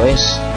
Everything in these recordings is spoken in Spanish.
Esto es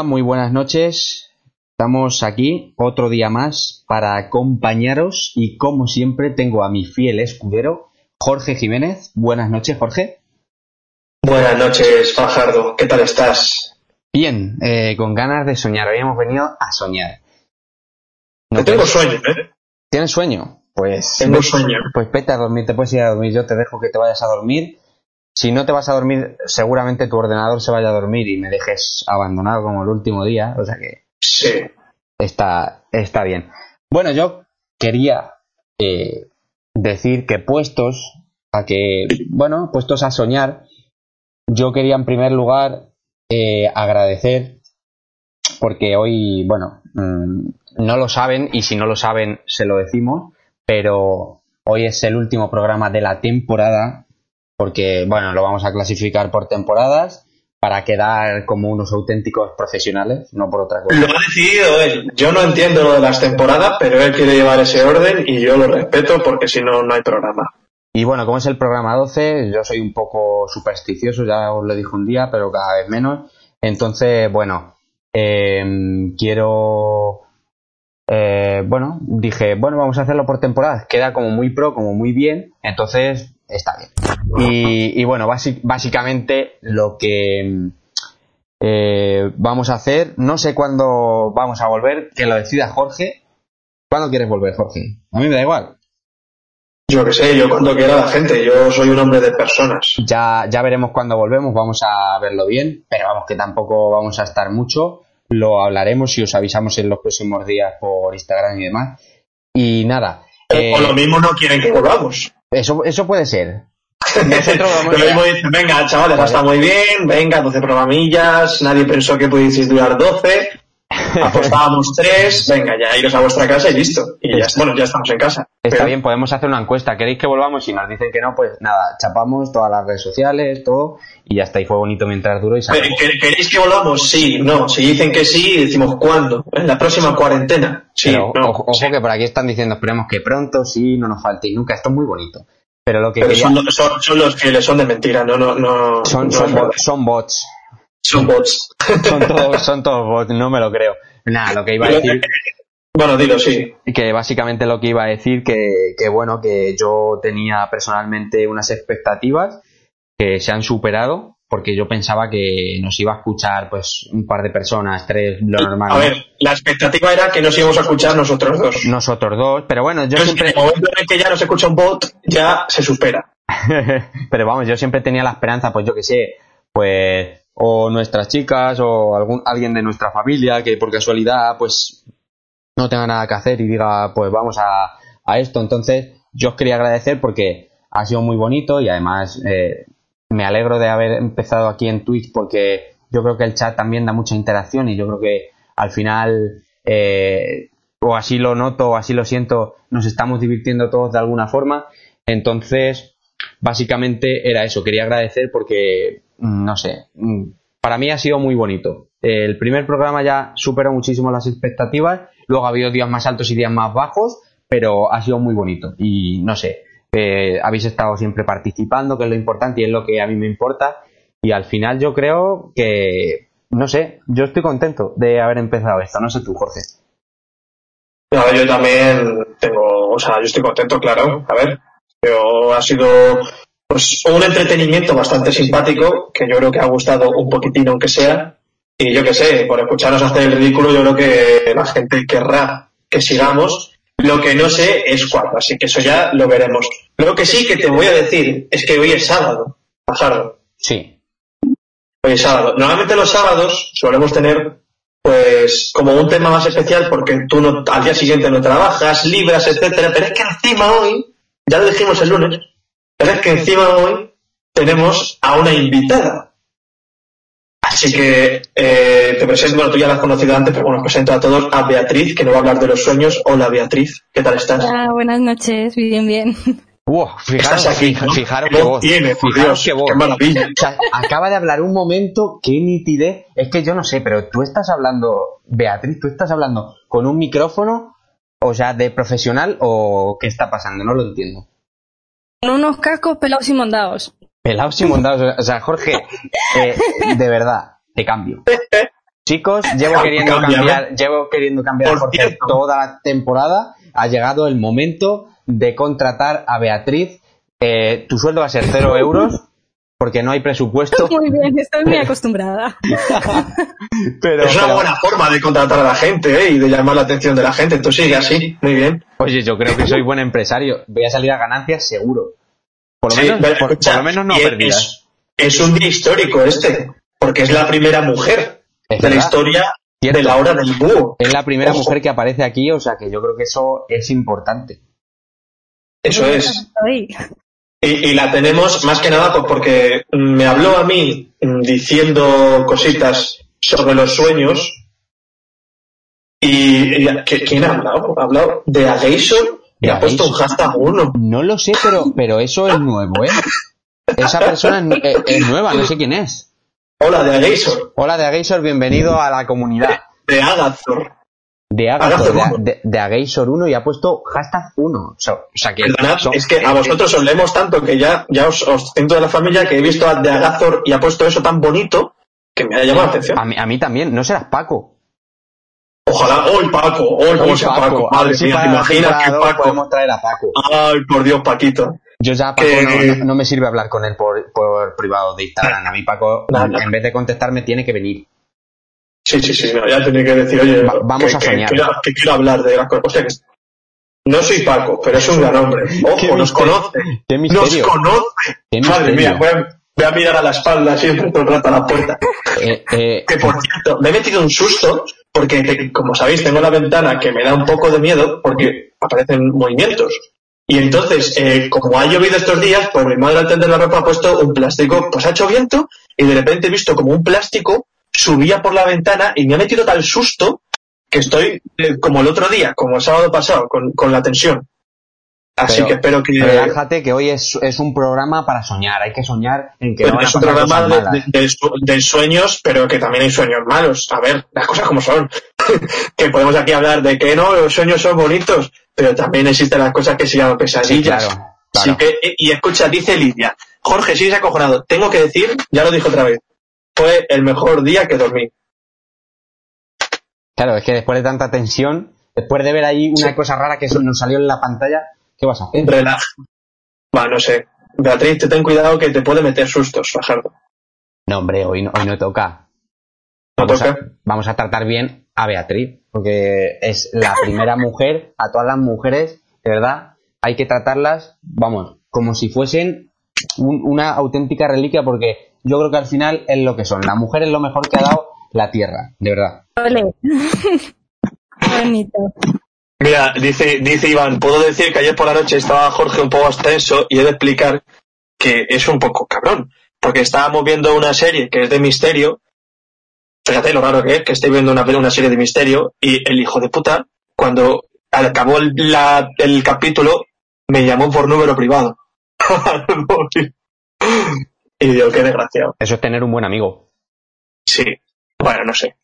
Hola, muy buenas noches. Estamos aquí otro día más para acompañaros y como siempre tengo a mi fiel escudero, Jorge Jiménez. Buenas noches, Jorge. Buenas noches, Fajardo. ¿Qué tal estás? Bien, eh, con ganas de soñar. Hoy hemos venido a soñar. No tengo sueño, ¿eh? ¿Tienes sueño? Pues, tengo sueño. Pues vete a dormir, te puedes ir a dormir. Yo te dejo que te vayas a dormir si no te vas a dormir, seguramente tu ordenador se vaya a dormir y me dejes abandonado como el último día. O sea que. Sí. Está, está bien. Bueno, yo quería eh, decir que puestos a que. Bueno, puestos a soñar, yo quería en primer lugar eh, agradecer. Porque hoy, bueno, mm, no lo saben y si no lo saben se lo decimos, pero hoy es el último programa de la temporada porque, bueno, lo vamos a clasificar por temporadas para quedar como unos auténticos profesionales, no por otra cosa. Lo ha decidido él. Yo no entiendo lo de las temporadas, pero él quiere llevar ese orden y yo lo respeto porque si no, no hay programa. Y bueno, como es el programa 12, yo soy un poco supersticioso, ya os lo dije un día, pero cada vez menos. Entonces, bueno, eh, quiero... Eh, bueno, dije, bueno, vamos a hacerlo por temporadas. Queda como muy pro, como muy bien. Entonces, está bien. Y, bueno, básicamente lo que eh, vamos a hacer, no sé cuándo vamos a volver, que lo decida Jorge. ¿Cuándo quieres volver, Jorge? A mí me da igual. Yo que sé, yo cuando quiera la gente, yo soy un hombre de personas. Ya, ya veremos cuándo volvemos, vamos a verlo bien, pero vamos que tampoco vamos a estar mucho, lo hablaremos y os avisamos en los próximos días por Instagram y demás. Y nada. o lo eh, mismo no quieren que volvamos. Eso, eso puede ser. Nosotros vamos a... venga, chavales, está muy bien, venga, 12 programillas, nadie pensó que pudieseis durar 12, apostábamos 3, venga, ya iros a vuestra casa y listo. Y ya, bueno, ya estamos en casa. Está bien, podemos hacer una encuesta. ¿Queréis que volvamos? Si nos dicen que no, pues nada, chapamos todas las redes sociales, todo, y ya está, y fue bonito mientras duro y ¿Queréis que volvamos? Sí, no. Si dicen que sí, decimos cuándo. En la próxima cuarentena. Sí, ojo, que por aquí están diciendo, esperemos que pronto, sí, no nos falte y nunca. Esto es muy bonito. Pero lo que Pero son, son, son los fieles, son de mentira, no, no, no. son, no son, es bo- verdad. son bots. Son bots. Son todos, son todos bots, no me lo creo. Nada, lo que iba a decir, Bueno, dilo, sí. que básicamente lo que iba a decir, que, que bueno, que yo tenía personalmente unas expectativas que se han superado, porque yo pensaba que nos iba a escuchar pues un par de personas, tres, lo normal. A ver, la expectativa era que nos íbamos a escuchar nosotros dos. Nosotros dos, pero bueno, yo siempre... en el momento en el que ya nos escucha un bot, ya se supera. pero vamos, yo siempre tenía la esperanza, pues yo que sé, pues o nuestras chicas o algún alguien de nuestra familia que por casualidad pues no tenga nada que hacer y diga pues vamos a, a esto. Entonces yo os quería agradecer porque ha sido muy bonito y además eh, me alegro de haber empezado aquí en Twitch porque yo creo que el chat también da mucha interacción y yo creo que al final eh, o así lo noto o así lo siento nos estamos divirtiendo todos de alguna forma entonces básicamente era eso quería agradecer porque no sé mm, para mí ha sido muy bonito. El primer programa ya superó muchísimo las expectativas luego ha habido días más altos y días más bajos pero ha sido muy bonito. Y no sé eh, habéis estado siempre participando que es lo importante y es lo que a mí me importa. Y al final yo creo que no sé yo estoy contento de haber empezado esto. No sé tú Jorge. Yo también tengo, o sea, yo estoy contento, claro. A ver, pero ha sido pues un entretenimiento bastante simpático que yo creo que ha gustado un poquitín aunque sea. Y yo que sé, por escucharnos hacer el ridículo, yo creo que la gente querrá que sigamos. Lo que no sé es cuándo, así que eso ya lo veremos. Lo que sí que te voy a decir es que hoy es sábado, Fajardo. sí Hoy es sábado. Normalmente los sábados solemos tener pues como un tema más especial porque tú no, al día siguiente no trabajas, libras, etcétera, pero es que encima hoy, ya lo dijimos el lunes, pero es que encima hoy tenemos a una invitada. Así que eh, te presento, bueno, tú ya la has conocido antes, pero bueno, os presento a todos a Beatriz, que nos va a hablar de los sueños. Hola Beatriz, ¿qué tal estás? Hola, buenas noches, bien, bien. Wow, fijaros, Estás aquí, ¿no? fijaros Qué voz tiene, fijaros Dios, qué voz. qué maravilla. O sea, acaba de hablar un momento, qué nitidez. Es que yo no sé, pero tú estás hablando, Beatriz, tú estás hablando con un micrófono, o sea, de profesional o qué está pasando, no lo entiendo. Con unos cascos pelados y mondados. Pelados y mondados, o sea, Jorge, eh, de verdad, te cambio. Chicos, llevo queriendo cambiar, llevo queriendo cambiar Por Jorge cierto. toda la temporada. Ha llegado el momento de contratar a Beatriz. Eh, tu sueldo va a ser cero euros porque no hay presupuesto. Muy bien, estoy muy acostumbrada. Pero, es una pero- buena forma de contratar a la gente ¿eh? y de llamar la atención de la gente. Tú sigue así, muy bien. oye, yo creo que soy buen empresario. Voy a salir a ganancias seguro. Por lo, Sí, menos, pero por, escucha, por lo menos no y es- un día histórico este, porque es la primera mujer Es de la historia Cierto. de la hora del búho. Es la primera Ojo. mujer que aparece aquí, o sea que yo creo que eso es importante. Eso es. Y, y la tenemos más que nada porque me habló a mí mm, diciendo cositas sobre los sueños. Y, y- ¿qué- ¿quién ha hablado? Ha hablado de Ageisor y ha puesto un hashtag uno. No lo sé, pero, pero eso es nuevo, ¿eh? Esa persona es, eh, es nueva, no sé quién es. Hola, de Ageisor, Hola de Ageisor, bienvenido a la comunidad de Agathor. De Agathor, Agathor de, de, de Ageisor 1 y ha puesto hashtag 1. O sea, o sea que Perdonad, son- es que a vosotros os leemos tanto que ya, ya os, os siento de la familia que he visto a de Agathor y ha puesto eso tan bonito que me ha llamado la atención. a, mí, a mí también, no serás Paco. Ojalá, hoy Paco, hoy sea Paco, a madre si mía, para ¿te la imaginas que Paco? podemos traer a Paco. Ay, por Dios, Paquito. Yo ya Paco no, me sirve hablar con él por, por privado de Instagram. A mí Paco, en vez de contestarme, tiene que venir. Sí, sí, sí, no, ya tenía que decir, oye, Va- vamos que, a soñar. Que, quiero- que quiero hablar de las cosas. O sea, que no soy Paco, pero es un gran hombre. Ojo, nos conoce. Qué Nos conoce. Qué Madre mía, voy a, voy a mirar a la espalda siempre todo el rato a la puerta. Eh, eh, Que por cierto, me he metido un susto porque, te- como sabéis, tengo la ventana que me da un poco de miedo porque aparecen movimientos. Y entonces, eh, como ha llovido estos días, pues mi madre al tender la ropa ha puesto un plástico, pues ha hecho viento y de repente he visto como un plástico subía por la ventana y me ha metido tal susto que estoy eh, como el otro día, como el sábado pasado, con, con la tensión. Así Pero que espero que... relájate que hoy es, es un programa para soñar. Hay que soñar en que no es un programa de, sueños, pero que también hay sueños malos. A ver, las cosas como son. que podemos aquí hablar de que no, los sueños son bonitos, pero también existen las cosas que se llaman Sí, pesadillas. claro. Sí, que, y escucha, dice Lidia, Jorge, sigues acojonado. Tengo que decir, ya lo dijo otra vez, fue el mejor día que dormí. Claro, es que después de tanta tensión, después de ver ahí una cosa rara que nos salió en la pantalla, ¿qué vas a hacer? Relaja. Va, no sé. Beatriz, te ten cuidado que te puede meter sustos, Fajardo. No, hombre, hoy no, hoy no toca. ¿No Vamos toca? a, vamos a tratar bien a Beatriz, porque es la primera mujer, a todas las mujeres, de verdad, hay que tratarlas, vamos, como si fuesen un- una auténtica reliquia, porque yo creo que al final es lo que son. La mujer es lo mejor que ha dado la tierra, de verdad. Ole. Bonito. Mira, dice, dice Iván, puedo decir que ayer por la noche estaba Jorge un poco extenso y he de explicar que es un poco cabrón, porque estábamos viendo una serie que es de misterio, fíjate lo raro que es, que estoy viendo una, una serie de misterio y el hijo de puta, cuando acabó el, la- el capítulo, me llamó por número privado. Y digo, qué desgraciado. Eso es tener un buen amigo. Sí, bueno, no sé.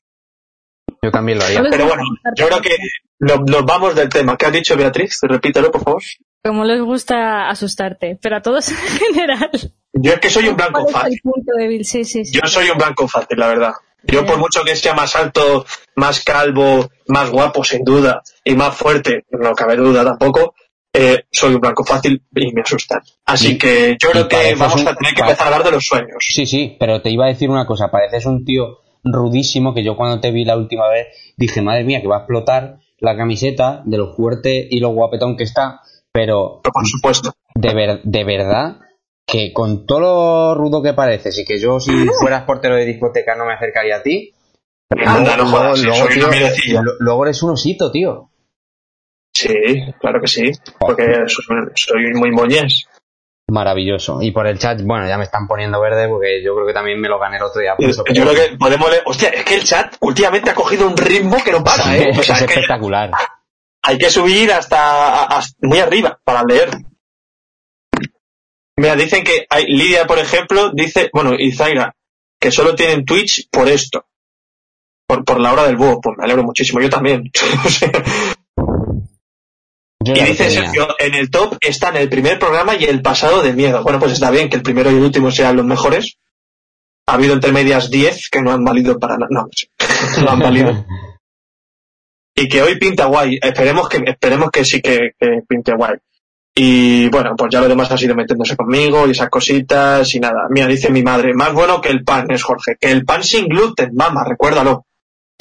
Yo también lo haría. Pero bueno, yo creo que nos, nos vamos del tema. ¿Qué has dicho, Beatriz? Repítelo, por favor. Como les gusta asustarte, pero a todos en general. Yo es que soy un blanco ¿Cuál es fácil. el punto débil? Sí, sí, sí. Yo soy un blanco fácil, la verdad. Yo por mucho que sea más alto, más calvo, más guapo, sin duda, y más fuerte, no cabe duda tampoco, eh, soy un blanco fácil y me asustan. Así que yo creo que vamos un- a tener que empezar a hablar de los sueños. Sí, sí, pero te iba a decir una cosa, pareces un tío rudísimo que yo cuando te vi la última vez dije, madre mía, que va a explotar la camiseta de lo fuerte y lo guapetón que está, pero Pero por supuesto. de, ver- de verdad que con todo lo rudo que pareces y que yo si fueras portero de discoteca no me acercaría a ti, Anda, no jodas, luego eres un osito, tío. Sí, claro que sí, porque soy, muy moñés. Maravilloso. Y por el chat, bueno, ya me están poniendo verde porque yo creo que también me lo gané el otro día. por Yo eso, creo pero- que podemos leer... Hostia, es que el chat últimamente ha cogido un ritmo que no para, ¿eh? O es sea, es que espectacular. hay que subir hasta, hasta muy arriba para leer. Mira, dicen que hay, Lidia, por ejemplo, dice, bueno, y Zaira, que solo tienen Twitch por esto. Por, por la hora del búho. Pues me alegro muchísimo, yo también. Yo y dice. Sergio, en el top están el primer programa y el pasado de miedo. Bueno, pues está bien que el primero y el último sean los mejores. Ha habido entre medias 10 que no han valido para nada. No, no sé. no han valido. y que hoy pinta guay. Esperemos que, esperemos que sí que, que pinte guay. Y bueno, pues ya lo demás ha sido metiéndose conmigo y esas cositas y nada. Mira, dice mi madre, más bueno que el pan es Jorge, que el pan sin gluten, mamá, recuérdalo.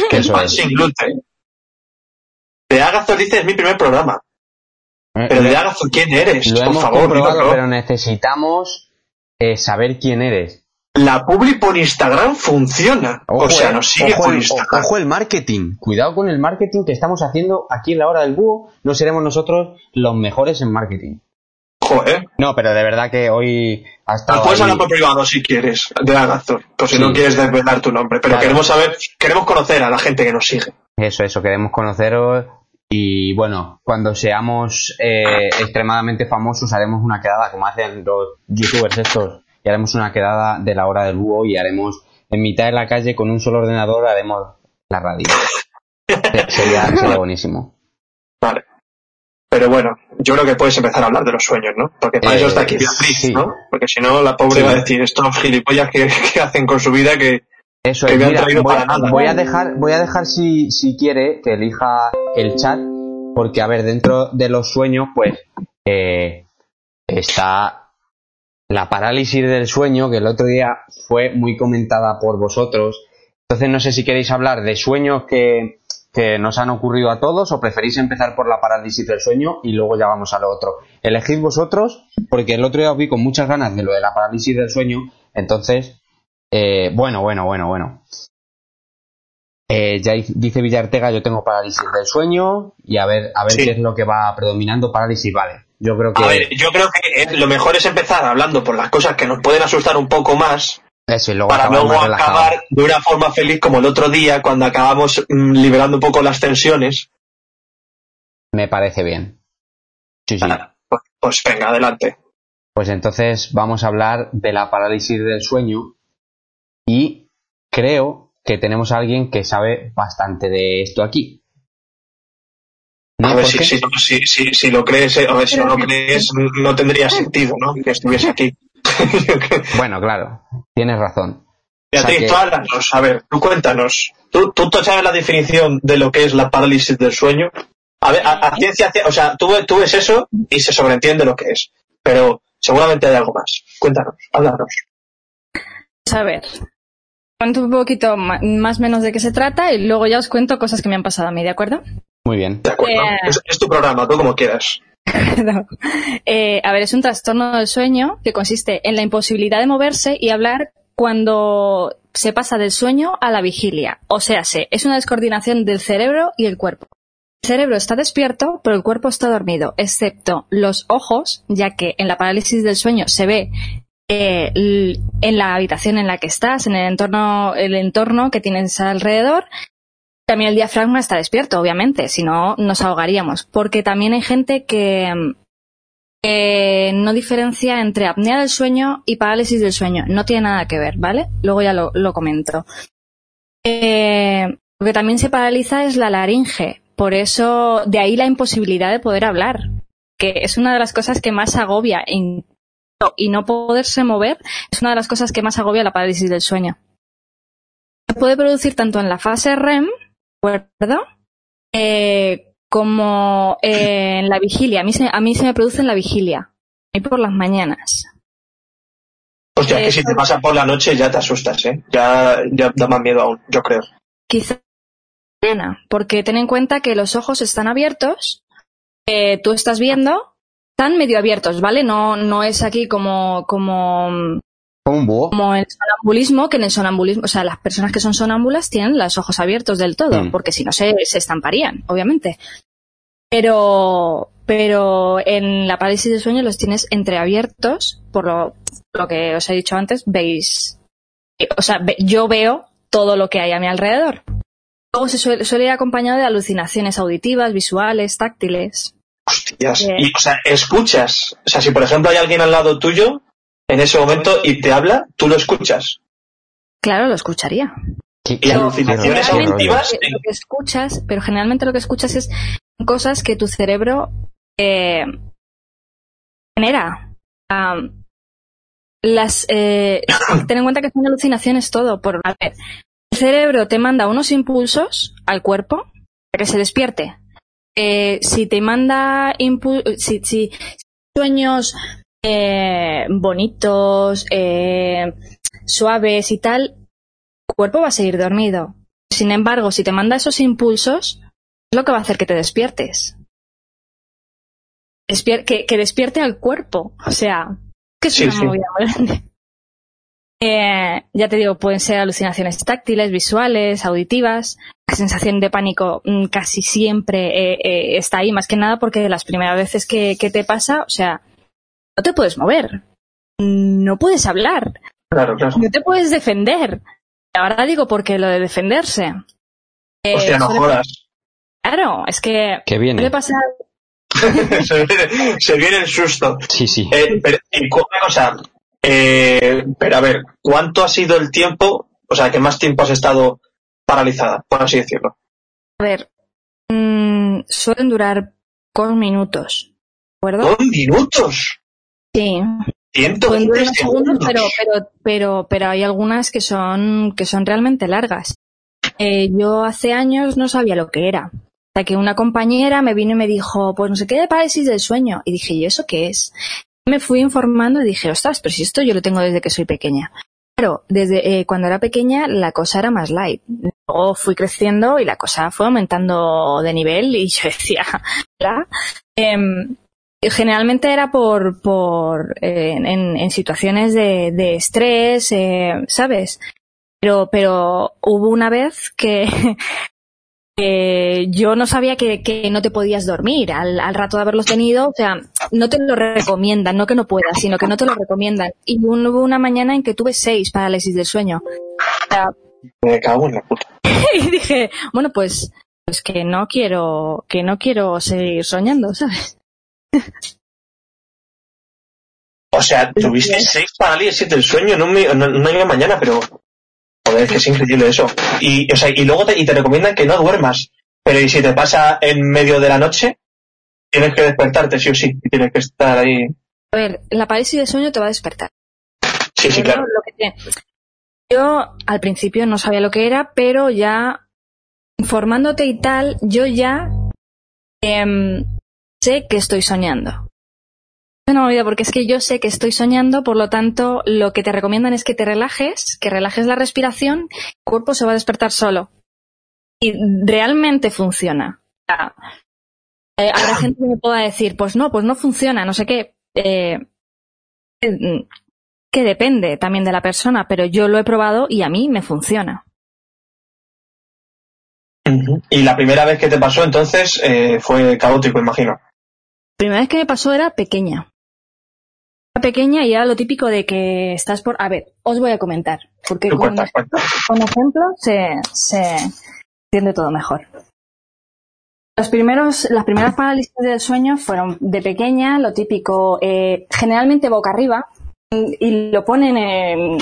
Que el pan es. sin gluten. De Agathos dice, es mi primer programa. Eh, Pero de Agathos, ¿quién eres? Lo Por hemos favor, comprobado, pero necesitamos eh, saber quién eres. La publi por Instagram funciona. o sea, eh, nos sigue ojo por Instagram. ojo el marketing. Cuidado con el marketing que estamos haciendo aquí en la hora del búho. No seremos nosotros los mejores en marketing. Joder. No, pero de verdad que hoy ha estado puedes ahí- hablar por privado si quieres, de Agathos, por si Sí. no quieres desvelar tu nombre. Pero Claro. queremos saber, queremos conocer a la gente que nos sigue. Eso, eso, queremos conoceros. Y bueno, cuando seamos eh, extremadamente famosos haremos una quedada, como hacen los youtubers estos, y haremos una quedada de la hora del búho y haremos en mitad de la calle con un solo ordenador haremos la radio. Se- sería, sería buenísimo. Vale. Pero bueno, yo creo que puedes empezar a hablar de los sueños, ¿no? Porque para Eh, eso está aquí Beatriz, sí. ¿no? Porque si no, la pobre Sí. va a decir, estos gilipollas que, que hacen con su vida que... Eso Que es, me han mira, traído voy, para nada. voy a dejar, voy a dejar si, si quiere que elija el chat, porque a ver, dentro de los sueños, pues, eh, está la parálisis del sueño, que el otro día fue muy comentada por vosotros. Entonces no sé si queréis hablar de sueños que, que nos han ocurrido a todos o preferís empezar por la parálisis del sueño y luego ya vamos a lo otro. Elegid vosotros, porque el otro día os vi con muchas ganas de lo de la parálisis del sueño, entonces, eh, bueno, bueno, bueno, bueno. Eh, ya dice Villartega, yo tengo parálisis del sueño y a ver, a ver Sí. qué es lo que va predominando. Parálisis, vale. Yo creo que A ver, yo creo que eh, lo mejor es empezar hablando por las cosas que nos pueden asustar un poco más eso y luego para luego acabar de una forma feliz como el otro día cuando acabamos mm, liberando un poco las tensiones. Me parece bien. Sí, sí. Ah, Pues, pues venga, adelante. Pues entonces vamos a hablar de la parálisis del sueño y creo que tenemos a alguien que sabe bastante de esto aquí. a ver, si, si, si, si, lo crees, a ver, si no lo crees, no tendría sentido, ¿no? Que estuviese aquí. bueno, claro, tienes razón. Y a ti, tú háblanos, a ver, tú cuéntanos. ¿Tú, ¿Tú, sabes la definición de lo que es la parálisis del sueño? A ver, a, ciencia, o sea, tú, tú ves eso y se sobreentiende lo que es. Pero seguramente hay algo más. Cuéntanos, háblanos. A ver, cuento un poquito más o menos de qué se trata y luego ya os cuento cosas que me han pasado a mí, ¿de acuerdo? Muy bien. De acuerdo. Eh, es, tu programa, tú como quieras. Eh, a ver, es un trastorno del sueño que consiste en la imposibilidad de moverse y hablar cuando se pasa del sueño a la vigilia. O sea, es una descoordinación del cerebro y el cuerpo. El cerebro está despierto, pero el cuerpo está dormido, excepto los ojos, ya que en la parálisis del sueño se ve eh, en la habitación en la que estás, en el entorno, el entorno que tienes alrededor, también el diafragma está despierto, obviamente, si no nos ahogaríamos, porque también hay gente que, no diferencia entre apnea del sueño y parálisis del sueño. No tiene nada que ver, ¿vale? Luego ya lo, comento. Eh, lo que también se paraliza es la laringe, por eso de ahí la imposibilidad de poder hablar, que es una de las cosas que más agobia y no poderse mover es una de las cosas que más agobia la parálisis del sueño. Se puede producir tanto en la fase REM acuerdo? Eh, como eh, en la vigilia. A mí, se, a mí se me produce en la vigilia. Y por las mañanas. Hostia, que si te pasa por la noche ya te asustas, ¿eh? Ya, ya da más miedo aún, yo creo. Quizá porque ten en cuenta que los ojos están abiertos, eh, tú estás viendo, están medio abiertos, ¿vale? No, no es aquí como, como como el sonambulismo, que en el sonambulismo, o sea, las personas que son sonámbulas tienen los ojos abiertos del todo, mm. porque si no se, se estamparían, obviamente. Pero, pero en la parálisis de sueño los tienes entreabiertos, por lo, lo que os he dicho antes, veis, o sea, yo veo todo lo que hay a mi alrededor. Luego se suele, ir acompañado de alucinaciones auditivas, visuales, táctiles. Hostias. Y, o sea, escuchas. O sea, si por ejemplo hay alguien al lado tuyo, en ese momento y te habla, tú lo escuchas. Claro, lo escucharía. Y alucinaciones auditivas. Lo que escuchas, pero generalmente lo que escuchas es cosas que tu cerebro eh, genera. las, eh, ten en cuenta que son alucinaciones todo. Por, a ver, el cerebro te manda unos impulsos al cuerpo para que se despierte. Eh, si te manda si, si sueños eh, bonitos, eh, suaves y tal, tu cuerpo va a seguir dormido. Sin embargo, si te manda esos impulsos, es lo que va a hacer que te despiertes. que, despierte al cuerpo. O sea, que es una movida muy grande. Eh, ya te digo, pueden ser alucinaciones táctiles, visuales, auditivas. La sensación de pánico mm, casi siempre está ahí, más que nada porque las primeras veces que, que te pasa, o sea, no te puedes mover, no puedes hablar, claro, claro. no te puedes defender. Ahora digo porque lo de defenderse. Eh, Hostia, no jodas. Claro, es que. ¿Qué viene? Pasar... se, viene, el susto. Sí, sí. Eh, pero, cosa, eh, pero a ver, ¿cuánto ha sido el tiempo, o sea, que más tiempo has estado paralizada, por así decirlo? A ver, mm, suelen durar con minutos. ¿De acuerdo? ¿Dos minutos? Sí. 120 segundos, pero, pero, pero, pero hay algunas que son, que son realmente largas. Eh, yo hace años no sabía lo que era. Hasta que una compañera me vino y me dijo, pues no sé qué de parálisis del sueño. Y dije, ¿y eso qué es? Me fui informando y dije, ostras, pero si esto yo lo tengo desde que soy pequeña. Claro, desde eh, cuando era pequeña la cosa era más light. Luego fui creciendo y la cosa fue aumentando de nivel y yo decía, ¿la? generalmente era por, por en, situaciones de, de estrés, eh, ¿sabes? Pero, pero hubo una vez que, yo no sabía que, que, no te podías dormir al, al, rato de haberlos tenido, o sea, no te lo recomiendan, no que no puedas, sino que no te lo recomiendan. Y hubo una mañana en que tuve seis parálisis del sueño. Me cago en la puta. y dije, bueno, pues, pues que no quiero, que no quiero seguir soñando, ¿sabes? o sea, tuviste seis parálisis del sueño en un, en mañana, pero joder, que es increíble eso. Y, o sea, y luego te, y te recomiendan que no duermas. Pero ¿y si te pasa en medio de la noche? Tienes que despertarte, sí o sí. Tienes que estar ahí. A ver, la parálisis de sueño te va a despertar. Sí, sí, claro. Yo al principio no sabía lo que era, pero ya informándote y tal, yo ya em, sé que estoy soñando. No me olvido porque es que yo sé que estoy soñando, por lo tanto, lo que te recomiendan es que te relajes, que relajes la respiración, el cuerpo se va a despertar solo. Y realmente funciona. Eh, habrá gente que me pueda decir, pues no, pues no funciona, no sé qué. Eh, que depende también de la persona, pero yo lo he probado y a mí me funciona. Y la primera vez que te pasó entonces eh, fue caótico, imagino. La primera vez que me pasó era pequeña. Pequeña y era lo típico de que estás por... A ver, os voy a comentar, porque con, ejemplo se, se entiende todo mejor. Los primeros, las primeras parálisis del sueño fueron de pequeña, lo típico, eh, generalmente boca arriba, y lo ponen en,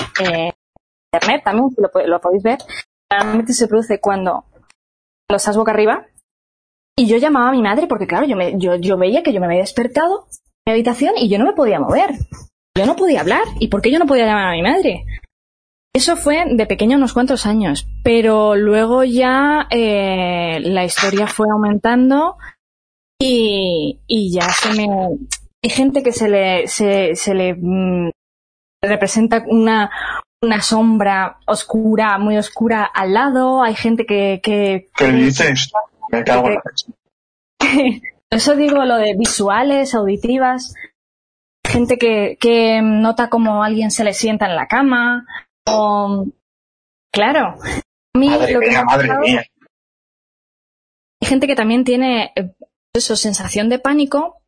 internet también, si lo, podéis ver. Realmente se produce cuando lo estás boca arriba. Y yo llamaba a mi madre porque, claro, yo, me, yo, yo veía que yo me había despertado mi habitación y yo no me podía mover. Yo no podía hablar. ¿Y por qué yo no podía llamar a mi madre? Eso fue de pequeño unos cuantos años, pero luego ya eh, la historia fue aumentando y, y ya se me, hay gente que se le, se, se le mm, representa una, una sombra oscura, muy oscura al lado, hay gente que... que ¿Qué dices? Me cago en Eso digo lo de visuales, auditivas, gente que, que nota como alguien se le sienta en la cama, o... Claro. A mí, madre mía, madre mía. Hay gente que también tiene eh, eso, sensación de pánico,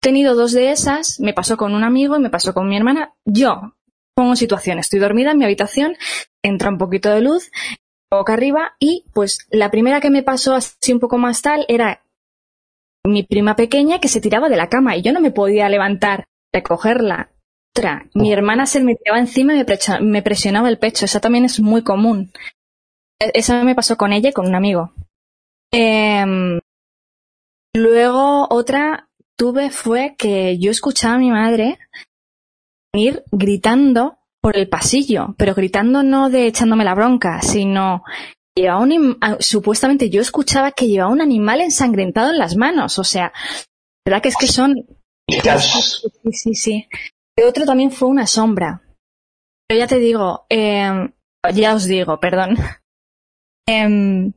tenido dos de esas, me pasó con un amigo y me pasó con mi hermana. Yo pongo situación, estoy dormida en mi habitación, entra un poquito de luz, boca arriba y pues la primera que me pasó así un poco más tal era mi prima pequeña que se tiraba de la cama y yo no me podía levantar, recogerla. Otra, mi hermana se me tiraba encima y me presionaba el pecho, esa también es muy común. E-, Eso me pasó con ella y con un amigo. Em, luego otra tuve fue que yo escuchaba a mi madre ir gritando por el pasillo, pero gritando no de echándome la bronca, sino llevaba un supuestamente yo escuchaba que llevaba un animal ensangrentado en las manos, o sea, verdad que es que son sí, sí, sí. El otro también fue una sombra. Pero ya te digo, eh, ya os digo, perdón. Eh,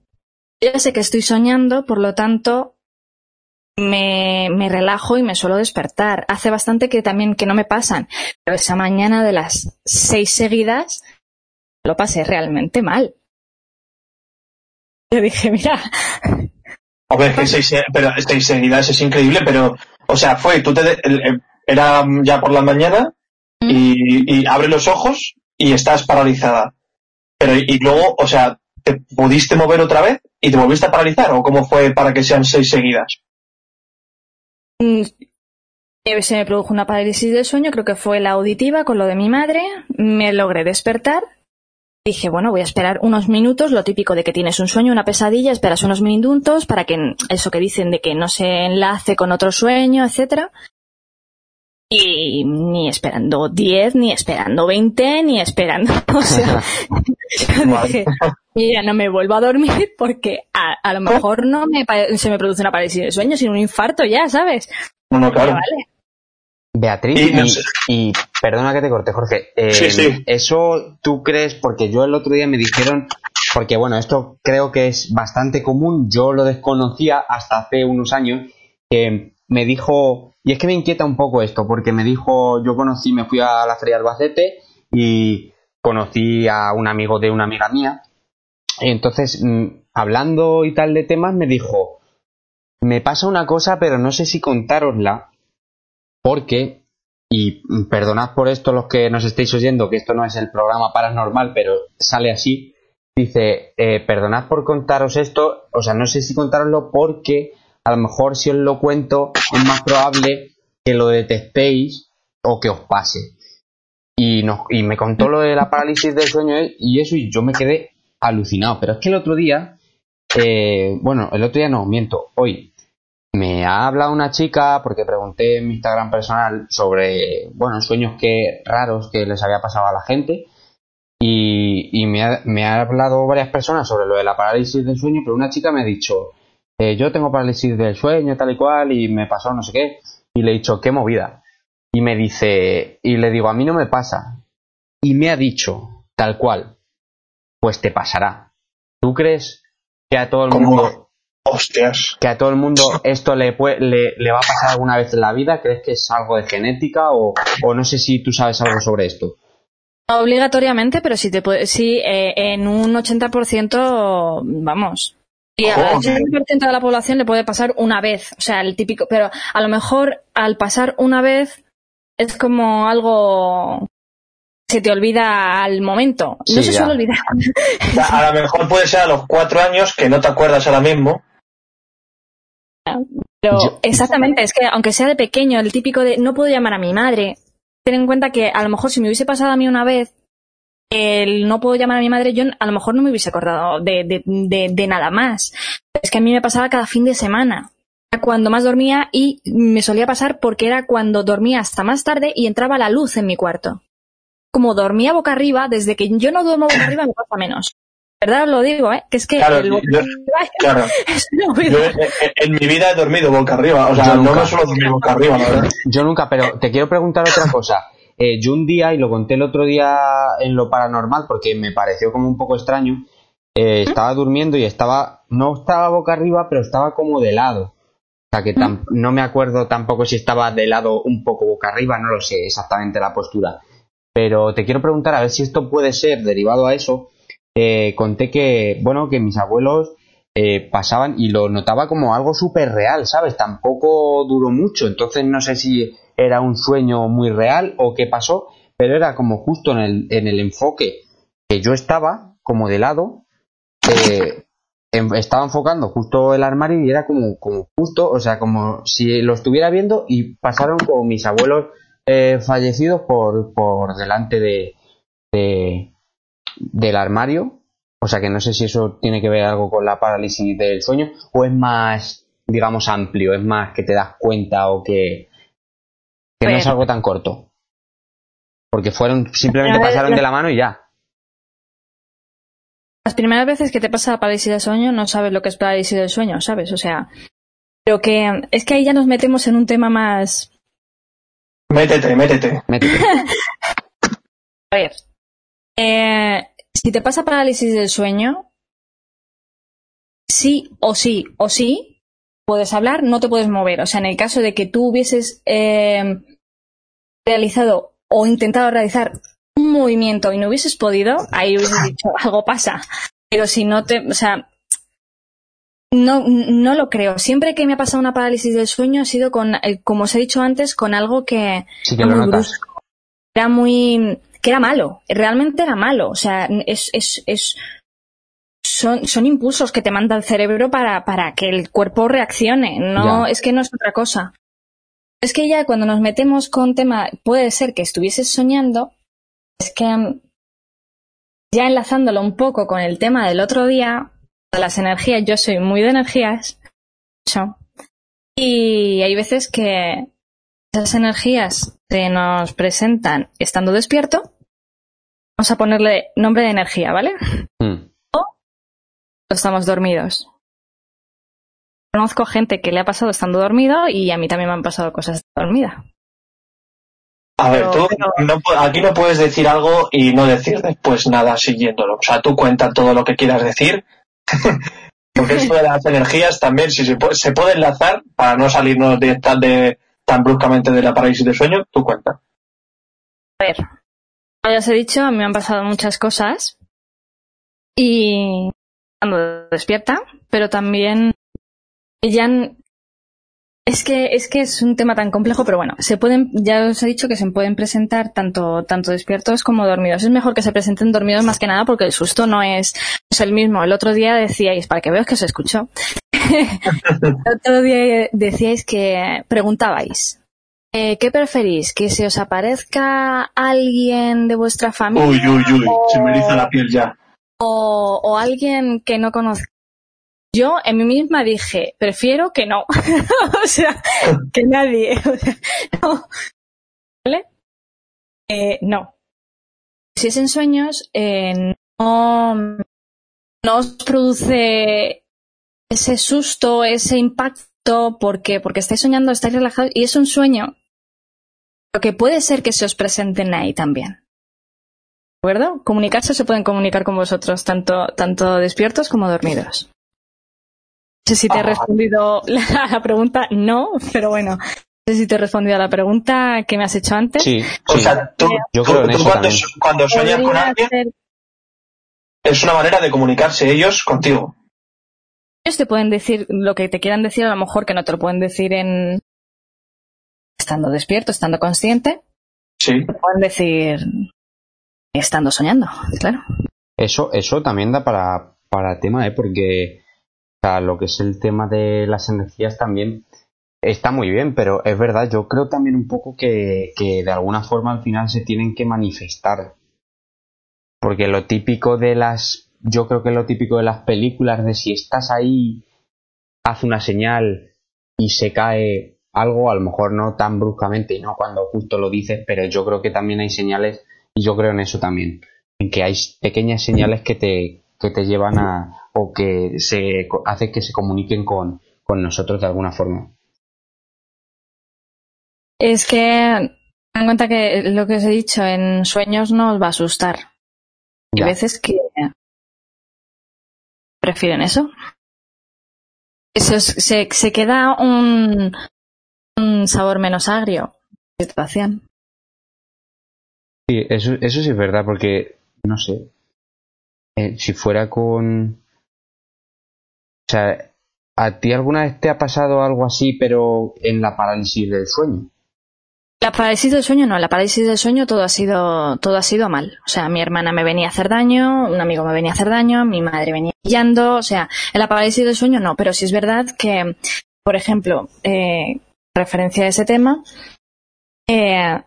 ya sé que estoy soñando, por lo tanto, me, me, relajo y me suelo despertar. Hace bastante que también que no me pasan, pero esa mañana de las seis seguidas lo pasé realmente mal. Yo dije, mira. A ver, que seis, pero seis seguidas es increíble, pero, o sea, fue, tú te, era ya por la mañana y, y abre los ojos y estás paralizada. Pero, y luego, o sea, ¿te pudiste mover otra vez y te volviste a paralizar? ¿O cómo fue para que sean seis seguidas? Mm, se me produjo una parálisis del sueño, creo que fue la auditiva con lo de mi madre, me logré despertar. Dije, bueno, voy a esperar unos minutos, lo típico de que tienes un sueño, una pesadilla, esperas unos minutos para que eso que dicen de que no se enlace con otro sueño, etcétera. Y ni esperando 10, ni esperando 20, ni esperando. O sea, yo dije, ya no me vuelvo a dormir porque a, lo mejor no me, se me produce una parálisis de sueño, sino un infarto ya, ¿sabes? No, claro. Beatriz, y, perdona que te corte, Jorge. Eh, eso tú crees, porque yo el otro día me dijeron, porque bueno, esto creo que es bastante común, yo lo desconocía hasta hace unos años, que me dijo, y es que me inquieta un poco esto, porque me dijo, yo conocí, me fui a la feria de Albacete y conocí a un amigo de una amiga mía. Y entonces, mm, hablando y tal de temas, me dijo, me pasa una cosa, pero no sé si contárosla, porque, y perdonad por esto los que nos estéis oyendo, que esto no es el programa paranormal, pero sale así, dice, eh, perdonad por contaros esto, o sea, no sé si contároslo porque a lo mejor si os lo cuento es más probable que lo detectéis o que os pase. Y, y me contó lo de la parálisis del sueño y eso y yo me quedé alucinado. Pero es que el otro día eh, bueno, el otro día no, miento, hoy me ha hablado una chica porque pregunté en mi Instagram personal sobre, bueno, sueños que raros que les había pasado a la gente y, me, ha, me, ha, hablado varias personas sobre lo de la parálisis del sueño, pero una chica me ha dicho, eh, yo tengo parálisis del sueño tal y cual y me pasó no sé qué y le he dicho, qué movida. Y me dice, y le digo, a mí no me pasa. Y me ha dicho, tal cual, pues te pasará. ¿Tú crees que a todo el mundo... Hostias. Que a todo el mundo esto le, le, le, va a pasar alguna vez en la vida? ¿Crees que es algo de genética o, o no sé si tú sabes algo sobre esto? Obligatoriamente, pero si te puede, sí, eh, en un 80%, vamos. Y al 80% de la población le puede pasar una vez, o sea, el típico, pero a lo mejor al pasar una vez es como algo se te olvida al momento. No se suele olvidar. A lo mejor puede ser a los cuatro años que no te acuerdas ahora mismo. Pero exactamente, es que aunque sea de pequeño, el típico de no puedo llamar a mi madre, ten en cuenta que a lo mejor si me hubiese pasado a mí una vez, el no puedo llamar a mi madre, yo a lo mejor no me hubiese acordado de, de, de, nada más. Es que a mí me pasaba cada fin de semana cuando más dormía y me solía pasar porque era cuando dormía hasta más tarde y entraba la luz en mi cuarto. Como dormía boca arriba, desde que yo no duermo boca arriba me pasa menos. ¿Verdad? Os lo digo, ¿eh? Que es que claro, yo, claro. en, mi vida he dormido boca arriba, o sea, no me suelo dormir boca arriba, la verdad. Yo nunca, pero te quiero preguntar otra cosa. Eh, yo un día, y lo conté el otro día en lo paranormal, porque me pareció como un poco extraño, eh, estaba durmiendo y estaba, no estaba boca arriba, pero estaba como de lado. O sea que no me acuerdo tampoco si estaba de lado un poco boca arriba, no lo sé exactamente la postura. Pero te quiero preguntar a ver si esto puede ser derivado a eso eh, conté que, bueno, que mis abuelos eh, pasaban y lo notaba como algo súper real, ¿sabes? Tampoco duró mucho, entonces no sé si era un sueño muy real o qué pasó, pero era como justo en el, en el enfoque que yo estaba, como de lado, eh, estaba enfocando justo el armario y era como, como justo, o sea, como si lo estuviera viendo y pasaron como mis abuelos fallecidos por, por delante de, del armario. O sea que no sé si eso tiene que ver algo con la parálisis del sueño o es más, digamos, amplio, es más que te das cuenta o que, que no es algo tan corto. Porque fueron, simplemente pasaron de la mano y ya. Las primeras veces que te pasa la parálisis del sueño no sabes lo que es parálisis del sueño, ¿sabes? O sea, pero que es que ahí ya nos metemos en un tema más... Métete, métete. Métete. A ver, eh, si te pasa parálisis del sueño, sí o sí o sí puedes hablar, no te puedes mover. O sea, en el caso de que tú hubieses eh, realizado o intentado realizar un movimiento y no hubieses podido, ahí hubieses dicho algo pasa. Pero si no te, o sea, no, no lo creo. Siempre que me ha pasado una parálisis del sueño ha sido con, eh, como os he dicho antes, con algo que, sí que lo era muy que era malo, realmente era malo. O sea, es, es, es son, son impulsos que te manda el cerebro para, para que el cuerpo reaccione. No, es que no es otra cosa. Es que ya cuando nos metemos con tema, puede ser que estuvieses soñando, es que ya enlazándolo un poco con el tema del otro día, de las energías, yo soy muy de energías, y hay veces que esas energías se nos presentan estando despierto, vamos a ponerle nombre de energía, ¿vale? Hmm. O estamos dormidos. Conozco gente que le ha pasado estando dormido y a mí también me han pasado cosas dormida. A ver, tú aquí no puedes decir algo y no decir después nada siguiéndolo. O sea, tú cuenta todo lo que quieras decir. Porque esto de las energías también, si se puede, se puede enlazar para no salirnos de, de, tan bruscamente de la parálisis de sueño, tú cuenta. A ver, ya os he dicho, a me han pasado muchas cosas y cuando despierta, pero también ya es que es que es un tema tan complejo, pero bueno, se pueden, ya os he dicho que se pueden presentar tanto tanto despiertos como dormidos. Es mejor que se presenten dormidos más que nada porque el susto no es, es el mismo. El otro día decíais, para que veas que os escuchó, el otro día decíais que preguntabais, eh, ¿qué preferís? ¿Que se os aparezca alguien de vuestra familia? Uy, uy, uy, se me eriza la piel ya. O, alguien que no conozca. Yo en mí misma dije, prefiero que no. o sea, que nadie. ¿Vale? Eh, no. Si es en sueños, eh, no, no os produce ese susto, ese impacto, porque porque estáis soñando, estáis relajados y es un sueño. Lo que puede ser que se os presenten ahí también. ¿De acuerdo? Comunicarse se pueden comunicar con vosotros, tanto, tanto despiertos como dormidos. No sé si te he respondido a la pregunta, no, pero bueno. No sé si te he respondido a la pregunta que me has hecho antes. Sí, O sí. sea, tú, Yo tú- creo en tú eso cuando, cuando sueñas con alguien, es una manera de comunicarse ellos contigo. ellos te pueden decir lo que te quieran decir, a lo mejor que no te lo pueden decir en estando despierto, estando consciente, Sí. te pueden decir estando soñando, claro. Eso, eso también da para, para tema, ¿eh? Porque sea, lo que es el tema de las energías también está muy bien, pero es verdad, yo creo también un poco que, que de alguna forma al final se tienen que manifestar. Porque lo típico de las, yo creo que lo típico de las películas de si estás ahí, hace una señal y se cae algo, a lo mejor no tan bruscamente y no cuando justo lo dices, pero yo creo que también hay señales y yo creo en eso también en que hay pequeñas señales que te, que te llevan a o que se hace que se comuniquen con, con nosotros de alguna forma. Es que ten en cuenta que lo que os he dicho en sueños no os va a asustar. Hay Ya. veces que prefieren eso. Eso es- se, se queda un, un sabor menos agrio. Situación. Sí, eso, eso sí es verdad, porque, no sé, eh, si fuera con... O sea, ¿a ti alguna vez te ha pasado algo así, pero en la parálisis del sueño? La parálisis del sueño no, la parálisis del sueño todo ha sido todo ha sido mal. O sea, mi hermana me venía a hacer daño, un amigo me venía a hacer daño, mi madre venía pillando, o sea, en la parálisis del sueño no, pero sí es verdad que, por ejemplo, eh, referencia a ese tema, eh,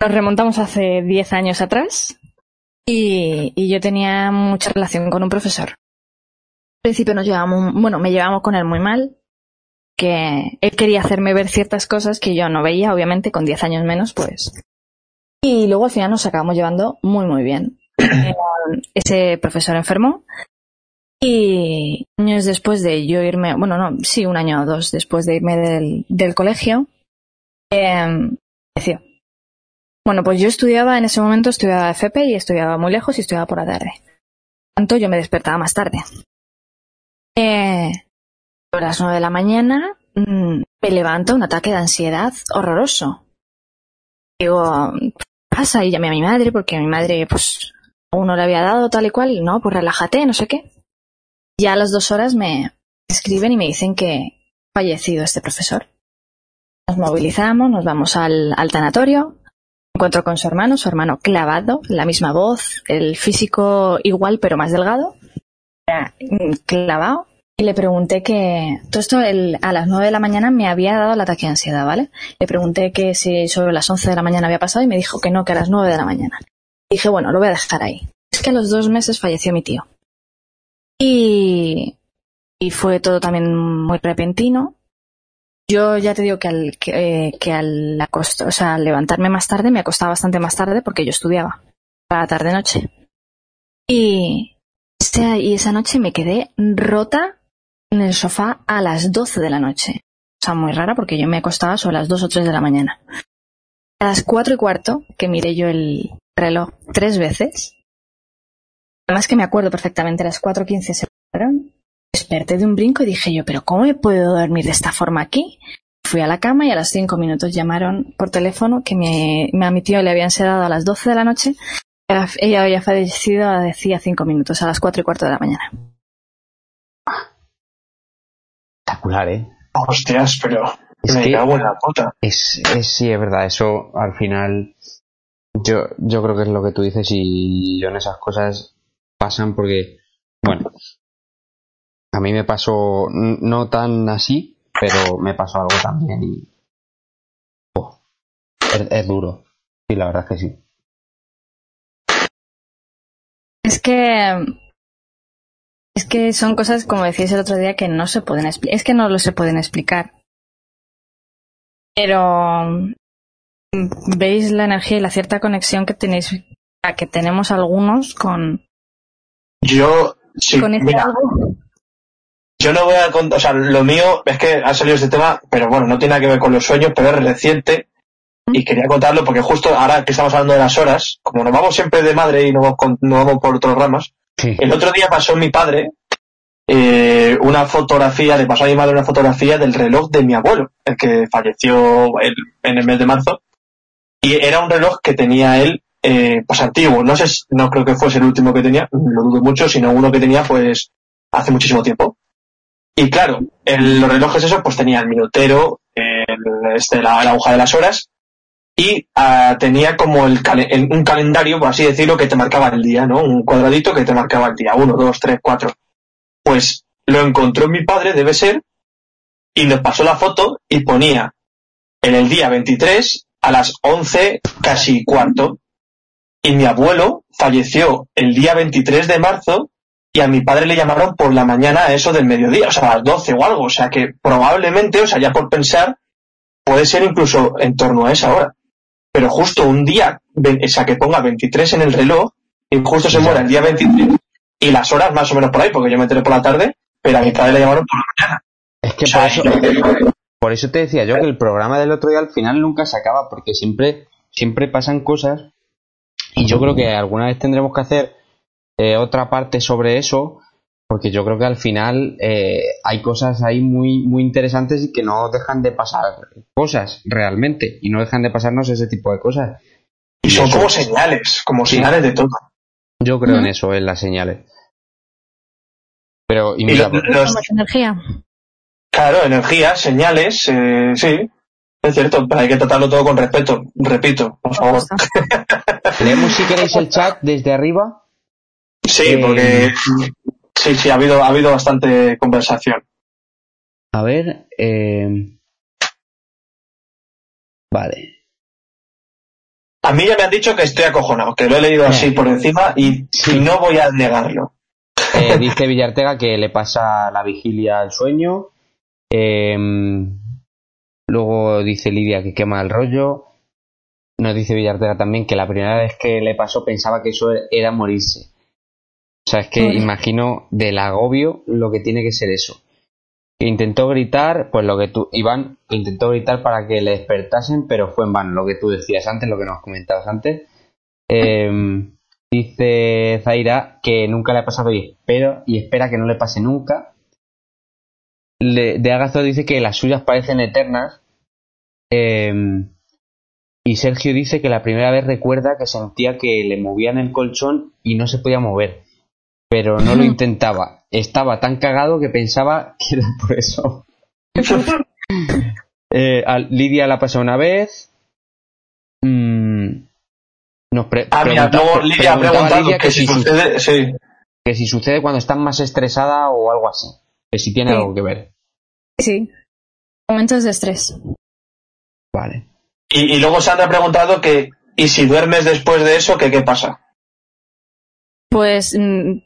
nos remontamos hace 10 años atrás y, y yo tenía mucha relación con un profesor. Al principio nos llevábamos, bueno, me llevábamos con él muy mal, que él quería hacerme ver ciertas cosas que yo no veía, obviamente, con 10 años menos, pues. Y luego al final nos acabamos llevando muy, muy bien. Eh, Ese profesor enfermó y años después de yo irme, bueno, no, sí, un año o dos después de irme del, del colegio, eh. Bueno, pues yo estudiaba, en ese momento estudiaba FP y estudiaba muy lejos y estudiaba por la tarde. Tanto, yo me despertaba más tarde. Eh, a las nueve de la mañana mm, me levanta un ataque de ansiedad horroroso. Digo, ¿qué pasa? Y llamé a mi madre porque a mi madre, pues, aún no le había dado tal y cual. No, pues relájate, no sé qué. Ya a las dos horas me escriben y me dicen que fallecido este profesor. Nos movilizamos, nos vamos al, al tanatorio. Encuentro con su hermano, su hermano clavado, la misma voz, el físico igual pero más delgado. Clavado y le pregunté que todo esto el- a las 9 de la mañana me había dado el ataque de ansiedad, ¿vale? Le pregunté que si sobre las 11 de la mañana había pasado y me dijo que no, que a las 9 de la mañana. Dije, bueno, lo voy a dejar ahí. Es que a los dos meses falleció mi tío. Y, y fue todo también muy repentino. Yo ya te digo que al, que, eh, al, o sea, levantarme más tarde me acostaba bastante más tarde porque yo estudiaba para tarde-noche. Y, y esa noche me quedé rota en el sofá a las 12 de la noche. O sea, muy rara porque yo me acostaba sobre las 2 o 3 de la mañana. A las 4 y cuarto, que miré yo el reloj tres veces, además que me acuerdo perfectamente, a las 4.15 se fueron, desperté de un brinco y dije yo, pero ¿cómo me puedo dormir de esta forma aquí? Fui a la cama y a los 5 minutos llamaron por teléfono que me, me a mi tío le habían sedado a las 12 de la noche. Ella había fallecido hacía 5 minutos, a las 4 y cuarto de la mañana. Espectacular, ¿eh? Hostias, pero Es me que- cago en la puta. Es, es, sí, es verdad, eso al final yo, yo creo que es lo que tú dices y yo en esas cosas pasan porque, bueno, a mí me pasó no tan así, pero me pasó algo también y oh, es, es duro. Sí, la verdad es que sí. Es que Es que son cosas, como decías el otro día, que no se pueden explicar. Es que no lo se pueden explicar. Pero veis la energía y la cierta conexión que tenéis, que tenemos algunos con. Yo, sí, con este algo. Yo no voy a contar, o sea, lo mío es que ha salido este tema, pero bueno, no tiene nada que ver con los sueños, pero es reciente y quería contarlo porque justo ahora que estamos hablando de las horas, como nos vamos siempre de madre y no vamos, con- no vamos por otros ramas, Sí. el otro día pasó mi padre eh, una fotografía, le pasó a mi madre una fotografía del reloj de mi abuelo, el que falleció el- en el mes de marzo, y era un reloj que tenía él, eh, pues antiguo, no sé, no creo que fuese el último que tenía, lo dudo mucho, sino uno que tenía pues hace muchísimo tiempo. Y claro, el, los relojes esos pues tenía el minutero, el, este, la, la aguja de las horas, y ah, tenía como el, el- un calendario, por así decirlo, que te marcaba el día, ¿no? Un cuadradito que te marcaba el día, uno, dos, tres, cuatro. Pues lo encontró mi padre, debe ser, y nos pasó la foto y ponía en el día 23 a las 11 casi cuarto. Y mi abuelo falleció el día 23 de marzo y a mi padre le llamaron por la mañana a eso del mediodía, o sea, a las 12 o algo. O sea que probablemente, o sea, ya por pensar, puede ser incluso en torno a esa hora. Pero justo un día, o sea, que ponga 23 en el reloj y justo se muera el día 23 y las horas más o menos por ahí, porque yo me enteré por la tarde, pero a mi padre le llamaron por la mañana. Es que O sea, por eso, por eso te decía yo que el programa del otro día al final nunca se acaba, porque siempre, siempre pasan cosas y yo creo que alguna vez tendremos que hacer eh, otra parte sobre eso, porque yo creo que al final eh, hay cosas ahí muy, muy interesantes y que no dejan de pasar cosas realmente, y no dejan de pasarnos ese tipo de cosas. y son eso- como señales, como Sí. señales de todo. Yo creo en eso, en las señales. Pero, y Y mira, los- Somos energía. claro, energías, señales, eh, sí, es cierto, pero hay que tratarlo todo con respeto, repito, por favor. leemos si queréis el chat desde arriba. Sí, Eh, porque sí, sí, ha habido, ha habido bastante conversación. A ver, eh... vale. A mí ya me han dicho que estoy acojonado, que lo he leído así Eh. por encima y Sí. no voy a negarlo. Eh, dice Villartega que le pasa la vigilia al sueño. Eh, luego dice Lidia que quema el rollo. Nos dice Villartega también que la primera vez que le pasó pensaba que eso era morirse. O sea, es que imagino del agobio lo que tiene que ser eso. Intentó gritar, pues lo que tú, Iván intentó gritar para que le despertasen, pero fue en vano, lo que tú decías antes, lo que nos comentabas antes. Eh, dice Zaira que nunca le ha pasado y espero y espera que no le pase nunca. Le- de Agazo dice que las suyas parecen eternas. Eh, y Sergio dice que la primera vez recuerda que sentía que le movían el colchón y no se podía mover. Pero no lo intentaba. Estaba tan cagado que pensaba que era por eso. Eh, a Lidia la pasó una vez. Mm, nos pre- Ah, mira, luego Lidia ha preguntaba preguntado Lidia que si su- sucede, sí. que si sucede cuando estás más estresada o algo así. Que si tiene Sí. algo que ver. Sí. Momentos de estrés. Vale. Y, y luego Sandra ha preguntado que, ¿y si duermes después de eso, que qué pasa? Pues mm,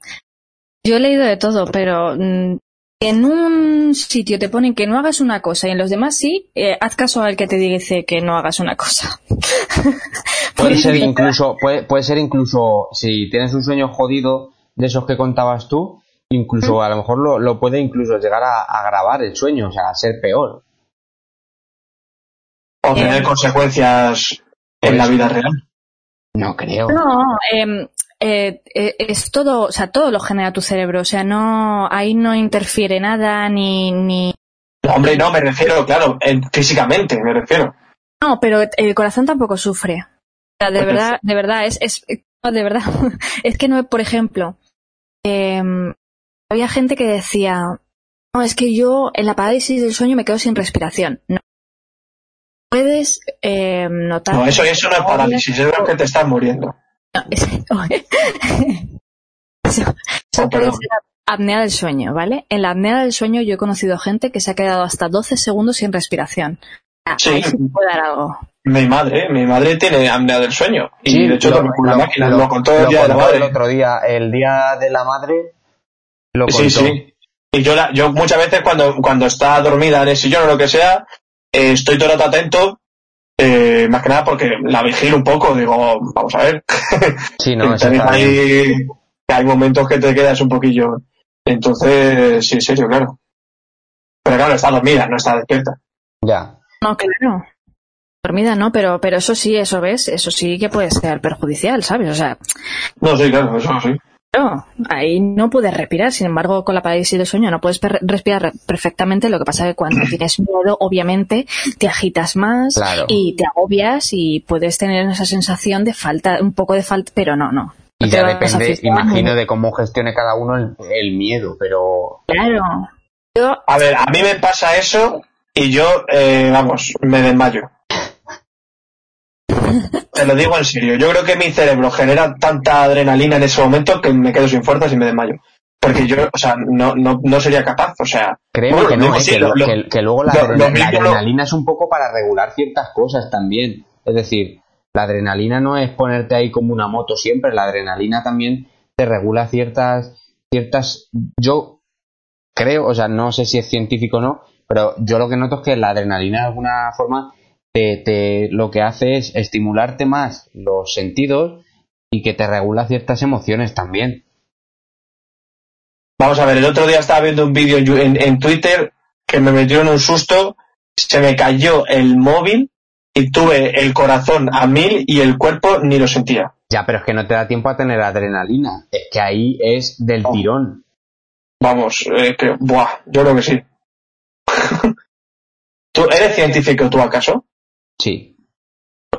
yo he leído de todo, pero mm, en un sitio te ponen que no hagas una cosa y en los demás sí, eh, haz caso al que te dice que no hagas una cosa. Puede ser incluso, puede, puede ser incluso, si tienes un sueño jodido de esos que contabas tú, incluso a lo mejor lo, lo puede incluso llegar a, a agravar el sueño, o sea, a ser peor. O Eh. tener consecuencias en la vida real. No creo. No, eh, eh, es todo, o sea, todo lo genera tu cerebro, o sea, no, ahí no interfiere nada ni, ni, No, hombre, no, me refiero, claro, en- físicamente, me refiero. no, pero el corazón tampoco sufre. O sea, de Perfecto. verdad, de verdad, es, es, no, de verdad, es que no, por ejemplo, em, había gente que decía, no, es que yo en la parálisis del sueño me quedo sin respiración. No. Puedes em, notar. No, eso, eso no es parálisis, es lo que te estás muriendo. No, es- eso, eso Oh, puede ser apnea del sueño, ¿vale? En la apnea del sueño yo he conocido gente que se ha quedado hasta 12 segundos sin respiración. Ah, Sí. Sí puede dar algo. Mi madre, mi madre tiene apnea del sueño. Y Sí, de hecho lo- lo- máquina, lo- lo contó el lo día de la contó el madre. otro día, el día de la madre, lo contó. Sí, sí. Y yo, la, yo muchas veces cuando, cuando está dormida en el sillón o lo que sea, eh, estoy todo el rato atento, eh, más que nada porque la vigilo un poco, digo, vamos a ver. Sí, no, hay, hay momentos que te quedas un poquillo. Entonces, sí, en serio, claro. Pero claro, está dormida, no está despierta. Ya. No, claro. Dormida no, pero, pero eso sí, eso ves, eso sí que puede ser perjudicial, ¿sabes? O sea, No, sí, claro, eso sí. Claro, ahí no puedes respirar, sin embargo, con la parálisis del sueño no puedes respirar re- perfectamente, lo que pasa es que cuando tienes miedo, obviamente, te agitas más Claro. y te agobias y puedes tener esa sensación de falta, un poco de falta, pero no, no. Y ya depende, imagino, de cómo gestione cada uno el, el miedo, pero Claro. Yo, A ver, a mí me pasa eso y yo, eh, vamos, me desmayo. Te lo digo en serio. Yo creo que mi cerebro genera tanta adrenalina en ese momento que me quedo sin fuerzas y me desmayo. Porque yo, o sea, no, no, no sería capaz, o sea. bueno, que no, eh, sí, que, lo- lo- que- que luego la, lo- adrena- lo la adrenalina es un poco para regular ciertas cosas también. Es decir, la adrenalina no es ponerte ahí como una moto siempre, la adrenalina también te regula ciertas, ciertas, yo creo, o sea, no sé si es científico o no, pero yo lo que noto es que la adrenalina de alguna forma te, te- lo que hace es estimularte más los sentidos y que te regula ciertas emociones también. Vamos a ver, el otro día estaba viendo un vídeo en, en- en Twitter que me metieron un susto, se me cayó el móvil y tuve el corazón a mil y el cuerpo ni lo sentía. Ya, pero es que no te da tiempo a tener adrenalina. Es que ahí es del Oh. tirón. Vamos, eh, que, buah, yo creo que sí. ¿Tú eres científico tú acaso? Sí.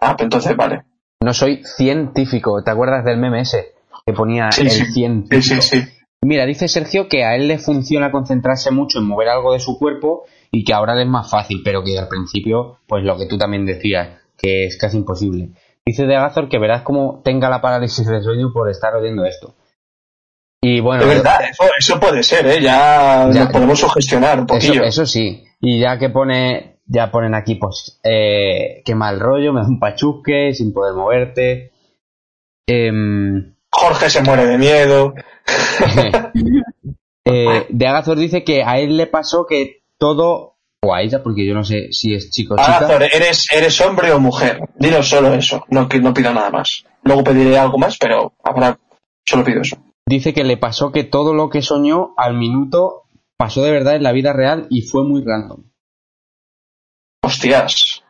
Ah, pues entonces vale. No soy científico. ¿Te acuerdas del meme ese? Que ponía Sí, el sí. científico. Sí, sí, sí. Mira, dice Sergio que a él le funciona concentrarse mucho en mover algo de su cuerpo y que ahora le es más fácil, pero que al principio, pues lo que tú también decías, que es casi imposible. Dice de Agazor que verás cómo tenga la parálisis del sueño por estar oyendo esto. Y bueno, De verdad, eso, eso puede ser, ¿eh? Ya, Ya. nos podemos sugestionar un Eso, poquillo. eso sí. Y ya que pone, ya ponen aquí, pues, eh, qué mal rollo, me da un pachusque, sin poder moverte. Em, Jorge se muere de miedo. eh, de Agazor dice que a él le pasó que todo, o a ella, porque yo no sé si es chico o chica. Azor, ¿eres, ¿eres hombre o mujer? Dinos solo eso, no, que no pido nada más. Luego pediré algo más, pero ahora solo pido eso. Dice que le pasó que todo lo que soñó al minuto pasó de verdad en la vida real y fue muy random. Hostias.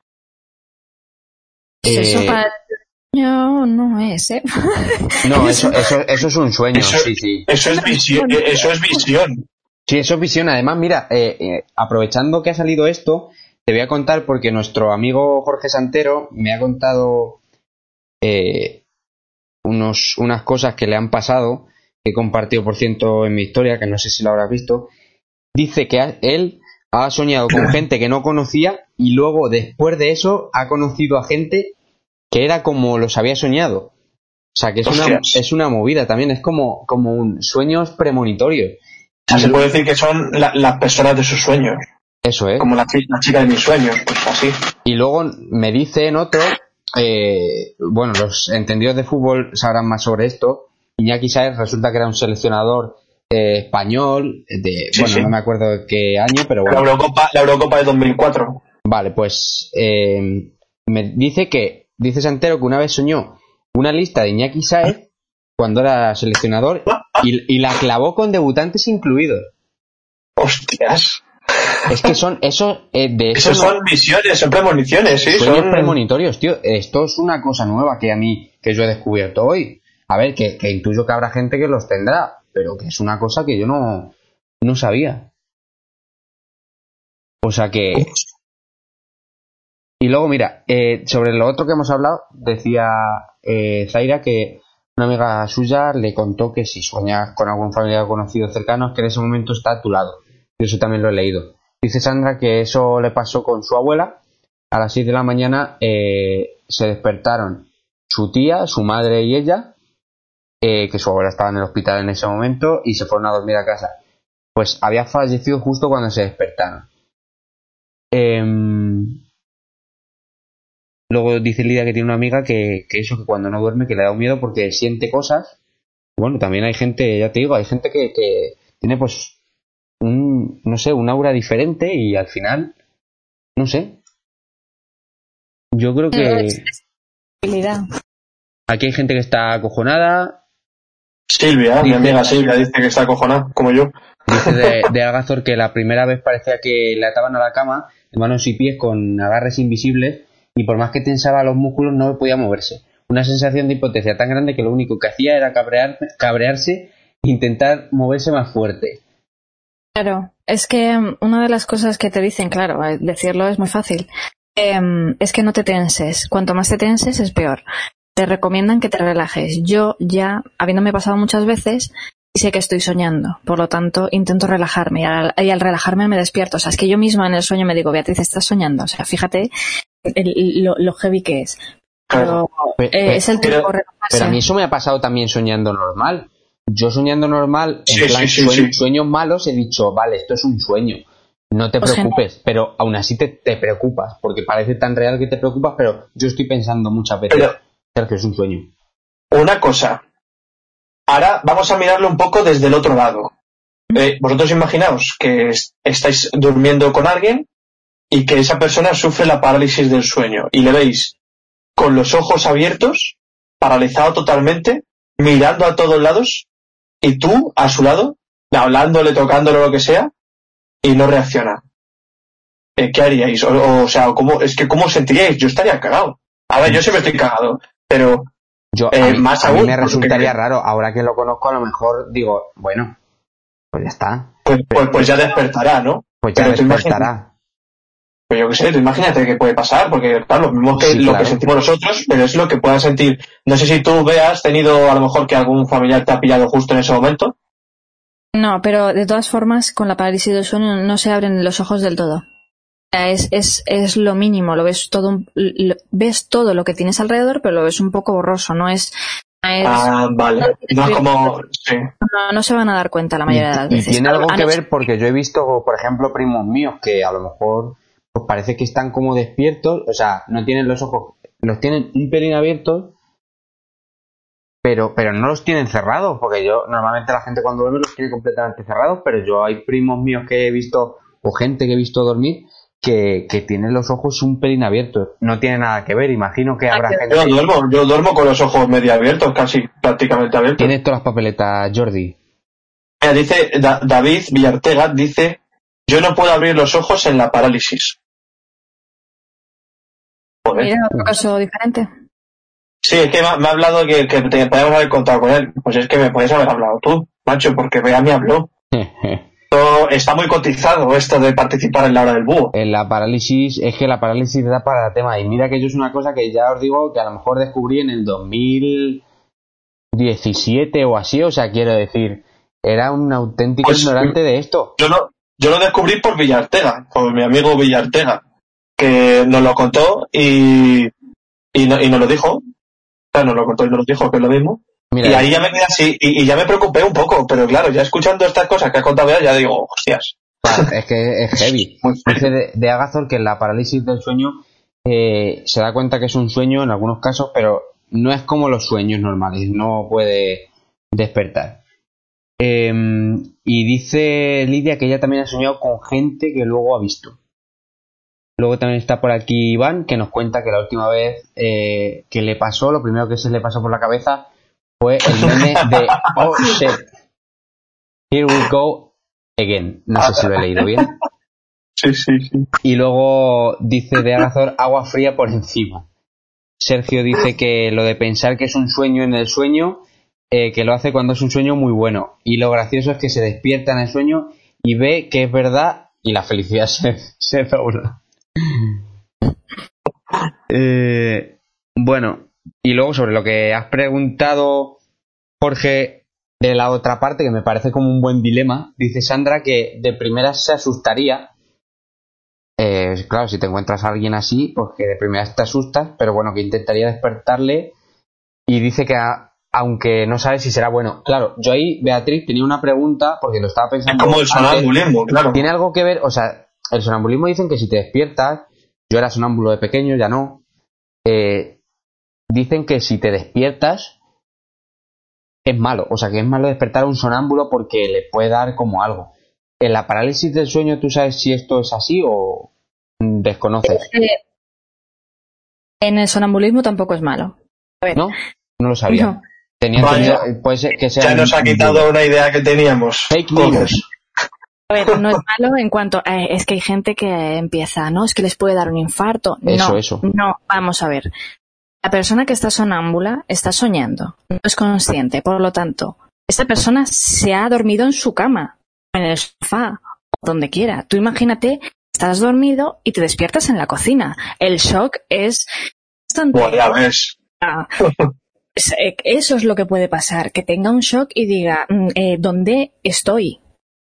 Eh, eso para el sueño no es, ¿eh? No, eso, eso, eso es un sueño, Eso- sí, sí. Eso es visión. eh, Eso es visión. Sí, eso es visión. Además, mira, eh, eh, aprovechando que ha salido esto, te voy a contar porque nuestro amigo Jorge Santero me ha contado eh, unos, unas cosas que le han pasado, que he compartido por ciento en mi historia, que no sé si lo habrás visto. Dice que él ha soñado con gente que no conocía y luego, después de eso, ha conocido a gente que era como los había soñado. O sea, que es una, es una movida también, es como, como un sueños premonitorios. O sea, se puede decir que son la- las personas de sus sueños. Eso es. Como la, chi- la chica de mis sueños. Pues así. Y luego me dice en otro, eh, bueno, los entendidos de fútbol sabrán más sobre esto. Iñaki Saez resulta que era un seleccionador eh, español, de, Sí, bueno, sí. no me acuerdo qué año, pero La bueno. Eurocopa, la Eurocopa de 2004. Vale, pues eh, me dice que, dice Santero que una vez soñó una lista de Iñaki Saez cuando era seleccionador y, y la clavó con debutantes incluidos. Hostias. Es que son, eso, eh, de eso Esos no- son visiones, son premoniciones, sí. Son... premonitorios, tío. Esto es una cosa nueva que a mí, que yo he descubierto hoy. A ver, que, que intuyo que habrá gente que los tendrá, pero que es una cosa que yo no, no sabía. O sea que... Y luego, mira, eh, sobre lo otro que hemos hablado, decía eh, Zaira que una amiga suya le contó que si sueñas con algún familiar conocido cercano, es que en ese momento está a tu lado. Y eso también lo he leído. Dice Sandra que eso le pasó con su abuela. A las 6 de la mañana eh, se despertaron su tía, su madre y ella, eh, que su abuela estaba en el hospital en ese momento, y se fueron a dormir a casa. Pues había fallecido justo cuando se despertaron. Em, luego dice Lidia que tiene una amiga que, que eso, que cuando no duerme, que le da un miedo porque siente cosas. Bueno, también hay gente, ya te digo, hay gente que, que tiene pues un, no sé, un aura diferente y al final, no sé. Yo creo que aquí hay gente que está acojonada. Silvia, mi amiga Silvia dice que está acojonada, como yo. Dice de, de que la primera vez parecía que le ataban a la cama de manos y pies con agarres invisibles y por más que tensaba los músculos no podía moverse. Una sensación de impotencia tan grande que lo único que hacía era cabrear, cabrearse e intentar moverse más fuerte. Claro, es que mm, una de las cosas que te dicen, claro, eh, decirlo es muy fácil, em, es que no te tenses. Cuanto más te tenses es peor. Te recomiendan que te relajes. Yo ya, habiéndome pasado muchas veces, sé que estoy soñando. Por lo tanto, intento relajarme y al, relajarme me despierto. O sea, es que yo misma en el sueño me digo, Beatriz, estás soñando. O sea, fíjate lo, heavy que es. Pero, eh, es el tiempo Pero a mí eso me ha pasado también soñando normal yo soñando normal, en plan sueños malos, he dicho, vale, esto es un sueño, no te preocupes, pero aún así te, preocupas, porque parece tan real que te preocupas, pero yo estoy pensando muchas veces que es un sueño. Una cosa, ahora vamos a mirarlo un poco desde el otro lado. Eh, vosotros imaginaos que estáis durmiendo con alguien y que esa persona sufre la parálisis del sueño y le veis con los ojos abiertos, paralizado totalmente, mirando a todos lados y tú a su lado, hablándole, tocándole, lo que sea, y no reacciona. Eh, ¿Qué haríais? O, sea, ¿cómo, es que ¿cómo sentiríais? Yo estaría cagado. A ver, yo siempre estoy cagado, pero yo, eh, más a mí me resultaría raro. Ahora que lo conozco, a lo mejor digo, bueno, pues ya está. Pues, pues, pues ya despertará, ¿no? Pues ya despertará. Pues yo qué sé, imagínate qué puede pasar, porque claro, lo mismo que lo que sentimos nosotros, pero es lo que puedan sentir. No sé si tú veas tenido a lo mejor que algún familiar te ha pillado justo en ese momento. No, pero de todas formas, con la parálisis del sueño no se abren los ojos del todo. Es, es, es lo mínimo, lo ves todo, ves todo lo que tienes alrededor, pero lo ves un poco borroso, no es ah, vale. No, como, no, se van a dar cuenta la mayoría de las veces. Y tiene algo que ver porque yo he visto, por ejemplo, primos míos que a lo mejor pues parece que están como despiertos, o sea, no tienen los ojos, los tienen un pelín abiertos, pero, pero no los tienen cerrados, porque yo, normalmente la gente cuando duerme los tiene completamente cerrados, pero yo hay primos míos que he visto, o gente que he visto dormir, que, que tienen los ojos un pelín abiertos. No tiene nada que ver, imagino que habrá gente... Yo duermo, yo duermo con los ojos medio abiertos, casi prácticamente abiertos. Tienes todas las papeletas, Jordi. dice David Villartega, dice, yo no puedo abrir los ojos en la parálisis. Mira, otro caso diferente. Sí, es que me, ha hablado que, que te podíamos haber contado con él. Pues es que me puedes haber hablado tú, macho, porque vea me habló. está muy cotizado esto de participar en la hora del búho. En la parálisis, es que la parálisis da para el tema. Y mira que yo es una cosa que ya os digo que a lo mejor descubrí en el 2017 o así, o sea, quiero decir, era un auténtico pues, ignorante de esto. Yo lo, yo lo descubrí por Villartega, por mi amigo Villartega que nos lo contó y, y, no, y nos lo dijo. O sea, nos lo contó y nos lo dijo, que es lo mismo. Y ahí ya me quedé así, y, ya me preocupé un poco, pero claro, ya escuchando estas cosas que ha contado ya digo, hostias. es que es heavy. Dice de, de que la parálisis del sueño eh, se da cuenta que es un sueño en algunos casos, pero no es como los sueños normales, no puede despertar. Em, y dice Lidia que ella también ha soñado con gente que luego ha visto. Luego también está por aquí Iván, que nos cuenta que la última vez eh, que le pasó, lo primero que se le pasó por la cabeza fue el meme de Oh shit, here we go again. No sé si lo he leído bien. Sí, sí, sí. Y luego dice de Agazor agua fría por encima. Sergio dice que lo de pensar que es un sueño en el sueño, eh, que lo hace cuando es un sueño muy bueno. Y lo gracioso es que se despierta en el sueño y ve que es verdad y la felicidad se, se dobla. Eh, bueno, y luego sobre lo que has preguntado, Jorge, de la otra parte, que me parece como un buen dilema, dice Sandra que de primera se asustaría. Eh, claro, si te encuentras a alguien así, pues que de primeras te asustas, pero bueno, que intentaría despertarle. Y dice que aunque no sabe si será bueno. Claro, yo ahí, Beatriz, tenía una pregunta, porque lo estaba pensando. Es como el sonambulismo, claro. Tiene algo que ver, o sea, el sonambulismo dicen que si te despiertas, yo era sonámbulo de pequeño, ya no, eh, dicen que si te despiertas, es malo. O sea, que es malo despertar a un sonámbulo porque le puede dar como algo. En la parálisis del sueño, ¿tú sabes si esto es así o desconoces? En el sonambulismo tampoco es malo. ¿No? No lo sabía. Tenía puede ser que sea ya nos ha quitado una idea que teníamos. Fake news. A ver, no es malo en cuanto a, es que hay gente que empieza, ¿no? Es que les puede dar un infarto. Eso, no, eso. No, vamos a ver. La persona que está sonámbula está soñando, no es consciente. Por lo tanto, esta persona se ha dormido en su cama, en el sofá, donde quiera. Tú imagínate, estás dormido y te despiertas en la cocina. El shock es bastante. Eh, eso es lo que puede pasar, que tenga un shock y diga, mm, eh, ¿dónde estoy?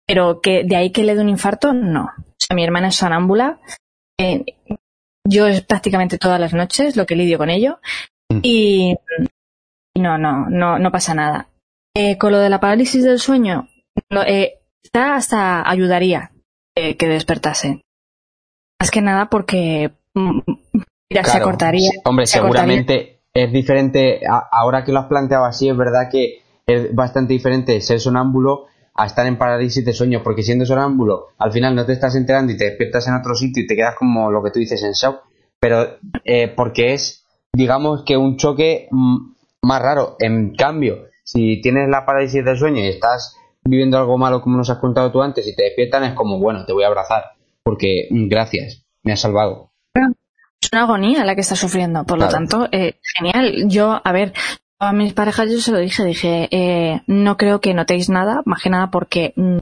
Pero que de ahí que le dé un infarto, no. O sea, mi hermana es sonámbula. Eh, yo es prácticamente todas las noches lo que lidio con ello. Mm. Y, no, no, no, no pasa nada. Eh, con lo de la parálisis del sueño, eh, hasta ayudaría que despertase. Más que nada porque mm, mira, se cortaría. Hombre, seguramente es diferente. ahora que lo has planteado así, es verdad que es bastante diferente ser sonámbulo a estar en parálisis de sueño, porque siendo sonámbulo, al final no te estás enterando y te despiertas en otro sitio y te quedas como lo que tú dices en shock, pero eh, porque es, digamos que un choque mm, más raro. En cambio, si tienes la parálisis de sueño y estás viviendo algo malo como nos has contado tú antes y te despiertan, es como, bueno, te voy a abrazar, porque mm, gracias, me has salvado. Es una agonía la que estás sufriendo, por lo tanto, eh, genial. Yo, a ver, a mis parejas yo se lo dije, dije, eh, no creo que notéis nada, más que nada porque mm,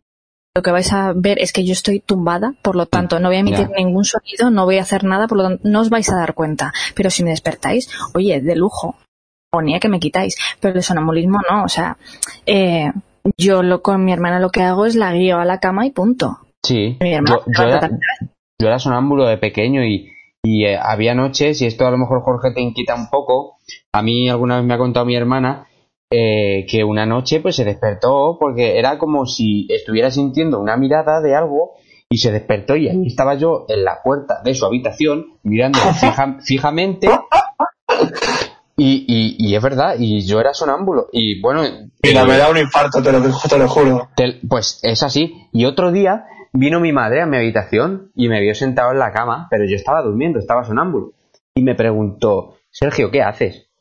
lo que vais a ver es que yo estoy tumbada, por lo tanto no voy a emitir ningún sonido, no voy a hacer nada, por lo tanto no os vais a dar cuenta. Pero si me despertáis, oye, de lujo, ponía que me quitáis, pero el sonambulismo no, o sea, eh, yo lo, con mi hermana lo que hago es la guío a la cama y punto. Sí, yo, era, yo era sonámbulo de pequeño y y eh, había noches, y esto a lo mejor Jorge te inquieta un poco, a mí alguna vez me ha contado mi hermana eh, que una noche pues se despertó porque era como si estuviera sintiendo una mirada de algo y se despertó y ahí estaba yo en la puerta de su habitación mirando fijamente y, y, es verdad, y yo era sonámbulo. Y bueno. Mira, me da un infarto, te lo, te lo juro. pues es así. Y otro día Vino mi madre a mi habitación y me vio sentado en la cama, pero yo estaba durmiendo, estaba sonámbulo. Y me preguntó, Sergio, ¿qué haces?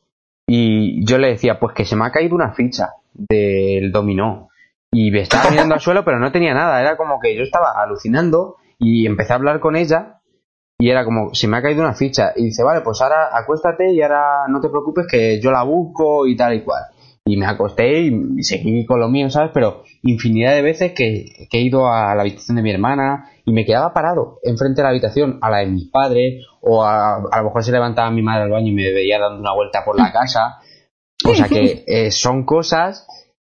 Y yo le decía, pues que se me ha caído una ficha del dominó. Y me estaba mirando al suelo, pero no tenía nada. Era como que yo estaba alucinando y empecé a hablar con ella y era como, se me ha caído una ficha. Y dice, vale, pues ahora acuéstate y ahora no te preocupes que yo la busco y tal y cual y me acosté y seguí con lo mío, ¿sabes? Pero infinidad de veces que, he ido a la habitación de mi hermana y me quedaba parado enfrente de la habitación, a la de mis padres, o a, a lo mejor se levantaba mi madre al baño y me veía dando una vuelta por la casa. O sea que eh, son cosas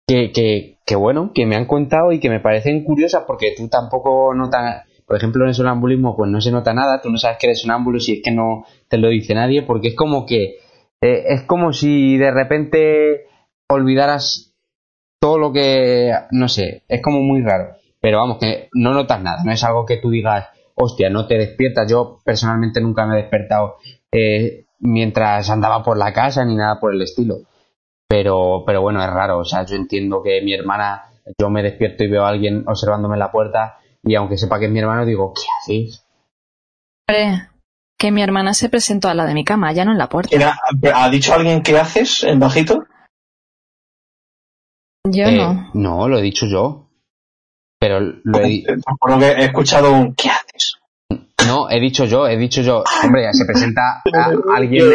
que, que, que, bueno, que me han contado y que me parecen curiosas porque tú tampoco notas, por ejemplo, en el sonambulismo, pues no se nota nada, tú no sabes que eres sonámbulo si es que no te lo dice nadie, porque es como que, eh, es como si de repente olvidaras todo lo que, no sé, es como muy raro. Pero vamos, que no notas nada, no es algo que tú digas, hostia, no te despiertas. Yo personalmente nunca me he despertado eh, mientras andaba por la casa ni nada por el estilo. Pero, pero bueno, es raro. O sea, yo entiendo que mi hermana, yo me despierto y veo a alguien observándome en la puerta y aunque sepa que es mi hermano, digo, ¿qué haces? Que mi hermana se presentó a la de mi cama, ya no en la puerta. ¿Ha dicho alguien qué haces en bajito? Yo eh, no. No, lo he dicho yo. Pero lo he Por lo que he escuchado un ¿qué haces? No, he dicho yo, he dicho yo. Hombre, ya se presenta a alguien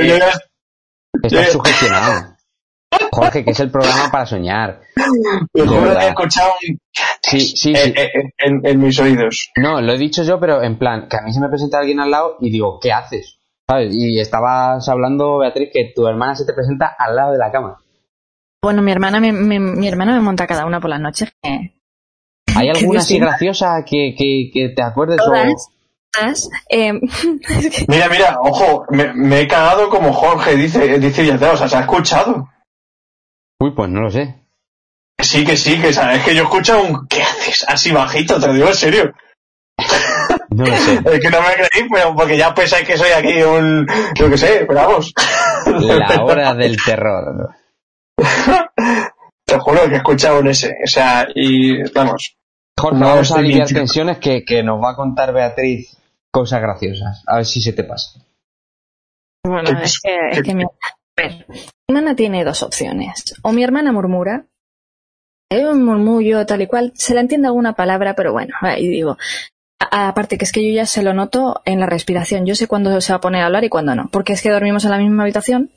que está sugestionado. Jorge, que es el programa para soñar. Yo he escuchado un sí, sí, sí. En, en, mis oídos. No, lo he dicho yo, pero en plan, que a mí se me presenta alguien al lado y digo, ¿qué haces? ¿Sabes? Y estabas hablando, Beatriz, que tu hermana se te presenta al lado de la cama. Bueno, mi hermana me, mi hermana me monta cada una por las noches. ¿Hay alguna así graciosa que, que, te acuerdes? Todas, eh, mira, mira, ojo, me, he cagado como Jorge, dice, dice o sea, ¿se ha escuchado? Uy, pues no lo sé. Sí, que sí, que sabes que yo escucho un ¿qué haces? Así bajito, te lo digo en serio. No lo sé. Es que no me creéis, pero porque ya pensáis que soy aquí un, yo qué sé, pero vamos. La hora del terror. te juro que he escuchado un ese. O sea, y vamos. Jorge, vamos a aliviar tensiones que, que nos va a contar Beatriz cosas graciosas. A ver si se te pasa. Bueno, es que, es que mi, mi hermana tiene dos opciones. O mi hermana murmura, hay un murmullo tal y cual, se le entiende alguna palabra, pero bueno, ahí digo. Aparte que es que yo ya se lo noto en la respiración. Yo sé cuándo se va a poner a hablar y cuándo no. Porque es que dormimos en la misma habitación,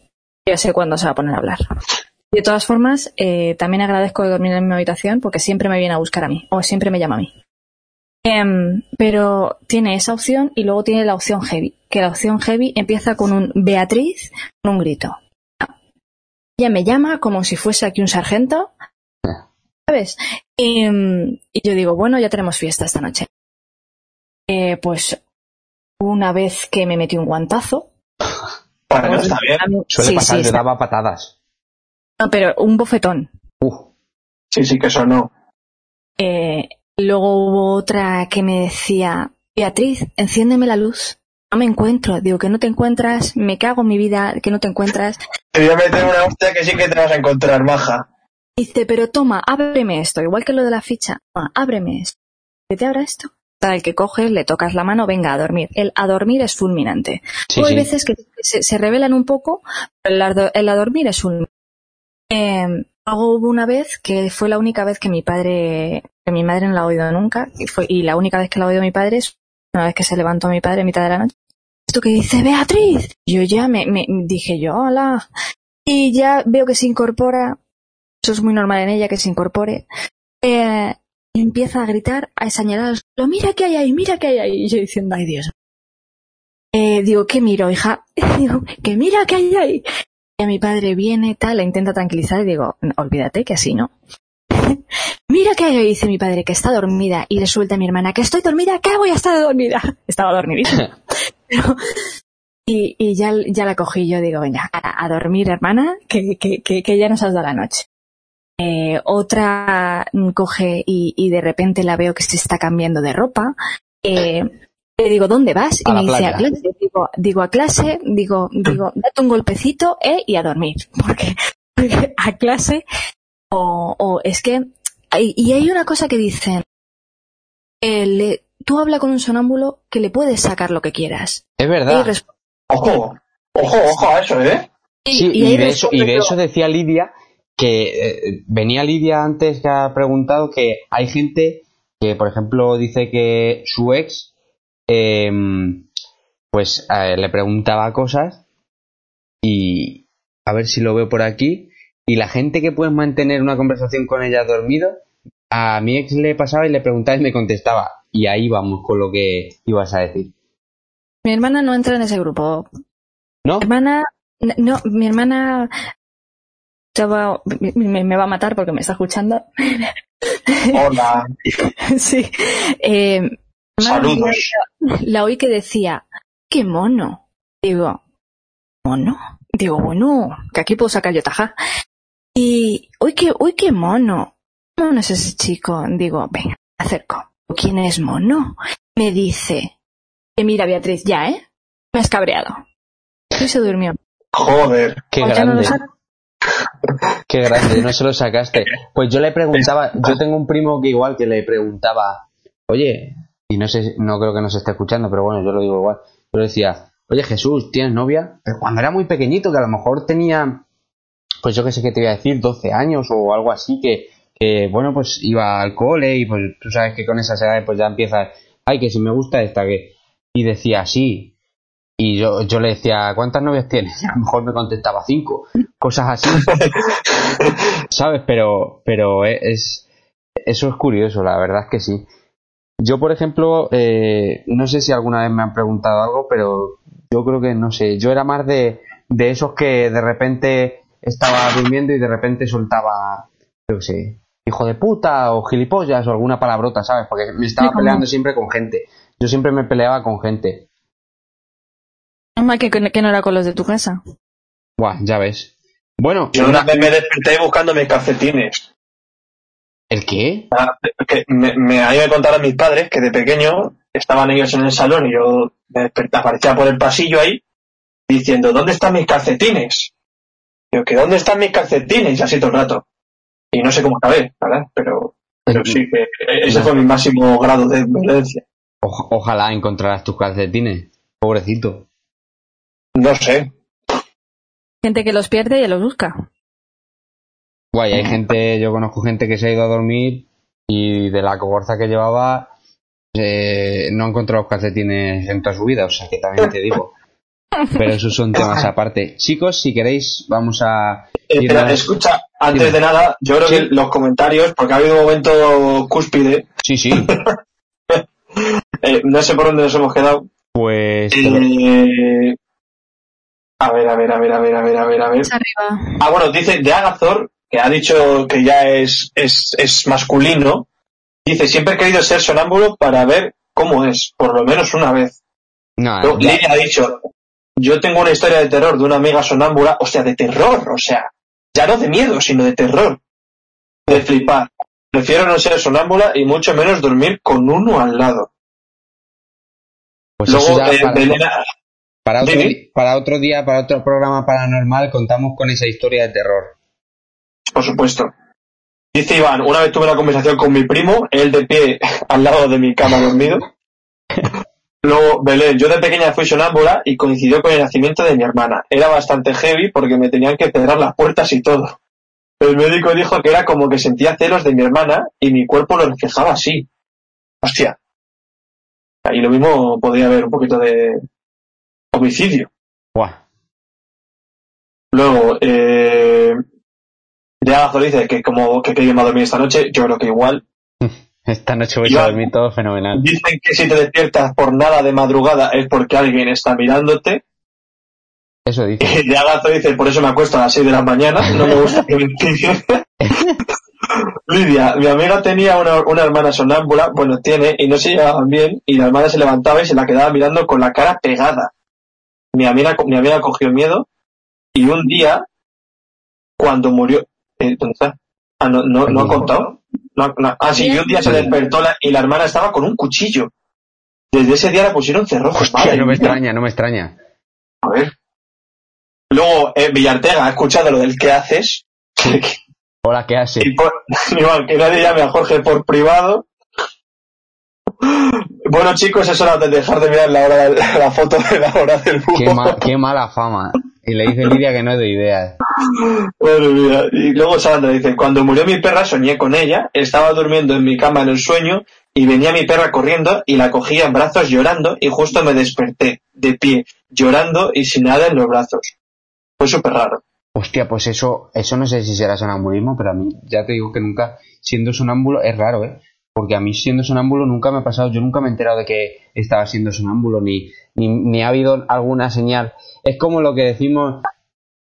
yo sé cuándo se va a poner a hablar. De todas formas, eh, también agradezco de dormir en mi habitación porque siempre me viene a buscar a mí o siempre me llama a mí. Em, pero tiene esa opción y luego tiene la opción heavy, que la opción heavy empieza con un Beatriz, con un grito. Ella me llama como si fuese aquí un sargento, ¿sabes? Y, em, y yo digo, bueno, ya tenemos fiesta esta noche. Eh, pues una vez que me metí un guantazo. Bueno, está bien. Suele Sí, pasar, sí, daba patadas. No, pero un bofetón. Uh, Sí, sí, que eso no. Eh, luego hubo otra que me decía, Beatriz, enciéndeme la luz. No me encuentro. Digo, que no te encuentras, me cago en mi vida, que no te encuentras. Te voy a meter una hostia que sí que te vas a encontrar, maja. Dice, pero toma, ábreme esto, igual que lo de la ficha. Toma, ábreme esto. ¿Que te abra esto? Tal que coges, le tocas la mano, venga a dormir. El a dormir es fulminante. sí, hay sí. veces que se, se revelan un poco, pero el, a- el a dormir es fulminante. Eh, hubo una vez que fue la única vez que mi padre, que mi madre no la ha oído nunca, y, fue, y la única vez que la ha oído mi padre es una vez que se levantó mi padre a mitad de la noche. Esto que dice Beatriz. Yo ya me, me dije yo, hola. Y ya veo que se incorpora, eso es muy normal en ella que se incorpore, eh, empieza a gritar, a señalar, mira que hay ahí, mira que hay ahí. Y yo diciendo, ay Dios. Eh, digo, ¿qué miro, hija? digo, que mira que hay ahí. Y a mi padre viene, tal, la intenta tranquilizar y digo, "No, olvídate que así, ¿no? mira que ahí, dice mi padre, que está dormida. Y le suelta a mi hermana, que estoy dormida, que voy a estar dormida. Estaba dormidísima. Pero- y y ya, ya la cogí yo, digo, venga, a, a dormir, hermana, que, que, que, que ya nos has dado la noche. Eh, otra coge y, y de repente la veo que se está cambiando de ropa. Eh, le digo, ¿dónde vas? Y A me dice, a clase. Digo, digo, a clase, digo, digo, date un golpecito, eh, y a dormir. Porque, porque a clase, o, o es que, y hay una cosa que dicen, le- tú habla con un sonámbulo que le puedes sacar lo que quieras. Es verdad. Ojo, ojo, ojo a eso, ¿eh? Sí, y de eso, y de eso decía Lidia que eh, venía Lidia antes que ha preguntado que hay gente que, por ejemplo, dice que su ex eh, pues eh, le preguntaba cosas y a ver si lo veo por aquí y la gente que puede mantener una conversación con ella dormido a mi ex le pasaba y le preguntaba y me contestaba y ahí vamos con lo que ibas a decir Mi hermana no entra en ese grupo. ¿no? Mi hermana, no, mi hermana me, me va a matar porque me está escuchando. Hola. sí. Eh, Saludos. La, oí que decía, qué mono. Digo, ¿mono? Digo, bueno, que aquí puedo sacar yo taja. Y, uy, qué, uy, qué mono. ¿Qué mono es ese chico? Digo, venga, me acerco. ¿Quién es mono? Me dice, que mira, Beatriz, ya, ¿eh? Me has cabreado. Y se durmió. Joder. Qué Pues no grande. Qué grande, no se lo sacaste. Pues yo le preguntaba, yo tengo un primo que igual que le preguntaba, oye, y no sé, no creo que nos esté escuchando, pero bueno, yo lo digo igual. Yo decía, oye Jesús, ¿tienes novia? Pero cuando era muy pequeñito, que a lo mejor tenía, pues yo qué sé qué te voy a decir, 12 años o algo así, que, que bueno, pues iba al cole y pues tú sabes que con esas edades pues ya empieza, ay, que si me gusta esta, que... Y decía, sí. Y yo, yo le decía, ¿cuántas novias tienes? Y a lo mejor me contestaba cinco. Cosas así. ¿Sabes? Pero, pero es, eso es curioso, la verdad es que sí. Yo, por ejemplo, eh, no sé si alguna vez me han preguntado algo, pero yo creo que, no sé, yo era más de, de esos que de repente estaba durmiendo y de repente soltaba, yo qué sé, hijo de puta o gilipollas o alguna palabrota, ¿sabes? Porque me estaba peleando siempre con gente. Yo siempre me peleaba con gente. Mamá, que, que no era con los de tu casa. Buah, ya ves. Bueno, Yo una vez me desperté buscando mis calcetines. ¿El qué? Ah, que me, me, a mí me contaron mis padres que de pequeño estaban ellos en el salón y yo me desperté, aparecía por el pasillo ahí diciendo, ¿dónde están mis calcetines? Yo, ¿que dónde están mis calcetines? Y así todo el rato. Y no sé cómo acabé, ¿verdad? Pero, pero sí, que ese fue mi máximo grado de violencia. ojalá encontraras tus calcetines, pobrecito. No sé. Gente que los pierde y los busca. Guay, hay gente, yo conozco gente que se ha ido a dormir y de la cogorza que llevaba eh, no ha encontrado los calcetines en toda su vida, o sea que también te digo. Pero esos son temas aparte. Chicos, si queréis, vamos a. Eh, escucha, antes de nada, yo creo que los comentarios, porque ha habido un momento cúspide. Sí, sí. Eh, no sé por dónde nos hemos quedado. Pues. Eh, a ver, a ver, a ver, a ver, a ver, a ver, a ver. Ah, bueno, dice de Agathor, que ha dicho que ya es, es, es masculino. Dice, siempre he querido ser sonámbulo para ver cómo es, por lo menos una vez. No, ha dicho, yo tengo una historia de terror de una amiga sonámbula, o sea, de terror, o sea, ya no de miedo, sino de terror, de flipar. Prefiero no ser sonámbula y mucho menos dormir con uno al lado. Pues Luego, eh, para, otro, para otro día, para otro programa paranormal, contamos con esa historia de terror. Por supuesto. Dice Iván, una vez tuve una conversación con mi primo, él de pie al lado de mi cama dormido. Luego, Belén, yo de pequeña fui sonámbula y coincidió con el nacimiento de mi hermana. Era bastante heavy porque me tenían que cerrar las puertas y todo. El médico dijo que era como que sentía celos de mi hermana y mi cuerpo lo reflejaba así. Hostia. Y lo mismo podría haber un poquito de homicidio. Luego, eh, ya dice que como que quería dormir esta noche, yo creo que igual. Esta noche voy a dormir todo fenomenal. Dicen que si te despiertas por nada de madrugada es porque alguien está mirándote. Eso dice. Y Agazo dice, por eso me acuesto a las 6 de la mañana, no me gusta que me Lidia, mi amiga tenía una, una, hermana sonámbula, bueno, tiene, y no se llevaban bien, y la hermana se levantaba y se la quedaba mirando con la cara pegada. Mi amiga, mi amiga cogió miedo, y un día, cuando murió, eh, ¿dónde está? Ah, no, no, no ha contado. No, Ah, sí, y un día se despertó y la hermana estaba con un cuchillo. Desde ese día la pusieron cerrojos. no me extraña, no me extraña. A ver. Luego, eh, Villartega ha escuchado lo del qué haces. Hola, ¿qué haces? igual, que nadie llame a Jorge por privado. Bueno, chicos, es hora de dejar de mirar la, hora, la foto de la hora del búho. Qué, mala fama. Y le dice Lidia que no es de ideas. Bueno, Y luego Sandra dice, cuando murió mi perra soñé con ella, estaba durmiendo en mi cama en el sueño y venía mi perra corriendo y la cogía en brazos llorando y justo me desperté, de pie, llorando y sin nada en los brazos. Fue súper raro. Hostia, pues eso, eso no sé si será sonambulismo, pero a mí ya te digo que nunca, siendo sonámbulo, es raro, ¿eh? Porque a mí siendo sonámbulo nunca me ha pasado, yo nunca me he enterado de que estaba siendo sonámbulo, ni, ni, ni ha habido alguna señal es como lo que decimos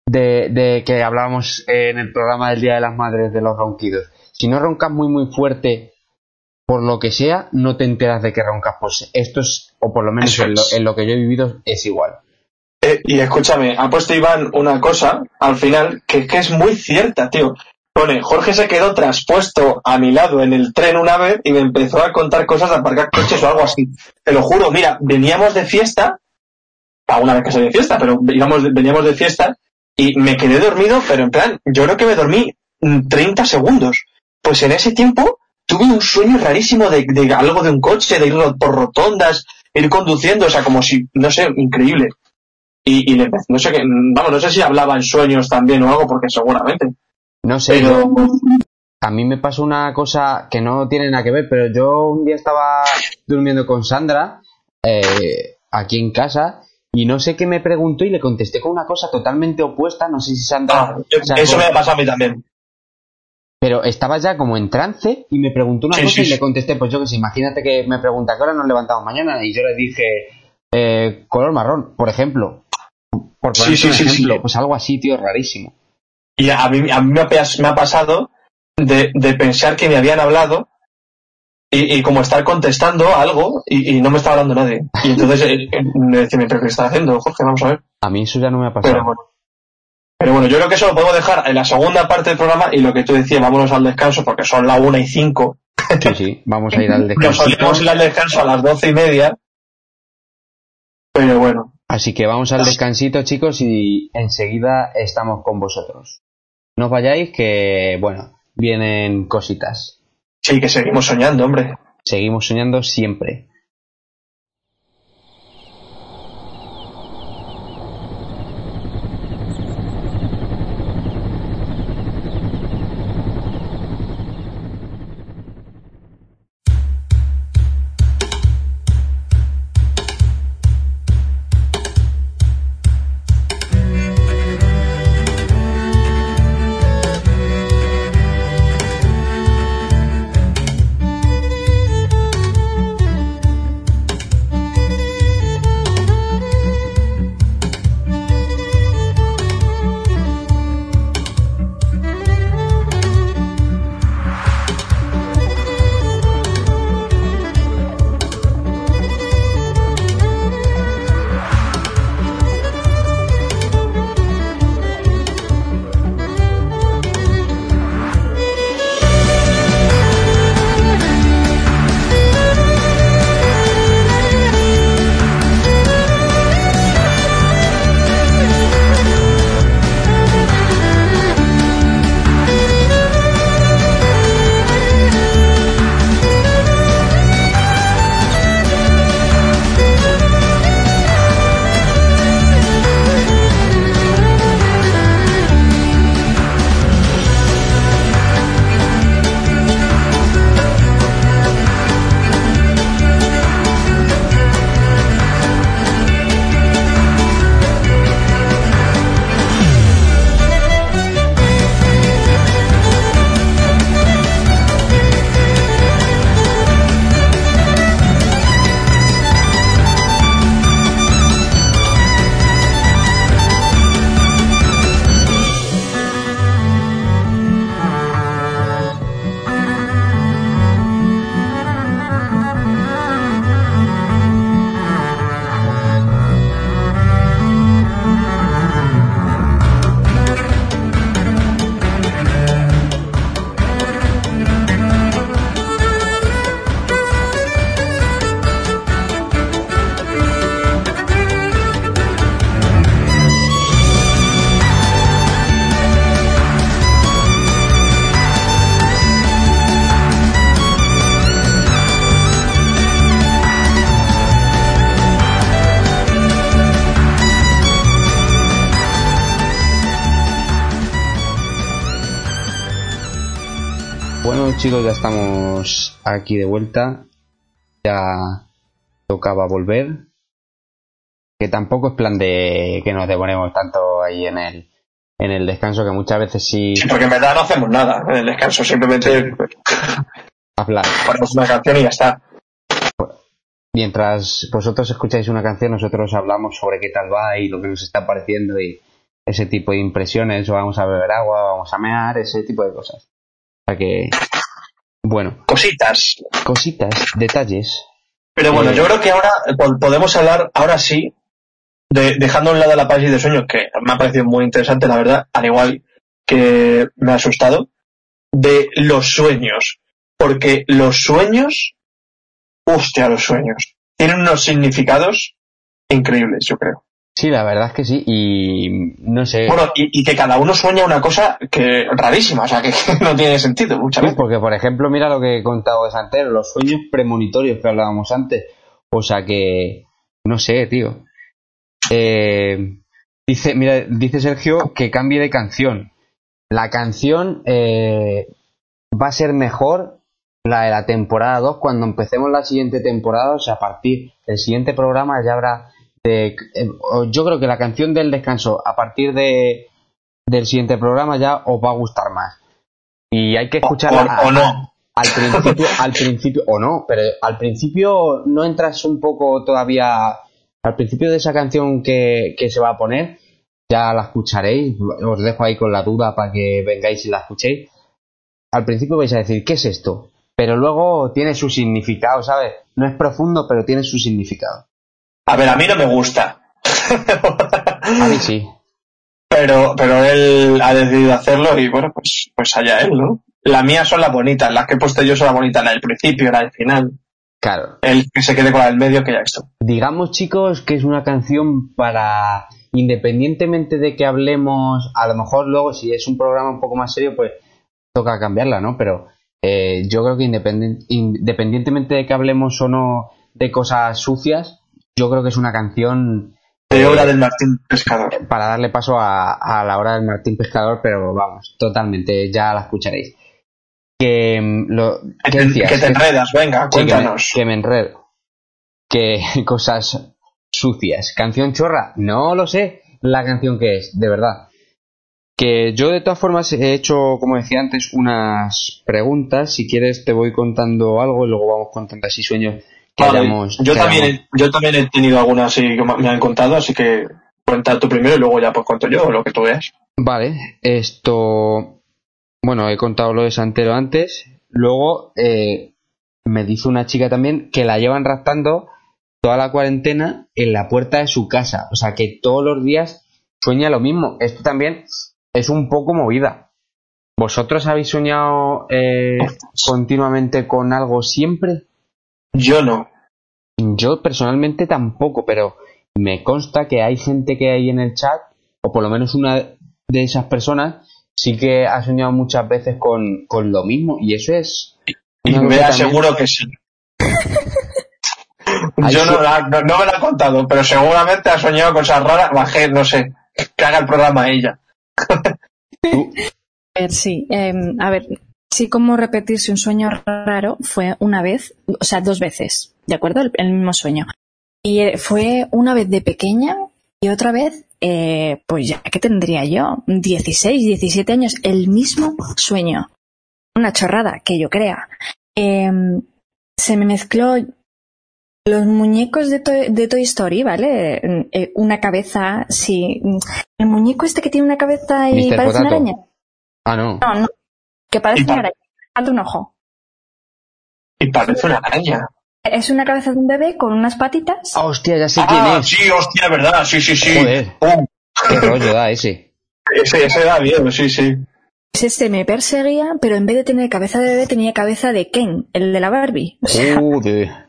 de, que hablábamos en el programa del Día de las Madres de los ronquidos. Si no roncas muy muy fuerte por lo que sea, no te enteras de que roncas. Pues esto es, o por lo menos en lo, que yo he vivido, es igual. Eh, y escúchame, ha puesto Iván una cosa al final que, que es muy cierta, tío. Pone, Jorge se quedó traspuesto a mi lado en el tren una vez y me empezó a contar cosas de aparcar coches o algo así. Te lo juro, mira, veníamos de fiesta a una vez que salí de fiesta, pero veníamos de fiesta y me quedé dormido, pero en plan, yo creo que me dormí 30 segundos. Pues en ese tiempo tuve un sueño rarísimo de, algo de un coche, de ir por rotondas, ir conduciendo, o sea, como si, no sé, increíble. Y, y no sé qué, vamos, no sé si hablaba en sueños también o algo, porque seguramente. No sé, pero... a mí me pasó una cosa que no tiene nada que ver, pero yo un día estaba durmiendo con Sandra, eh, aquí en casa, y no sé qué me preguntó y le contesté con una cosa totalmente opuesta, no sé si Sandra... Ah, eso me pasa a mí también. Pero estaba ya como en trance y me preguntó una cosa y le contesté, pues yo que sé, imagínate que me pregunta, ¿qué hora nos levantamos mañana? Y yo le dije, eh, color marrón, por ejemplo. Por sí, sí, ejemplo, pues algo así, tío, rarísimo. Y a mí, a mí me, ha, pasado de, de pensar que me habían hablado y, como estar contestando algo y, no me estaba hablando nadie. Y entonces eh, eh, me decía, ¿pero qué está haciendo, Jorge? Vamos a ver. A mí eso ya no me ha pasado. Pero bueno, yo creo que eso lo puedo dejar en la segunda parte del programa y lo que tú decías, vámonos al descanso porque son las una y cinco. Sí, sí, vamos a ir al descanso. Nos solíamos ir al descanso a las doce y media. Pero bueno. Así que vamos al descansito, chicos, y enseguida estamos con vosotros. No os vayáis, que bueno, vienen cositas. Sí, que seguimos soñando, hombre. Seguimos soñando siempre. Chicos, ya estamos aquí de vuelta. Ya tocaba volver. Que tampoco es plan de que nos devoremos tanto ahí en el, en el descanso, que muchas veces sí. Sí, porque en verdad no hacemos nada en el descanso, simplemente hablar. ponemos una canción y ya está. Mientras vosotros escucháis una canción, nosotros hablamos sobre qué tal va y lo que nos está pareciendo y ese tipo de impresiones, o vamos a beber agua, vamos a mear, ese tipo de cosas. O sea que bueno. Cositas. Cositas, detalles. Pero bueno, Eh, yo creo que ahora po- podemos hablar, ahora sí, de, dejando a un lado la parálisis de sueño, que me ha parecido muy interesante, la verdad, al igual que me ha asustado, de los sueños. Porque los sueños, hostia, los sueños, tienen unos significados increíbles, yo creo. Sí, la verdad es que sí. Y no sé. Bueno, y, y que cada uno sueña una cosa que rarísima, o sea, que no tiene sentido muchas Sí, veces. porque por ejemplo, mira lo que he contado de Santero, los sueños premonitorios que hablábamos antes. O sea que, no sé, tío. Eh, dice, mira, dice Sergio que cambie de canción. La canción eh, va a ser mejor la de la temporada 2 cuando empecemos la siguiente temporada, o sea, a partir del siguiente programa ya habrá de, eh, yo creo que la canción del descanso a partir de del siguiente programa ya os va a gustar más. Y hay que escuchar O- o no. al principio, al principio, o no, pero al principio no entras un poco todavía, al principio de esa canción que, que se va a poner, ya la escucharéis, os dejo ahí con la duda para que vengáis y la escuchéis. Al principio vais a decir, ¿qué es esto? Pero luego tiene su significado, ¿sabes? No es profundo, pero tiene su significado. A ver, a mí no me gusta. A mí sí. pero, pero él ha decidido hacerlo y bueno, pues, pues allá él, ¿no? Las mías son las bonitas, las que he puesto yo son las bonitas, la del principio, la del final. Claro. El que se quede con la del medio, que ya esto. Digamos, chicos, que es una canción para, independientemente de que hablemos, a lo mejor luego, si es un programa un poco más serio, pues toca cambiarla, ¿no? Pero eh, yo creo que independientemente de que hablemos o no de cosas sucias, yo creo que es una canción... De hora del Martín Pescador. Para darle paso a, la hora del Martín Pescador, pero vamos, totalmente, ya la escucharéis. Que, mm, lo, que, te enredas, venga, cuéntanos. que, me, enredo. Que cosas sucias. ¿Canción chorra? No lo sé la canción que es, de verdad. Que yo de todas formas he hecho, como decía antes, unas preguntas. Si quieres te voy contando algo y luego vamos contando así sueños yo, también he, yo también he tenido algunas así que me han contado, así que cuenta tú primero y luego ya pues cuento yo lo que tú veas. Vale, esto... Bueno, he contado lo de Santero antes. Luego eh, me dice una chica también que la llevan raptando toda la cuarentena en la puerta de su casa. O sea que todos los días sueña lo mismo. Esto también es un poco movida. ¿Vosotros habéis soñado eh, continuamente con algo siempre? Yo no. Yo personalmente tampoco, pero me consta que hay gente que hay en el chat, o por lo menos una de esas personas, sí que ha soñado muchas veces con, con lo mismo, y eso es... Y me aseguro que sí. Yo no, no, me lo he contado, pero seguramente ha soñado cosas raras. Bajé, no sé, que haga el programa ella. a ver, sí. Em, a ver, sí como repetirse un sueño raro fue una vez, o sea, dos veces, ¿de acuerdo? El, mismo sueño. Y eh, fue una vez de pequeña y otra vez, eh, pues ya que tendría yo, 16, 17 años, el mismo sueño. Una chorrada, que yo crea. Em, se me mezcló los muñecos de, de Toy Story, ¿vale? Eh, una cabeza, sí. El muñeco este que tiene una cabeza y parece una araña. Ah, no. No, no. Que parece una araña. Falta un ojo. Y parece una araña. Es una cabeza de un bebé con unas patitas. Ah, hostia, ya sé quién ah, es. Sí, hostia, verdad, sí, sí, sí. Joder. Qué rollo da ese. Ese, ese da miedo, sí, sí. Este me perseguía, pero en vez de tener cabeza de bebé tenía cabeza de Ken, el de la Barbie. O sea,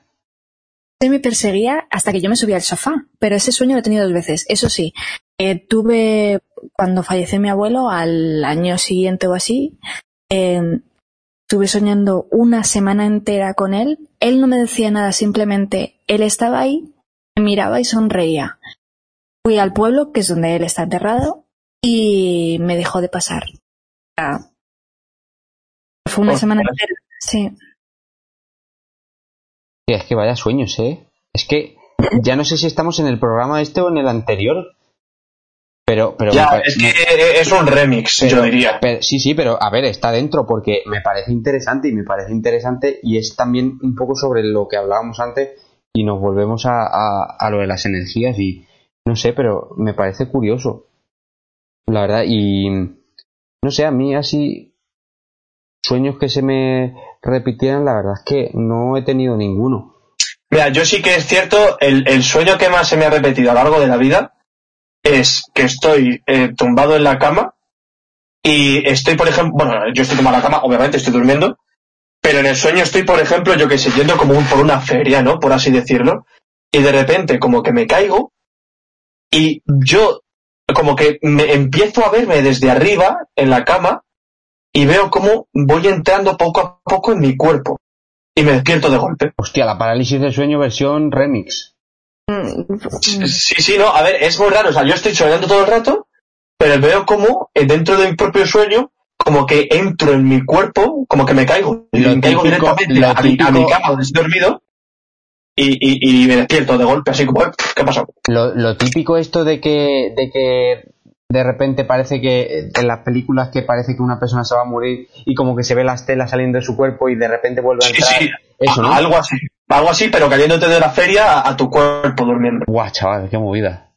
me perseguía hasta que yo me subía al sofá, pero ese sueño lo he tenido dos veces. Eso sí, eh, tuve, cuando falleció mi abuelo, al año siguiente o así, eh, estuve soñando una semana entera con él. Él no me decía nada, simplemente él estaba ahí, me miraba y sonreía. Fui al pueblo, que es donde él está enterrado, y me dejó de pasar. Fue una semana entera, sí es que vaya sueños, ¿eh? Es que ya no sé si estamos en el programa este o en el anterior. Pero, pero ya, es que es un remix, yo diría. sí, sí, pero a ver, está dentro porque me parece interesante y me parece interesante y es también un poco sobre lo que hablábamos antes y nos volvemos a, a, lo de las energías y no sé, pero me parece curioso. La verdad, y no sé, a mí así sueños que se me repitieran, la verdad es que no he tenido ninguno. Mira, yo sí que es cierto, el, sueño que más se me ha repetido a lo largo de la vida es que estoy eh, tumbado en la cama y estoy, por ejemplo, bueno, yo estoy tumbado en la cama, obviamente estoy durmiendo, pero en el sueño estoy, por ejemplo, yo que sé, yendo como por una feria, ¿no? Por así decirlo, y de repente como que me caigo y yo como que me empiezo a verme desde arriba en la cama y veo cómo voy entrando poco a poco en mi cuerpo y me despierto de golpe. Hostia, la parálisis de sueño versión remix. Sí, sí, no, a ver, es muy raro, o sea, yo estoy soñando todo el rato, pero veo como eh, dentro de mi propio sueño, como que entro en mi cuerpo, como que me caigo, y me caigo directamente a, mi, cama donde estoy dormido, y, y, me despierto de golpe, así como, ¿qué ha pasado? Lo, lo típico esto de que, de que de repente parece que en las películas que parece que una persona se va a morir y como que se ve las telas saliendo de su cuerpo y de repente vuelve a entrar. Sí, Eso, ¿no? Algo así. Algo así, pero cayéndote de la feria a, tu cuerpo durmiendo. Guau, chaval, qué movida.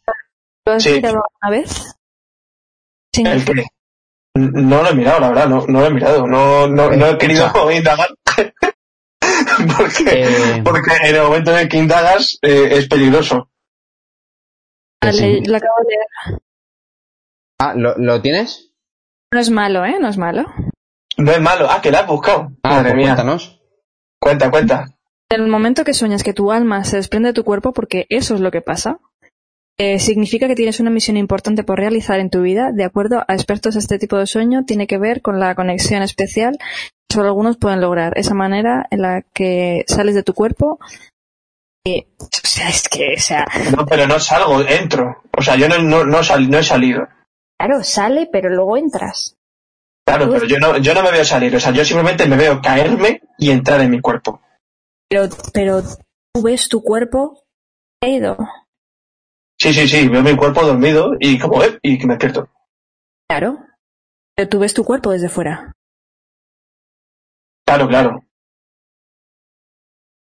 ¿Lo has mirado alguna vez? No lo he mirado, la verdad, no, no lo he mirado. No, no, no he querido indagar. porque, eh, porque en el momento en el que indagas eh, es peligroso. Vale, lo acabo de ver. Ah, ¿lo, tienes? No es malo, ¿eh? No es malo. No es malo. Ah, que la has buscado. Ah, Madre pues mía. Cuéntanos. Cuenta, cuenta. En el momento que sueñas que tu alma se desprende de tu cuerpo, porque eso es lo que pasa, Eh, significa que tienes una misión importante por realizar en tu vida. De acuerdo a expertos, este tipo de sueño tiene que ver con la conexión especial que solo algunos pueden lograr. Esa manera en la que sales de tu cuerpo. Eh, o sea, es que, o sea. No, pero no salgo, entro. O sea, yo no, no, no, sal- no he salido. Claro, sale, pero luego entras. Claro, pero yo no, yo no me veo salir. O sea, yo simplemente me veo caerme y entrar en mi cuerpo. Pero, pero tú ves tu cuerpo caído. Sí, sí, sí, veo mi cuerpo dormido y como, eh, y que me despierto. Claro. Pero tú ves tu cuerpo desde fuera. Claro, claro.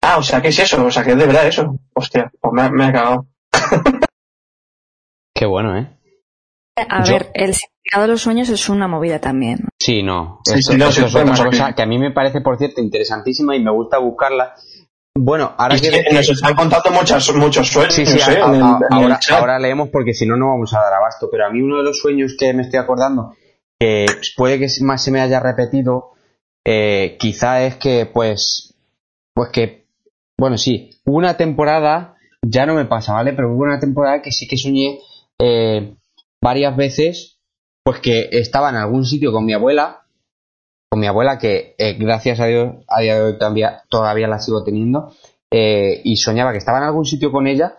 Ah, o sea, ¿qué es eso? O sea, que es de verdad eso. Hostia, pues me, ha- me ha cagado. Qué bueno, ¿eh? A Yo- ver, el significado de los sueños es una movida también. Sí, no. Sí, Esto, sí, no, esto sí, es otra cosa sí. que a mí me parece, por cierto, interesantísima y me gusta buscarla. Bueno, ahora que... nos están contando muchas, muchos sueños, Sí, sí, ¿eh? a- en el- a- en el ahora, ahora leemos porque si no, no vamos a dar abasto. Pero a mí uno de los sueños que me estoy acordando, que puede que más se me haya repetido, eh, quizá es que, pues, pues que, bueno, sí, hubo una temporada, ya no me pasa, ¿vale? Pero hubo una temporada que sí que soñé eh, varias veces, pues que estaba en algún sitio con mi abuela, con mi abuela que eh, gracias a Dios a día de hoy todavía, todavía la sigo teniendo, eh, y soñaba que estaba en algún sitio con ella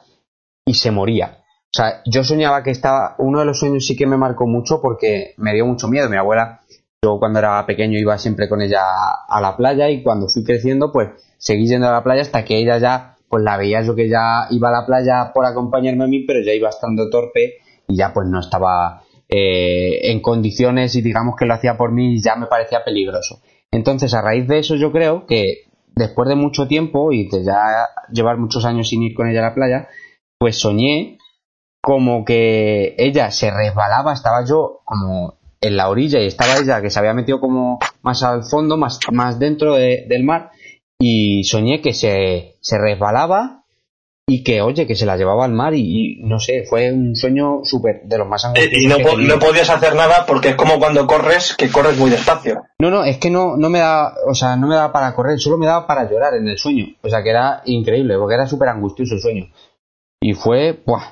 y se moría. O sea, yo soñaba que estaba, uno de los sueños sí que me marcó mucho porque me dio mucho miedo. Mi abuela, yo cuando era pequeño iba siempre con ella a la playa y cuando fui creciendo, pues seguí yendo a la playa hasta que ella ya, pues la veía yo que ya iba a la playa por acompañarme a mí, pero ya iba estando torpe y ya pues no estaba eh, en condiciones y digamos que lo hacía por mí ya me parecía peligroso. Entonces, a raíz de eso, yo creo que después de mucho tiempo y de ya llevar muchos años sin ir con ella a la playa, pues soñé como que ella se resbalaba, estaba yo como en la orilla y estaba ella que se había metido como más al fondo, más, más dentro de- del mar y soñé que se, se resbalaba y que, oye, que se la llevaba al mar y, y no sé, fue un sueño súper de los más Eh, angustiosos y no, po- no podías hacer nada porque es como cuando corres, que corres muy despacio. No, no, es que no, no me daba, o sea, no me daba para correr, solo me daba para llorar en el sueño. O sea, que era increíble, porque era súper angustioso el sueño. Y fue, ¡buah!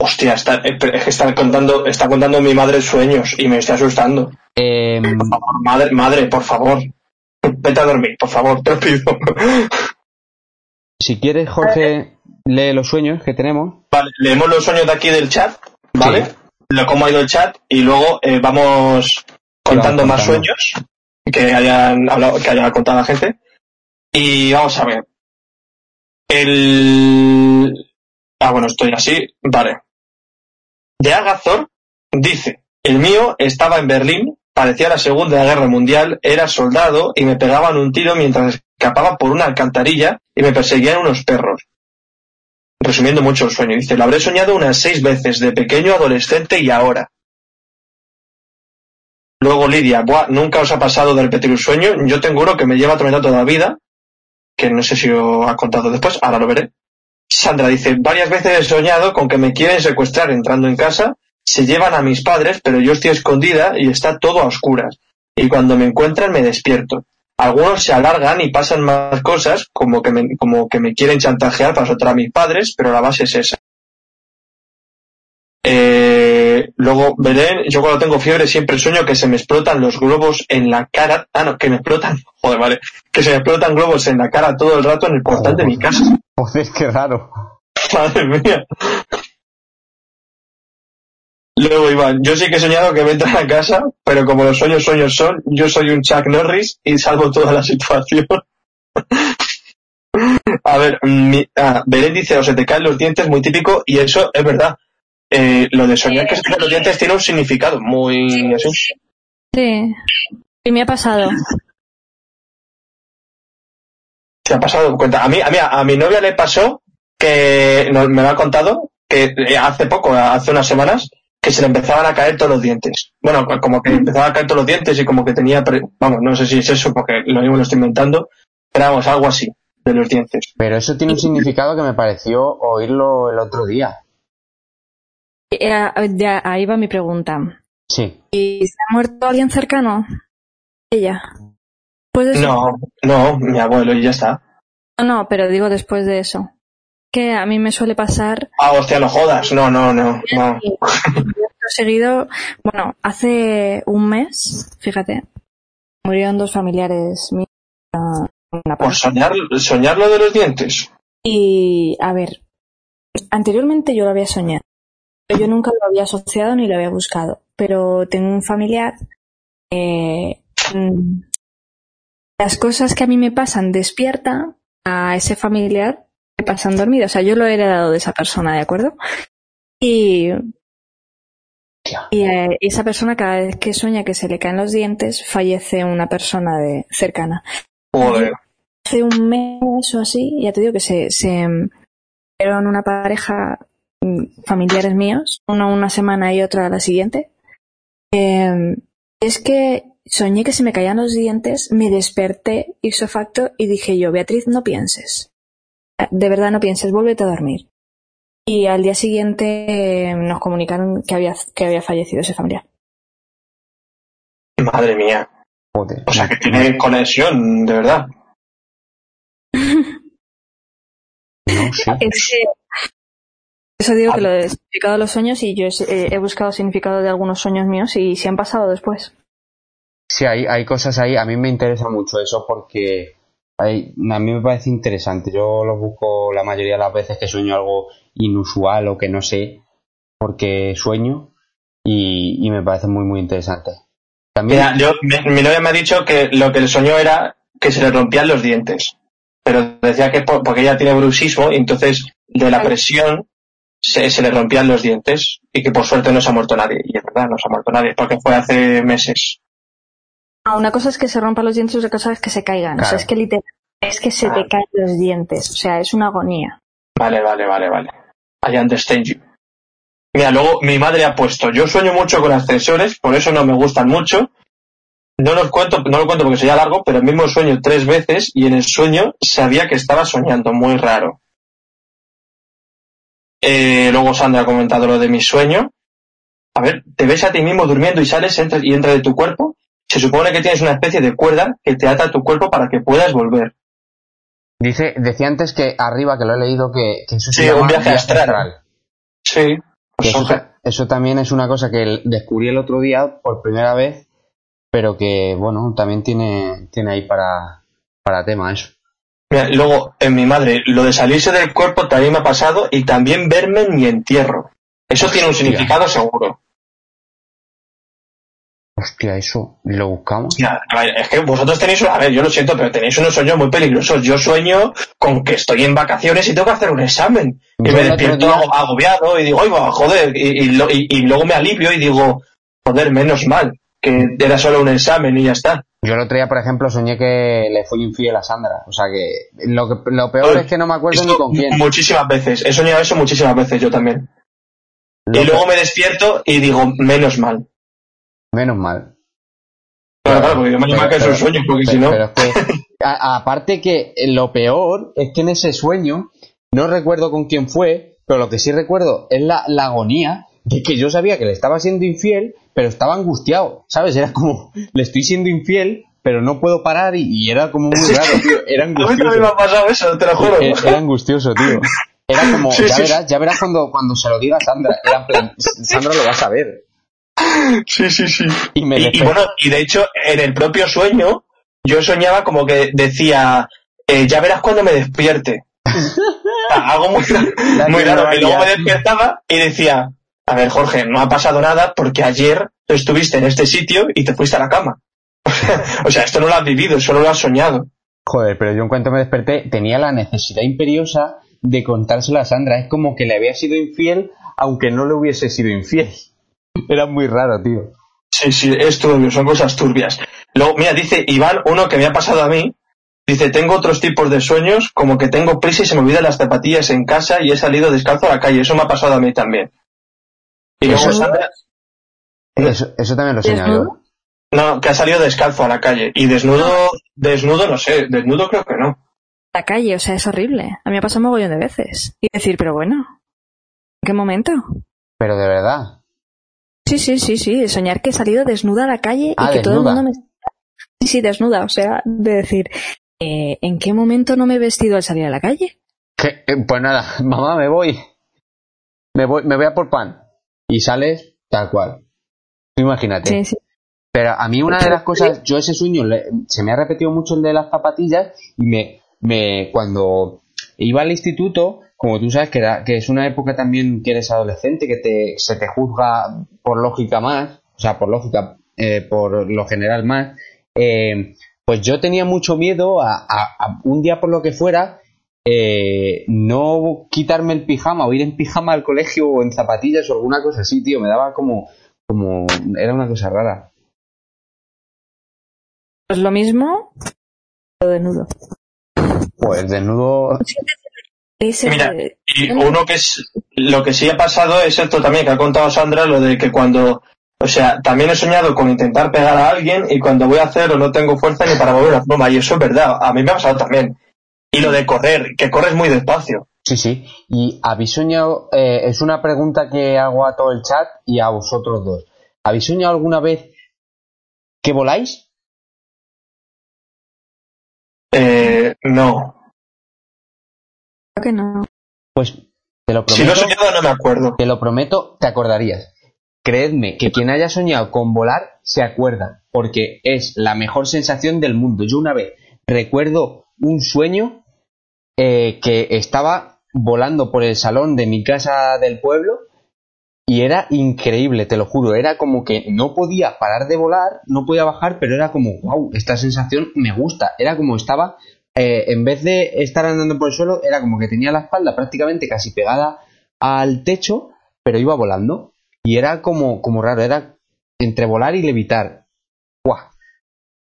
Hostia, está, eh, pero es que está contando, está contando mi madre sueños y me está asustando. Em, Por favor, madre, madre, por favor. Vete a dormir, por favor, te lo pido. si quieres, Jorge, lee los sueños que tenemos. Vale, leemos los sueños de aquí del chat, ¿vale? Sí. Lo cómo ha ido el chat y luego eh, vamos contando más sueños que hayan hablado, que haya contado la gente. Y vamos a ver. El ah bueno estoy así, vale. De Agazor dice, el mío estaba en Berlín, parecía la Segunda Guerra Mundial, era soldado y me pegaban un tiro mientras escapaba por una alcantarilla y me perseguían unos perros. Resumiendo mucho el sueño, dice, lo habré soñado unas seis veces, de pequeño, adolescente y ahora. Luego Lidia, Buah, nunca os ha pasado de repetir un sueño, yo tengo uno que me lleva atormentado toda la vida, que no sé si os ha contado después, ahora lo veré. Sandra dice, varias veces he soñado con que me quieren secuestrar entrando en casa, se llevan a mis padres, pero yo estoy escondida y está todo a oscuras. Y cuando me encuentran me despierto. Algunos se alargan y pasan más cosas, como que me, como que me quieren chantajear para soltar a mis padres, pero la base es esa. Eh, luego, Belén, yo cuando tengo fiebre siempre sueño que se me explotan los globos en la cara. Ah, no, que me explotan. Joder, vale. Que se me explotan globos en la cara todo el rato en el portal de mi casa. Joder, qué raro. Madre mía. Luego Iván, yo sí que he soñado que me entran a casa, pero como los sueños sueños son, yo soy un Chuck Norris y salvo toda la situación. a ver, mi, ah, Belén dice, o se te caen los dientes, muy típico, y eso es verdad. Eh, lo de soñar que se te caen los dientes tiene un significado muy así. Sí. Y me ha pasado. ¿Te ha pasado cuenta? A mí, a mí, a mi novia le pasó que no- me lo ha contado que eh, hace poco, hace unas semanas, que se le empezaban a caer todos los dientes. Bueno, co- como que empezaban a caer todos los dientes y como que tenía, pre- vamos, no sé si es eso porque lo mismo lo estoy inventando, pero vamos, algo así de los dientes. Pero eso tiene un significado que me pareció oírlo el otro día. Eh, ya, ahí va mi pregunta. Sí. ¿Y se ha muerto alguien cercano? Ella. Pues eso- No, no, mi abuelo y ya está. No, no, pero digo después de eso. Que a mí me suele pasar. Ah, hostia, no jodas. No, no, no. no. seguido, bueno, hace un mes, fíjate, murieron dos familiares míos. ¿Por soñar, soñar lo de los dientes? Y, a ver, anteriormente yo lo había soñado. Pero yo nunca lo había asociado ni lo había buscado. Pero tengo un familiar. Eh, mm, las cosas que a mí me pasan despierta a ese familiar pasan dormido. O sea, yo lo he heredado de esa persona, ¿de acuerdo? Y, y eh, esa persona cada vez que sueña que se le caen los dientes, fallece una persona de cercana. Hace un mes o así, ya te digo que se, se fueron una pareja mm, familiares míos, una una semana y otra la siguiente. Eh, es que soñé que se me caían los dientes, me desperté ipso facto y dije yo, Beatriz, no pienses. De verdad no pienses, vuélvete a dormir. Y al día siguiente eh, nos comunicaron que había, que había fallecido ese familiar. Madre mía. O sea que tiene conexión, de verdad. Es que eso digo que lo he significado de los sueños y yo he, he, buscado significado de algunos sueños míos y se han pasado después. Sí, hay, hay cosas ahí. A mí me interesa mucho eso porque hay, a mí me parece interesante. Yo lo busco la mayoría de las veces que sueño algo inusual o que no sé porque sueño y, y me parece muy, muy interesante. También... Mira, yo, mi, mi novia me ha dicho que lo que el soñó era que se le rompían los dientes pero decía que porque ella tiene bruxismo y entonces de la presión se, se, le rompían los dientes y que por suerte no se ha muerto nadie. Y es verdad, no se ha muerto nadie porque fue hace meses. Una cosa es que se rompan los dientes y otra cosa es que se caigan. Claro. O sea, es que literal, es que se te caen los dientes. O sea, es una agonía. Vale, vale, vale, vale. I understand you. Mira, luego mi madre ha puesto, yo sueño mucho con ascensores, por eso no me gustan mucho, no lo cuento, no lo cuento porque sería largo, pero el mismo sueño tres veces y en el sueño sabía que estaba soñando, muy raro. Eh, luego Sandra ha comentado lo de mi sueño. A ver, te ves a ti mismo durmiendo y sales entra, y entra de tu cuerpo. Se supone que tienes una especie de cuerda que te ata a tu cuerpo para que puedas volver. Dice, decía antes que arriba, que lo he leído, que, que eso sí, se llama un viaje astral. astral. Sí. Pues eso, eso también es una cosa que descubrí el otro día por primera vez pero que bueno, también tiene, tiene ahí para, para tema eso. Mira, luego, en mi madre, lo de salirse del cuerpo también me ha pasado y también verme en mi entierro. Eso Hostia. tiene un significado seguro. Hostia, eso lo buscamos. Ya, a ver, es que vosotros tenéis, a ver, yo lo siento, pero tenéis unos sueños muy peligrosos. Yo sueño con que estoy en vacaciones y tengo que hacer un examen. Y me despierto día... agobiado y digo, ay, va, joder, y, y, y, y luego me alivio y digo, joder, menos mal que era solo un examen y ya está. Yo el otro día, por ejemplo, soñé que le fui infiel a Sandra. O sea que lo, que, lo peor es que no me acuerdo ni con quién. Muchísimas veces. He soñado eso muchísimas veces yo también. Lo y luego me despierto y digo, menos mal. Menos mal. Claro, claro, porque yo menos mal que es un sueño, porque si no. Pero es que, a, aparte que lo peor es que en ese sueño, no recuerdo con quién fue, pero lo que sí recuerdo es la, la agonía de que yo sabía que le estaba siendo infiel, pero estaba angustiado, ¿sabes? Era como, le estoy siendo infiel, pero no puedo parar y, y era como muy raro, tío. Era angustioso. A mí me ha pasado eso, te lo juro. Era, era angustioso, tío. Era como, sí, ya sí. verás, ya verás cuando, cuando se lo diga a Sandra. Era en plan, Sandra lo va a saber. Sí, sí, sí. Y, me y, y bueno, y de hecho, en el propio sueño, yo soñaba como que decía, eh, ya verás cuando me despierte. Algo muy, muy raro. Y luego me despertaba y decía, a ver, Jorge, no ha pasado nada porque ayer estuviste en este sitio y te fuiste a la cama. o sea, esto no lo has vivido, solo lo has soñado. Joder, pero yo en cuanto me desperté tenía la necesidad imperiosa de contárselo a Sandra. Es como que le había sido infiel aunque no le hubiese sido infiel. Era muy raro, tío. Sí, sí, es turbio, son cosas turbias. Luego, mira, dice Iván, uno que me ha pasado a mí, dice, tengo otros tipos de sueños, como que tengo prisa y se me olvidan las zapatillas en casa y he salido descalzo a la calle. Eso me ha pasado a mí también. Y luego Sandra... Eso, eso también lo he soñado yo. No, que ha salido descalzo a la calle. Y desnudo, desnudo no sé, desnudo creo que no. La calle, o sea, es horrible. A mí me ha pasado un mogollón de veces. Y decir, pero bueno, ¿en qué momento? Pero de verdad. Sí, sí, sí, sí. Soñar que he salido desnuda a la calle ah, y que desnuda. todo el mundo me... Sí, sí, desnuda. O sea, de decir, eh, ¿en qué momento no me he vestido al salir a la calle? Eh, pues nada, mamá, me voy. Me voy, me voy a por pan. Y sales tal cual. Imagínate. Sí, sí. Pero a mí una de las cosas, yo ese sueño se me ha repetido mucho el de las zapatillas y me, me cuando iba al instituto, como tú sabes que, es una época también que eres adolescente, que te, se te juzga por lógica más, o sea, por lógica, eh, por lo general más, eh, pues yo tenía mucho miedo a, a, un día por lo que fuera, eh, no quitarme el pijama o ir en pijama al colegio o en zapatillas o alguna cosa así, tío, me daba como, como, era una cosa rara. Pues lo mismo, pero desnudo. Pues desnudo. Mira, y uno que es, lo que sí ha pasado es esto también que ha contado Sandra, lo de que cuando, o sea, también he soñado con intentar pegar a alguien y cuando voy a hacerlo no tengo fuerza ni para mover la pluma, y eso es verdad, a mí me ha pasado también. Y lo de correr, que corres muy despacio. Sí, sí. Y habéis soñado, eh, es una pregunta que hago a todo el chat y a vosotros dos. ¿Habéis soñado alguna vez que voláis? Eh, no. Creo que no. Pues te lo prometo. Si lo he soñado, no me acuerdo. Te lo prometo, te acordarías. Creedme que quien haya soñado con volar se acuerda, porque es la mejor sensación del mundo. Yo una vez recuerdo un sueño eh, que estaba volando por el salón de mi casa del pueblo y era increíble, te lo juro. Era como que no podía parar de volar, no podía bajar, pero era como, wow, esta sensación me gusta. Era como estaba, eh, en vez de estar andando por el suelo, era como que tenía la espalda prácticamente casi pegada al techo, pero iba volando. Y era como, como raro, era entre volar y levitar.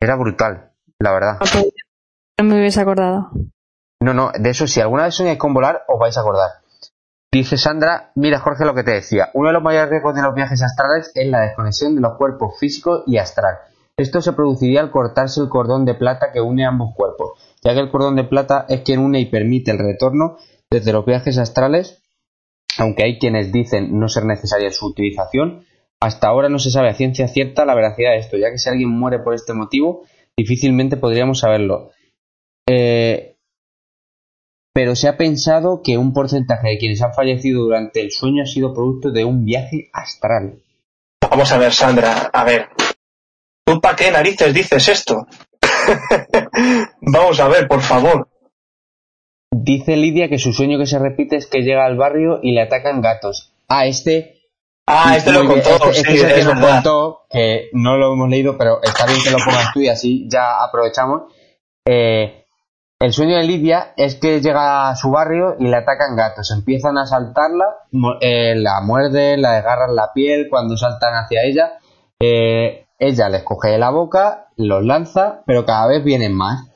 Era brutal, la verdad. No me hubiese acordado. No, no, de eso si alguna vez soñáis con volar, os vais a acordar. Dice Sandra, mira Jorge lo que te decía, uno de los mayores riesgos de los viajes astrales es la desconexión de los cuerpos físico y astral. Esto se produciría al cortarse el cordón de plata que une ambos cuerpos, ya que el cordón de plata es quien une y permite el retorno desde los viajes astrales, aunque hay quienes dicen no ser necesaria su utilización, hasta ahora no se sabe a ciencia cierta la veracidad de esto, ya que si alguien muere por este motivo, difícilmente podríamos saberlo. Eh, pero se ha pensado que un porcentaje de quienes han fallecido durante el sueño ha sido producto de un viaje astral. Vamos a ver, Sandra, a ver. ¿Tú para qué narices dices esto? Vamos a ver, por favor. Dice Lidia que su sueño que se repite es que llega al barrio y le atacan gatos. Ah, este. Ah, este lo contó, este, este sí, es, lo contó, que no lo hemos leído, pero está bien que lo pongas tú y así ya aprovechamos. Eh, el sueño de Lidia es que llega a su barrio y le atacan gatos. Empiezan a saltarla, eh, la muerden, la desgarran la piel cuando saltan hacia ella. Eh, ella les coge la boca, los lanza, pero cada vez vienen más.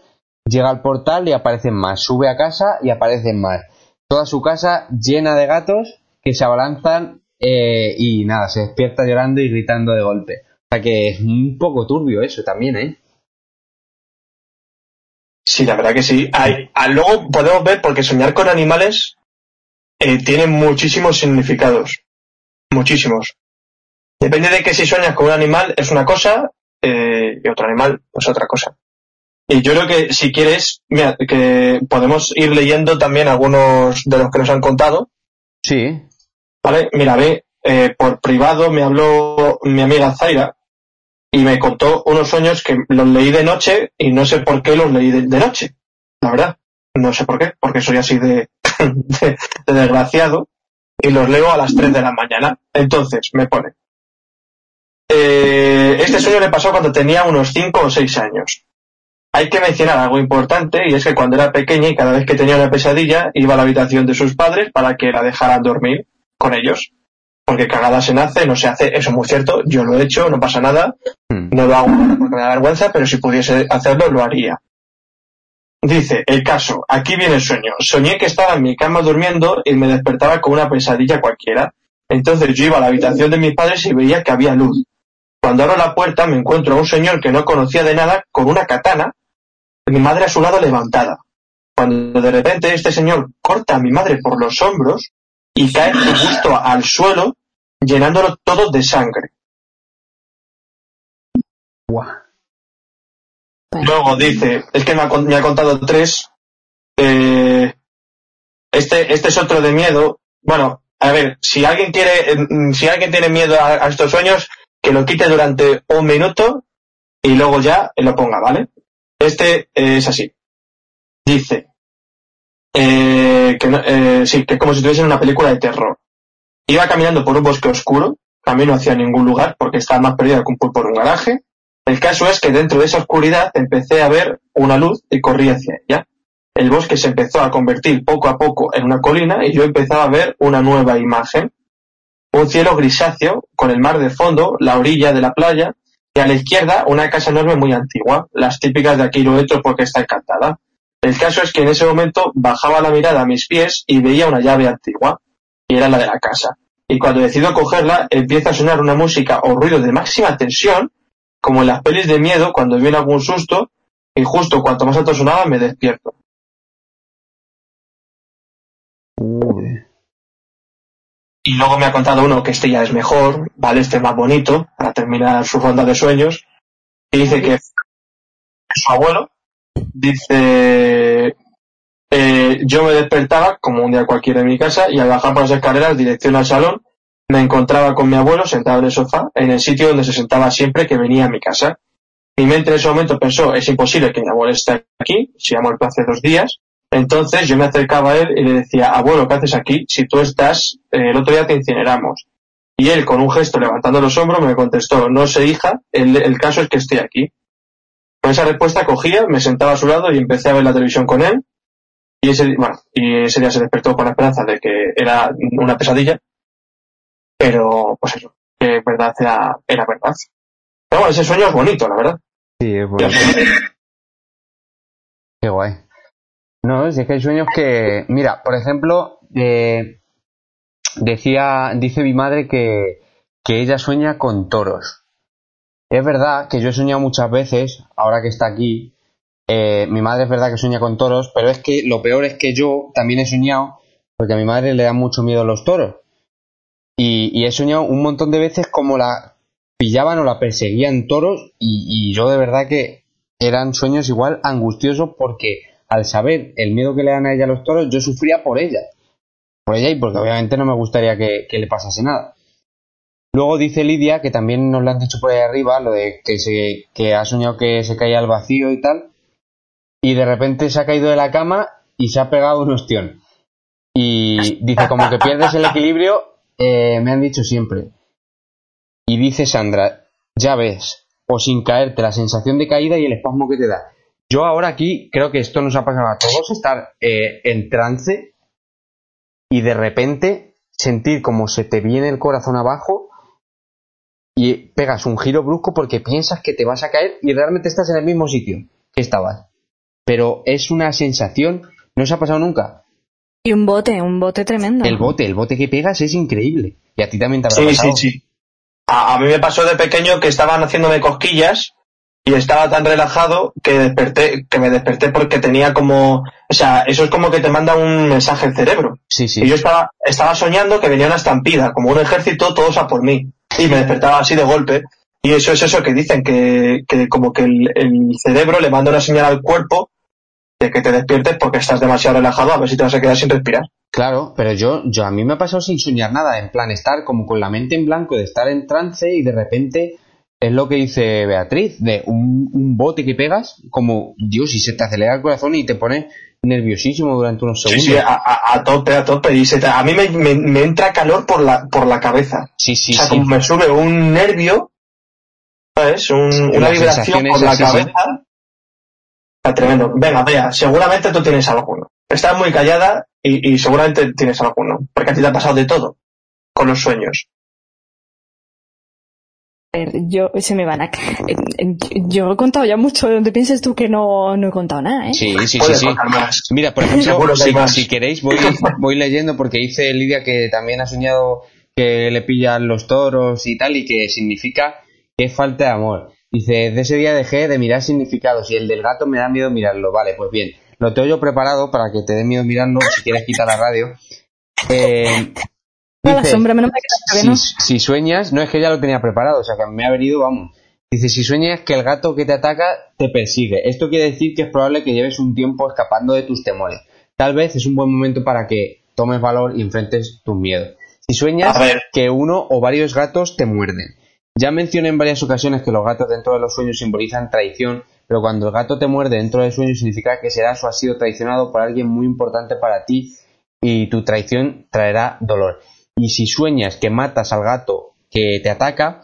Llega al portal y aparecen más. Sube a casa y aparecen más. Toda su casa llena de gatos que se abalanzan eh, y nada, se despierta llorando y gritando de golpe. O sea que es un poco turbio eso también, ¿eh? Sí, la verdad que sí. Hay, ah, luego podemos ver, porque soñar con animales eh, tiene muchísimos significados. Muchísimos. Depende de que si sueñas con un animal es una cosa eh, y otro animal es otra cosa. Y yo creo que si quieres, mira, que podemos ir leyendo también algunos de los que nos han contado. Sí. Vale, mira, ve, eh, por privado me habló mi amiga Zaira, y me contó unos sueños que los leí de noche y no sé por qué los leí de, noche. La verdad, no sé por qué, porque soy así de, de, desgraciado y los leo a las 3 de la mañana. Entonces, me pone. Eh, este sueño le pasó cuando tenía unos 5 o 6 años. Hay que mencionar algo importante y es que cuando era pequeña y cada vez que tenía una pesadilla iba a la habitación de sus padres para que la dejaran dormir con ellos porque cagada se nace, no se hace, eso es muy cierto, yo lo he hecho, no pasa nada, hmm. no lo hago porque me da vergüenza, pero si pudiese hacerlo, lo haría. Dice, el caso, aquí viene el sueño. Soñé que estaba en mi cama durmiendo y me despertaba con una pesadilla cualquiera. Entonces yo iba a la habitación de mis padres y veía que había luz. Cuando abro la puerta me encuentro a un señor que no conocía de nada con una katana, y mi madre a su lado levantada. Cuando de repente este señor corta a mi madre por los hombros y cae justo al suelo llenándolo todo de sangre. Luego dice, es que me ha, contado tres. Eh, este, este es otro de miedo. Bueno, a ver, si alguien quiere, mm, si alguien tiene miedo a, estos sueños, que lo quite durante un minuto y luego ya lo ponga, ¿vale? Este es así. Dice, eh, que, eh, sí, que es como si estuviese en una película de terror. Iba caminando por un bosque oscuro, camino hacia ningún lugar porque estaba más perdido que un por un garaje. El caso es que dentro de esa oscuridad empecé a ver una luz y corrí hacia ella. El bosque se empezó a convertir poco a poco en una colina y yo empezaba a ver una nueva imagen. Un cielo grisáceo, con el mar de fondo, la orilla de la playa, y a la izquierda una casa enorme muy antigua, las típicas de aquí lo entro porque está encantada. El caso es que en ese momento bajaba la mirada a mis pies y veía una llave antigua, y era la de la casa. Y cuando decido cogerla, empieza a sonar una música o ruido de máxima tensión, como en las pelis de miedo cuando viene algún susto, y justo cuanto más alto sonaba me despierto. Y luego me ha contado uno que este ya es mejor, ¿vale? Este es más bonito, para terminar su ronda de sueños. Y dice que su abuelo, dice, eh, yo me despertaba, como un día cualquiera en mi casa, y al bajar por las escaleras, dirección al salón, me encontraba con mi abuelo sentado en el sofá, en el sitio donde se sentaba siempre que venía a mi casa. Mi mente en ese momento pensó, es imposible que mi abuelo esté aquí, si ha muerto hace dos días. Entonces yo me acercaba a él y le decía, abuelo, ¿qué haces aquí? Si tú estás, eh, el otro día te incineramos. Y él, con un gesto levantando los hombros, me contestó, no sé, hija, el, el caso es que estoy aquí. Con esa respuesta cogía, me sentaba a su lado y empecé a ver la televisión con él. Y ese, bueno, y ese día se despertó con la esperanza de que era una pesadilla pero, pues eso, que verdad era, era verdad. Pero bueno, ese sueño es bonito, la verdad. Sí, es bonito. Qué guay. No, es que hay sueños que, mira, por ejemplo, eh, decía, dice mi madre que, que ella sueña con toros. Es verdad que yo he soñado muchas veces, ahora que está aquí, eh, mi madre es verdad que sueña con toros, pero es que lo peor es que yo también he soñado, porque a mi madre le da mucho miedo los toros. Y, he soñado un montón de veces como la pillaban o la perseguían toros y, yo de verdad que eran sueños igual angustiosos porque al saber el miedo que le dan a ella los toros, yo sufría por ella. Por ella y porque obviamente no me gustaría que, le pasase nada. Luego dice Lidia, que también nos lo han dicho por ahí arriba, lo de que, se, que ha soñado que se caía al vacío y tal, y de repente se ha caído de la cama y se ha pegado un ostión. Y dice, como que pierdes el equilibrio eh, me han dicho siempre. Y dice Sandra, ya ves, o sin caerte, la sensación de caída y el espasmo que te da. Yo ahora aquí creo que esto nos ha pasado a todos, estar eh, en trance y de repente sentir como se te viene el corazón abajo y pegas un giro brusco porque piensas que te vas a caer y realmente estás en el mismo sitio que estabas. Pero es una sensación, no se ha pasado nunca. Y un bote, un bote tremendo. El bote, el bote que pegas es increíble. Y a ti también te habrá pasado. Sí, sí, sí. A, mí me pasó de pequeño que estaban haciéndome cosquillas y estaba tan relajado que desperté, que me desperté porque tenía como, o sea, eso es como que te manda un mensaje al cerebro. Sí, sí. Y yo estaba, estaba soñando que venía una estampida, como un ejército, todos a por mí. Y me despertaba así de golpe. Y eso es eso que dicen, que, que como que el, el cerebro le manda una señal al cuerpo de que te despiertes porque estás demasiado relajado a ver si te vas a quedar sin respirar. Claro, pero yo, yo a mí me ha pasado sin soñar nada, en plan estar como con la mente en blanco, de estar en trance y de repente es lo que dice Beatriz, de un, bote que pegas, como Dios, y se te acelera el corazón y te pone nerviosísimo durante unos segundos. Sí, sí, a, tope, a tope. Y a mí me, entra calor por la, por la cabeza. Sí, sí, o sea, como me sube un nervio, ¿sabes? una vibración por la cabeza. Está tremendo. Venga, vea, seguramente tú tienes alguno. Estás muy callada y, seguramente tienes alguno, porque a ti te ha pasado de todo con los sueños. A ver, yo se me van a yo he contado ya mucho donde pienses tú que no, no he contado nada ¿eh? sí sí sí, sí. mira por ejemplo si, queréis voy, voy leyendo porque dice Lidia que también ha soñado que le pillan los toros y tal y que significa que falta de amor Dice, de ese día dejé de mirar significados y el del gato me da miedo mirarlo. Vale, pues bien, lo tengo yo preparado para que te dé miedo mirarlo si quieres quitar la radio. Eh, si, sueñas, no es que ya lo tenía preparado, o sea que me ha venido, vamos. Dice, si sueñas que el gato que te ataca te persigue. Esto quiere decir que es probable que lleves un tiempo escapando de tus temores. tal vez es un buen momento para que tomes valor y enfrentes tus miedos. Si sueñas que uno o varios gatos te muerden. Ya mencioné en varias ocasiones que los gatos dentro de los sueños simbolizan traición, pero cuando el gato te muerde dentro del sueño significa que serás o has sido traicionado por alguien muy importante para ti y tu traición traerá dolor. Y si sueñas que matas al gato que te ataca,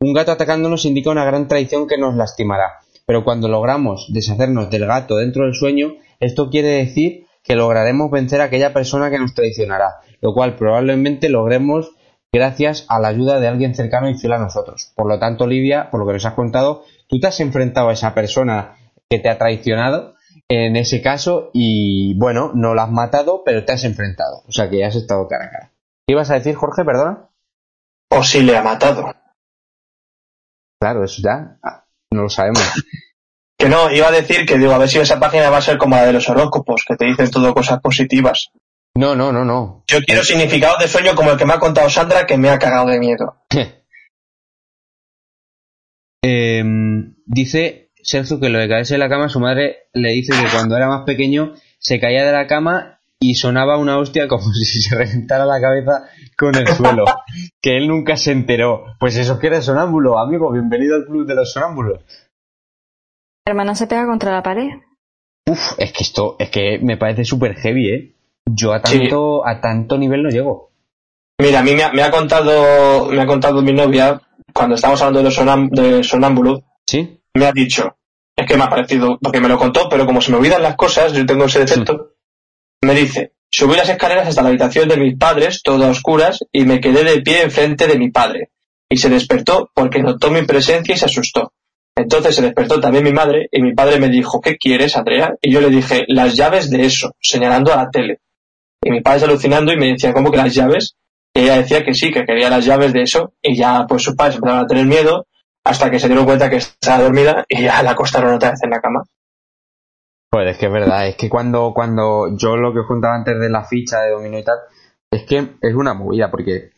un gato atacándonos indica una gran traición que nos lastimará. Pero cuando logramos deshacernos del gato dentro del sueño, esto quiere decir que lograremos vencer a aquella persona que nos traicionará, lo cual probablemente logremos gracias a la ayuda de alguien cercano y fiel a nosotros. Por lo tanto, Lidia, por lo que nos has contado, tú te has enfrentado a esa persona que te ha traicionado en ese caso y bueno, no la has matado, pero te has enfrentado. O sea que has estado cara a cara. ¿Qué ibas a decir, Jorge? Perdona. O si le ha matado. Claro, eso ya ah, no lo sabemos. Que no, iba a decir que digo, a ver si esa página va a ser como la de los horóscopos, que te dicen todo cosas positivas. No, no, no, no. Yo quiero significado de sueño como el que me ha contado Sandra, que me ha cagado de miedo. Em, dice Sergio que lo de caerse de la cama, su madre le dice que cuando era más pequeño se caía de la cama y sonaba una hostia como si se reventara la cabeza con el suelo. que él nunca se enteró. Pues eso es que eres sonámbulo, amigo. Bienvenido al club de los sonámbulos. Mi hermana se pega contra la pared. Uf, es que esto, es que me parece súper heavy, ¿eh? Yo a tanto, a tanto nivel no llego. Mira, a mí me ha, me ha contado me ha contado mi novia, cuando estábamos hablando de los de sonámbulos, ¿Sí? me ha dicho, es que me ha parecido, porque me lo contó, pero como se me olvidan las cosas, yo tengo ese defecto, me dice, subí las escaleras hasta la habitación de mis padres, todas a oscuras, y me quedé de pie enfrente de mi padre. Y se despertó porque notó mi presencia y se asustó. Entonces se despertó también mi madre y mi padre me dijo, ¿qué quieres, Andrea? Y yo le dije, las llaves de eso, señalando a la tele. Y mi padre alucinando y me decía, ¿cómo que las llaves? Y ella decía que sí, que quería las llaves de eso. Y ya, pues sus padres empezaron a tener miedo hasta que se dieron cuenta que estaba dormida y ya la acostaron otra vez en la cama. Pues es que es verdad, es que cuando, cuando yo lo que os contaba antes de la ficha de dominó y tal, es que es una movida, porque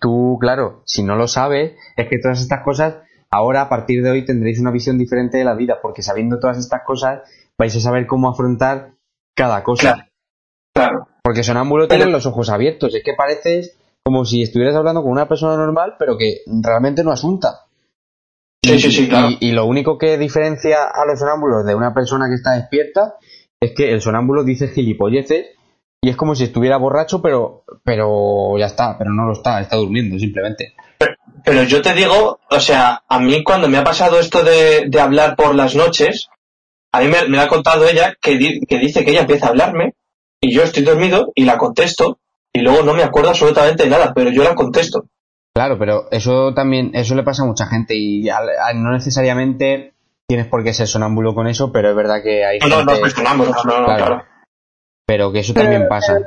tú, claro, si no lo sabes, es que todas estas cosas, ahora a partir de hoy tendréis una visión diferente de la vida, porque sabiendo todas estas cosas, vais a saber cómo afrontar cada cosa. Claro. Porque sonámbulo tienen los ojos abiertos, es que pareces como si estuvieras hablando con una persona normal, pero que realmente no asunta. Sí, sí, sí, claro. Y, y lo único que diferencia a los sonámbulos de una persona que está despierta es que el sonámbulo dice gilipolleces y es como si estuviera borracho, pero, pero ya está, pero no lo está, está durmiendo simplemente. Pero yo te digo, o sea, a mí cuando me ha pasado esto de, de hablar por las noches, a mí me, me ha contado ella que, di- que dice que ella empieza a hablarme y yo estoy dormido y la contesto y luego no me acuerdo absolutamente de nada, pero yo la contesto. Claro, pero eso también, eso le pasa a mucha gente y al- al- no necesariamente tienes por qué ser sonámbulo con eso, pero es verdad que hay No, no, no gente- no, no, no, Claro. claro. pero que eso también pasa.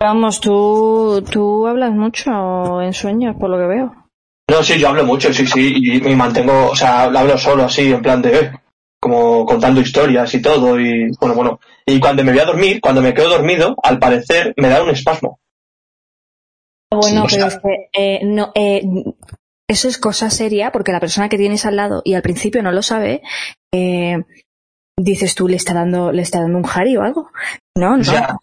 Vamos, tú, tú hablas mucho en sueños, por lo que veo. No, sí, yo hablo mucho, sí, sí, y me mantengo, o sea, hablo solo así, en plan de, eh, como contando historias y todo, y bueno, bueno. Y cuando me voy a dormir, cuando me quedo dormido, al parecer me da un espasmo. Bueno, Sí, o pero es que eh, no, eh, eso es cosa seria porque la persona que tienes al lado y al principio no lo sabe, eh, dices tú le está dando, le está dando un jari o algo. No, no. Sea,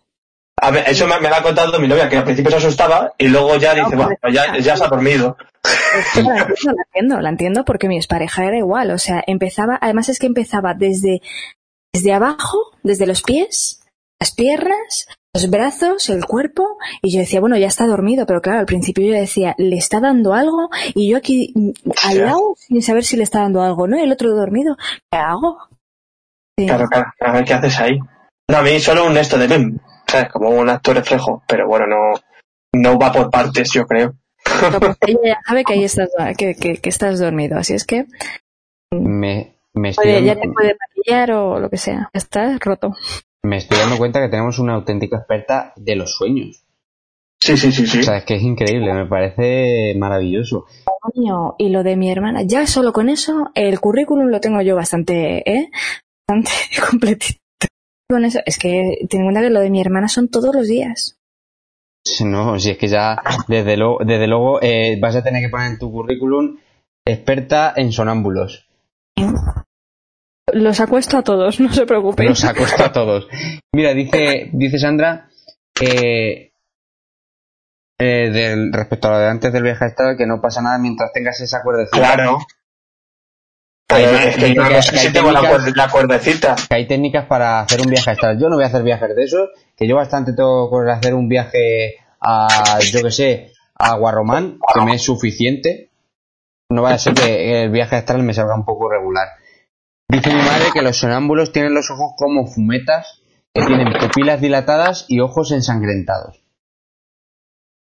a ver, eso me, me lo ha contado mi novia, que al principio se asustaba y luego ya dice, No, bueno, pues ya, ya se ha dormido. La entiendo, la entiendo, la entiendo porque mi expareja era igual, o sea, empezaba, además es que empezaba desde, desde abajo, desde los pies, las piernas, los brazos, el cuerpo, y yo decía, bueno, ya está dormido, pero claro, al principio yo decía, le está dando algo, y yo aquí mm, al Ya. lado, sin saber si le está dando algo, ¿no? Y el otro dormido, ¿qué hago? Sí. Claro, claro, a ver qué haces ahí. No, a mí solo un esto de mem, ¿sabes? Como un acto reflejo, pero bueno, no, no va por partes, yo creo. Pues ella ya sabe que ahí estás, que, que, que estás dormido, así es que, Me, me estoy oye, ya te puede maquillar o lo que sea, está roto. Me estoy dando cuenta que tenemos una auténtica experta de los sueños. Sí, sí, sí, sí. O sea, es que es increíble, me parece maravilloso. Coño, y lo de mi hermana, ya solo con eso, el currículum lo tengo yo bastante, ¿eh? Bastante completito. Con eso, es que ten en cuenta que lo de mi hermana son todos los días. No, si es que ya, desde, luego desde luego, eh, vas a tener que poner en tu currículum experta en sonámbulos. Los acuesto a todos, no se preocupen. Los acuesto a todos. Mira, dice, dice Sandra eh, del, respecto a lo de antes del viaje astral que no pasa nada mientras tengas esa cuerdecita. Claro. Pero es que yo no sé si tengo la, cuer- la cuerdecita. Que hay técnicas para hacer un viaje astral. Yo no voy a hacer viajes de esos, que yo bastante tengo por hacer un viaje a, yo que sé, a Guarromán, que me es suficiente. No vaya a ser que el viaje astral me salga un poco regular. Dice mi madre que los sonámbulos tienen los ojos como fumetas, que tienen pupilas dilatadas y ojos ensangrentados.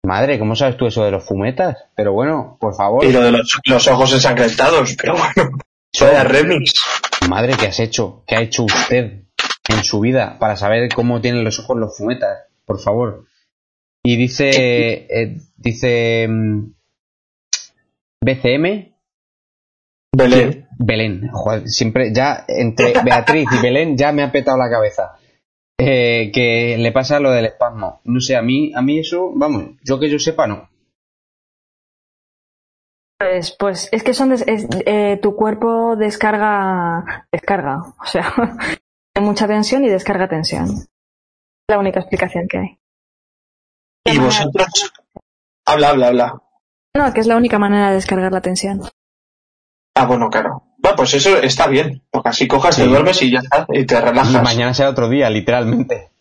Madre, ¿cómo sabes tú eso de los fumetas? Pero bueno, por favor. Y lo de los, los ojos ensangrentados, pero bueno. Vaya remix. Madre, ¿qué has hecho? ¿Qué ha hecho usted en su vida para saber cómo tienen los ojos los fumetas? Por favor. Y dice, eh, dice mm, BCM, Belén. Belén. Joder, siempre, ya entre Beatriz y Belén ya me ha petado la cabeza. Eh, que le pasa lo del espasmo. No sé, a mí, a mí eso, vamos, yo que yo sepa, no. Pues, pues es que son des- es- eh, tu cuerpo descarga descarga, o sea, hay mucha tensión y descarga tensión. Es la única explicación que hay. Y vosotros. Habla, habla, habla. No, que es la única manera de descargar la tensión. Ah, bueno, claro. Bueno, pues eso está bien. Porque así cojas, te duermes y ya está. Y te Y relajas. mañana será otro día, literalmente.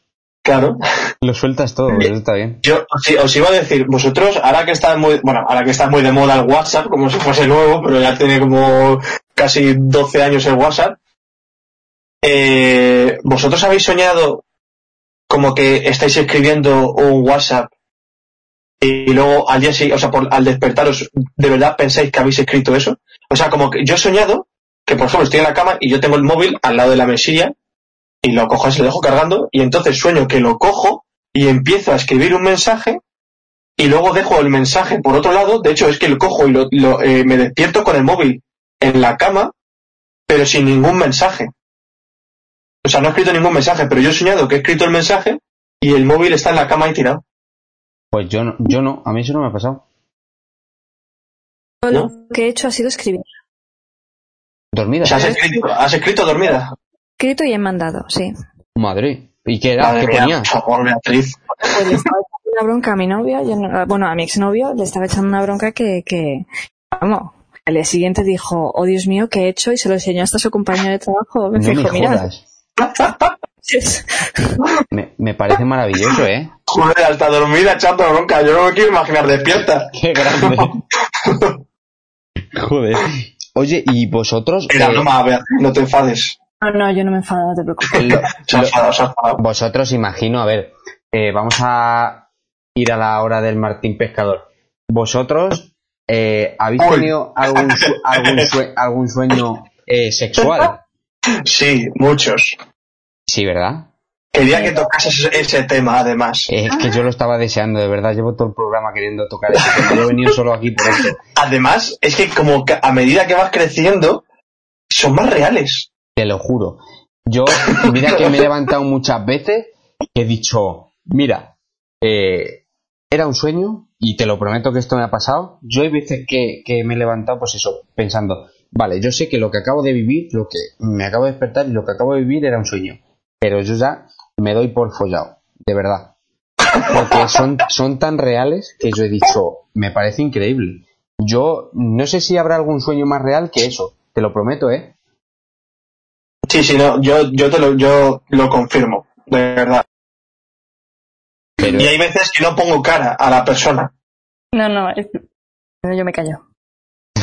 Claro. Lo sueltas todo, eso está bien. Yo os, os iba a decir, vosotros, ahora que está muy, bueno, ahora que está muy de moda el WhatsApp, como si fuese nuevo, pero ya tiene como casi 12 años el WhatsApp, eh, ¿vosotros habéis soñado como que estáis escribiendo un WhatsApp y luego al día siguiente, o sea, por- al despertaros, ¿de verdad pensáis que habéis escrito eso? O sea, como que yo he soñado que, por ejemplo, estoy en la cama y yo tengo el móvil al lado de la mesilla y lo cojo y lo dejo cargando y entonces sueño que lo cojo y empiezo a escribir un mensaje y luego dejo el mensaje por otro lado. De hecho, es que lo cojo y lo, lo, eh, me despierto con el móvil en la cama, pero sin ningún mensaje. O sea, no he escrito ningún mensaje, pero yo he soñado que he escrito el mensaje y el móvil está en la cama y tirado. Pues yo no, yo no, a mí eso no me ha pasado. Lo que he hecho ha sido escribir. Dormida. O sea, has escrito, has escrito dormida. Escrito y he mandado, sí. Madre. ¿Y qué era? Madre ¿Qué mía, ponía? por favor, Beatriz. Pues le estaba echando una bronca a mi novio, yo no- bueno, a mi exnovio, le estaba echando una bronca que, que vamos, al día siguiente dijo, oh Dios mío, ¿qué he hecho? Y se lo enseñó hasta su compañero de trabajo. Me No me dijo, mira, jodas. Me, me parece maravilloso, ¿eh? Joder, hasta dormida echando bronca. Yo no me quiero imaginar despierta. Qué grande. Joder. Oye, ¿y vosotros? Mira, eh, broma, Beatriz, no te enfades. no, no, yo no me enfado, no te preocupes. Se ha enfadado, se ha enfadado. vosotros imagino, a ver, eh, vamos a ir a la hora del Martín Pescador. ¿Vosotros eh, habéis Uy. tenido algún, sue- algún, sue- algún sueño eh, sexual? Sí, muchos. Sí, ¿verdad? Quería que tocases ese, tema, además. Es que yo lo estaba deseando, de verdad. Llevo todo el programa queriendo tocar ese tema. Yo he venido solo aquí por esto. Además, es que como que a medida que vas creciendo, son más reales. Te lo juro. Yo, mira que me he levantado muchas veces y he dicho, mira, eh, era un sueño y te lo prometo que esto me ha pasado. Yo hay veces que, que me he levantado, pues eso, pensando, vale, yo sé que lo que acabo de vivir, lo que me acabo de despertar y lo que acabo de vivir era un sueño. Pero yo ya me doy por follado, de verdad. Porque son, son tan reales que yo he dicho, me parece increíble. Yo no sé si habrá algún sueño más real que eso, te lo prometo, ¿eh? Sí, sí, no, yo, yo te lo, yo lo confirmo, de verdad. Pero, Y hay veces que no pongo cara a la persona. No, no, es- yo me callo.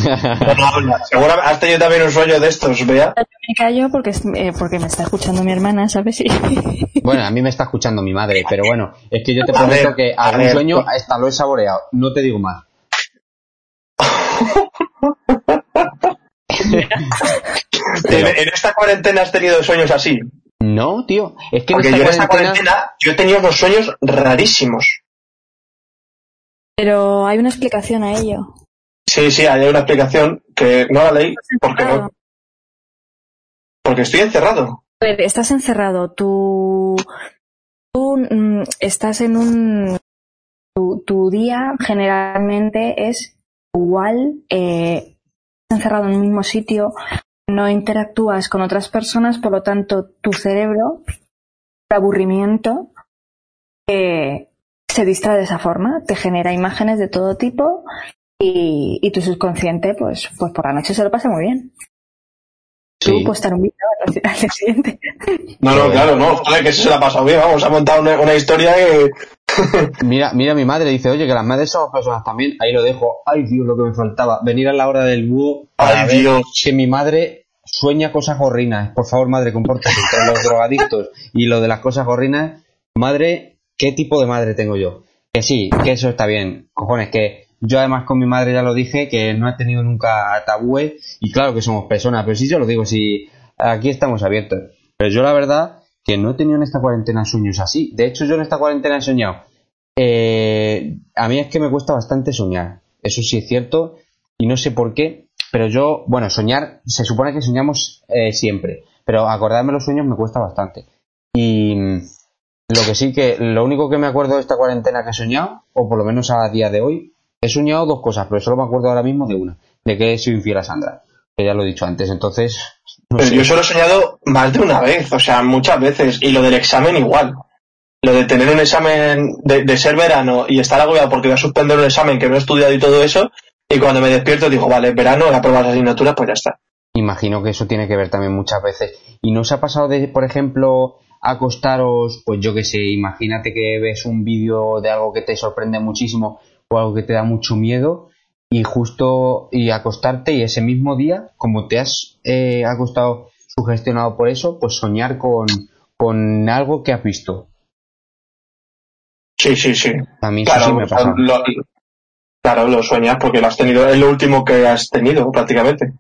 Seguramente has tenido también un sueño de estos, vea. Me callo porque, eh, porque me está escuchando mi hermana, ¿sabes? Bueno, a mí me está escuchando mi madre, pero bueno, es que yo te A prometo ver, que a algún ver. sueño hasta lo he saboreado. No te digo más. En, en esta cuarentena has tenido sueños así. No, tío, es que en Porque esta yo en esta cuarentena... cuarentena, yo he tenido unos sueños rarísimos. Pero hay una explicación a ello. Sí, sí, hay una explicación que no la leí porque, no, porque estoy encerrado. A ver, estás encerrado, tú, tú mm, estás en un... Tu, tu día generalmente es igual, eh, estás encerrado en un mismo sitio, no interactúas con otras personas, por lo tanto, tu cerebro, el aburrimiento, eh, se distrae de esa forma, te genera imágenes de todo tipo y, y tu subconsciente, pues, pues por la noche se lo pasa muy bien. Sí. Tú postar un vídeo al día siguiente. No, no, claro, no. Joder, que eso se la ha pasado bien. Vamos, ha montado una, una historia que. Mira, mira mi madre, dice, oye, que las madres somos personas también. Ahí lo dejo. Ay, Dios, lo que me faltaba. Venir a la hora del búho Ay, ver Dios. que mi madre sueña cosas gorrinas. Por favor, madre, compórtate. Entre los drogadictos y lo de las cosas gorrinas, madre, ¿qué tipo de madre tengo yo? Que sí, que eso está bien. Cojones, que yo además con mi madre ya lo dije, que no he tenido nunca tabúes. Y claro que somos personas, pero sí yo lo digo, si aquí estamos abiertos. Pero yo la verdad que no he tenido en esta cuarentena sueños así. De hecho, yo en esta cuarentena he soñado. Eh, a mí es que me cuesta bastante soñar. Eso sí es cierto. Y no sé por qué. Pero yo, bueno, soñar, se supone que soñamos eh, siempre. Pero acordarme los sueños me cuesta bastante. Y lo que sí que, lo único que me acuerdo de esta cuarentena que he soñado, o por lo menos a día de hoy, he soñado dos cosas, pero solo me acuerdo ahora mismo de una. De que he sido infiel a Sandra. Que ya lo he dicho antes. Entonces, no Pero sé. yo solo he soñado más de una vez, o sea, muchas veces. Y lo del examen igual. Lo de tener un examen, de, de ser verano y estar agobiado porque voy a suspender un examen que no he estudiado y todo eso. Y cuando me despierto digo, vale, verano, he aprobado las asignaturas, pues ya está. Imagino que eso tiene que ver también muchas veces. ¿Y no os ha pasado de, por ejemplo, acostaros, pues yo que sé, imagínate que ves un vídeo de algo que te sorprende muchísimo o algo que te da mucho miedo y justo y acostarte y ese mismo día, como te has eh, acostado sugestionado por eso, pues soñar con, con algo que has visto. Sí, sí, sí. A mí eso Claro, sí me pasa. lo, claro, lo sueñas porque lo has tenido, es lo último que has tenido prácticamente.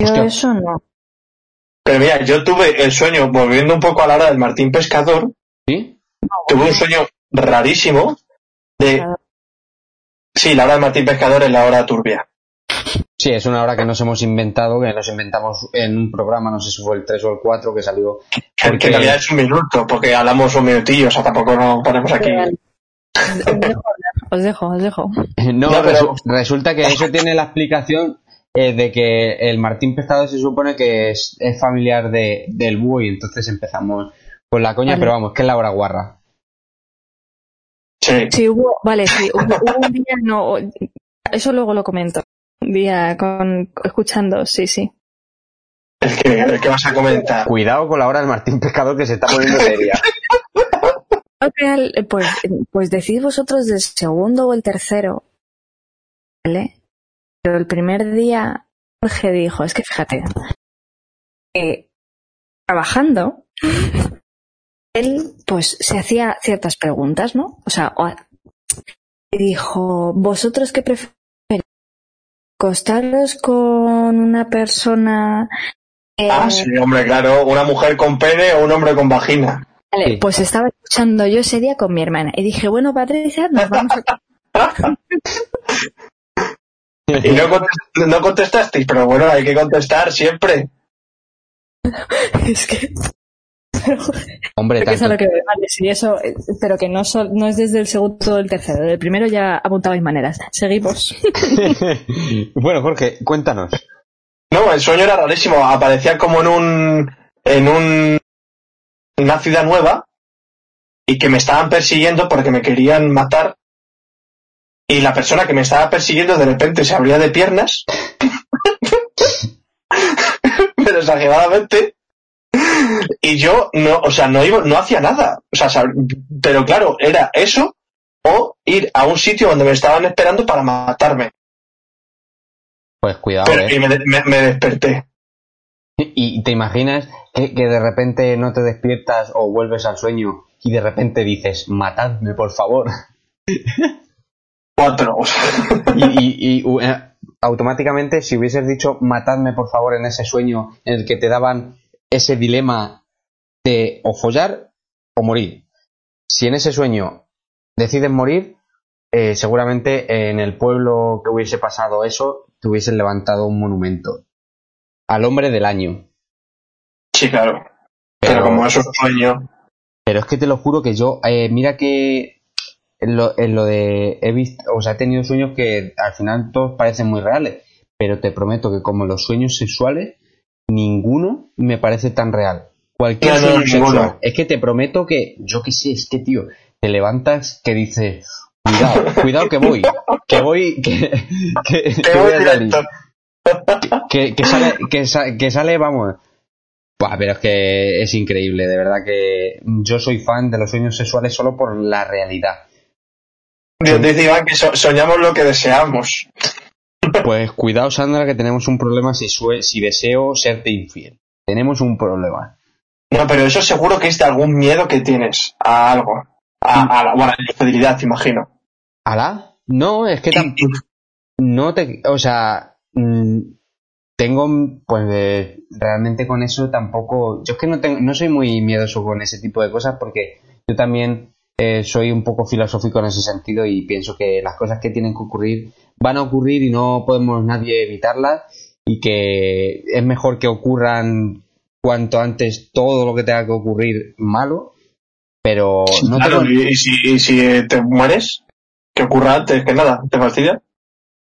Yo Hostia. eso no. Pero mira, yo tuve el sueño, volviendo un poco a la hora del Martín Pescador, ¿Sí? tuve un sueño rarísimo de... Sí, la hora del Martín Pescador es la hora turbia. Sí, es una hora que nos hemos inventado, que nos inventamos en un programa, no sé si fue el 3 o el 4 que salió. Que en realidad es un minuto, porque hablamos un minutillo, o sea, tampoco nos ponemos aquí. Os dejo, os dejo, os dejo. No, No, pero- resu- resulta que eso tiene la explicación eh, de que el Martín Pescado se supone que es, es familiar de, del búho y entonces empezamos con la coña, Vale. pero vamos, que es la hora guarra. Sí. Sí, hubo, vale, sí, hubo, hubo un día, no, eso luego lo comento. Un día con, escuchando, sí, sí. El que, el que vas a comentar. Cuidado con la hora del Martín Pescado que se está poniendo seria. Pues, pues decid vosotros del segundo o el tercero, ¿vale? Pero el primer día, Jorge dijo, es que fíjate, eh, trabajando, él pues se hacía ciertas preguntas, ¿no? O sea, o- y dijo, ¿vosotros qué preferís? ¿Costaros con una persona? eh, Ah, sí, hombre, claro, una mujer con pene o un hombre con vagina. Vale, Sí. pues estaba escuchando yo ese día con mi hermana y dije, bueno, Patricia, nos vamos a... Y no, contest- no contestasteis, pero bueno, hay que contestar siempre. es que... Hombre, Creo que es a tanto, lo que vale, sí, eso, eh, pero que no, sol- no es desde el segundo o el tercero. Del primero ya apuntabais maneras. Seguimos. bueno, Jorge, cuéntanos. No, el sueño era rarísimo. Aparecía como en un, en un, una ciudad nueva y que me estaban persiguiendo porque me querían matar. Y la persona que me estaba persiguiendo de repente se abría de piernas. pero exageradamente. Y yo no, o sea, no iba, no hacía nada. O sea, pero claro, era eso o ir a un sitio donde me estaban esperando para matarme. Pues cuidado, Pero, eh. y me, me- me desperté. Y te imaginas que, que de repente no te despiertas o vuelves al sueño y de repente dices, matadme, por favor. Cuatro. y, y- eh, automáticamente si hubieses dicho matadme por favor en ese sueño en el que te daban ese dilema de o follar o morir si en ese sueño decides morir eh, seguramente en el pueblo que hubiese pasado eso te hubiesen levantado un monumento al hombre del año Sí, claro. Pero, Pero- como es un sueño. Pero es que te lo juro que yo, eh, mira que en lo, en lo de he visto, o sea, he tenido sueños que al final todos parecen muy reales, pero te prometo que como los sueños sexuales, ninguno me parece tan real. Cualquier sueño sexual. Es que te prometo que, yo qué sé, es que, tío, te levantas que dices, cuidado, cuidado que voy, que voy, que, que, voy a salir. Que, que, sale, que, que sale, vamos. Pero es que es increíble, de verdad que yo soy fan de los sueños sexuales solo por la realidad. Dice Iván que soñamos lo que deseamos. Pues cuidado, Sandra, que tenemos un problema si, si deseo serte infiel. Tenemos un problema. No, pero eso seguro que es de algún miedo que tienes a algo. A, la, bueno, a la infidelidad, imagino. ¿A la? No, es que tampoco. No te. O sea. Mm, tengo. Pues realmente con eso tampoco. Yo es que no, tengo, no soy muy miedoso con ese tipo de cosas porque yo también eh, soy un poco filosófico en ese sentido y pienso que las cosas que tienen que ocurrir van a ocurrir y no podemos nadie evitarlas y que es mejor que ocurran cuanto antes todo lo que tenga que ocurrir malo, pero no ¿y, si, te mueres? ¿Que ocurra antes que nada? ¿Te fastidia?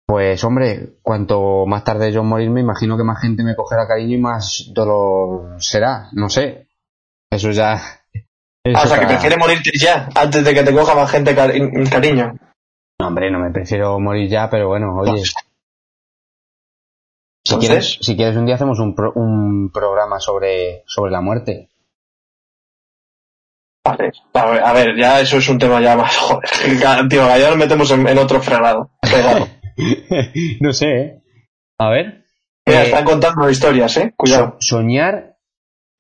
Pues hombre, cuanto más tarde yo morir, me imagino que más gente me cogerá cariño y más dolor será, no sé. Eso ya. O sea, que prefieres morirte ya, antes de que te coja más gente cariño. No, hombre, no me prefiero morir ya, pero bueno, oye, si quieres, si quieres un día hacemos un, un programa sobre, sobre la muerte. Vale, a ver, ya eso es un tema ya más joder. Tío, ya lo metemos en, otro fregado. no sé, ¿eh? A ver. Mira, eh, están contando historias, ¿eh? Cuidado. soñar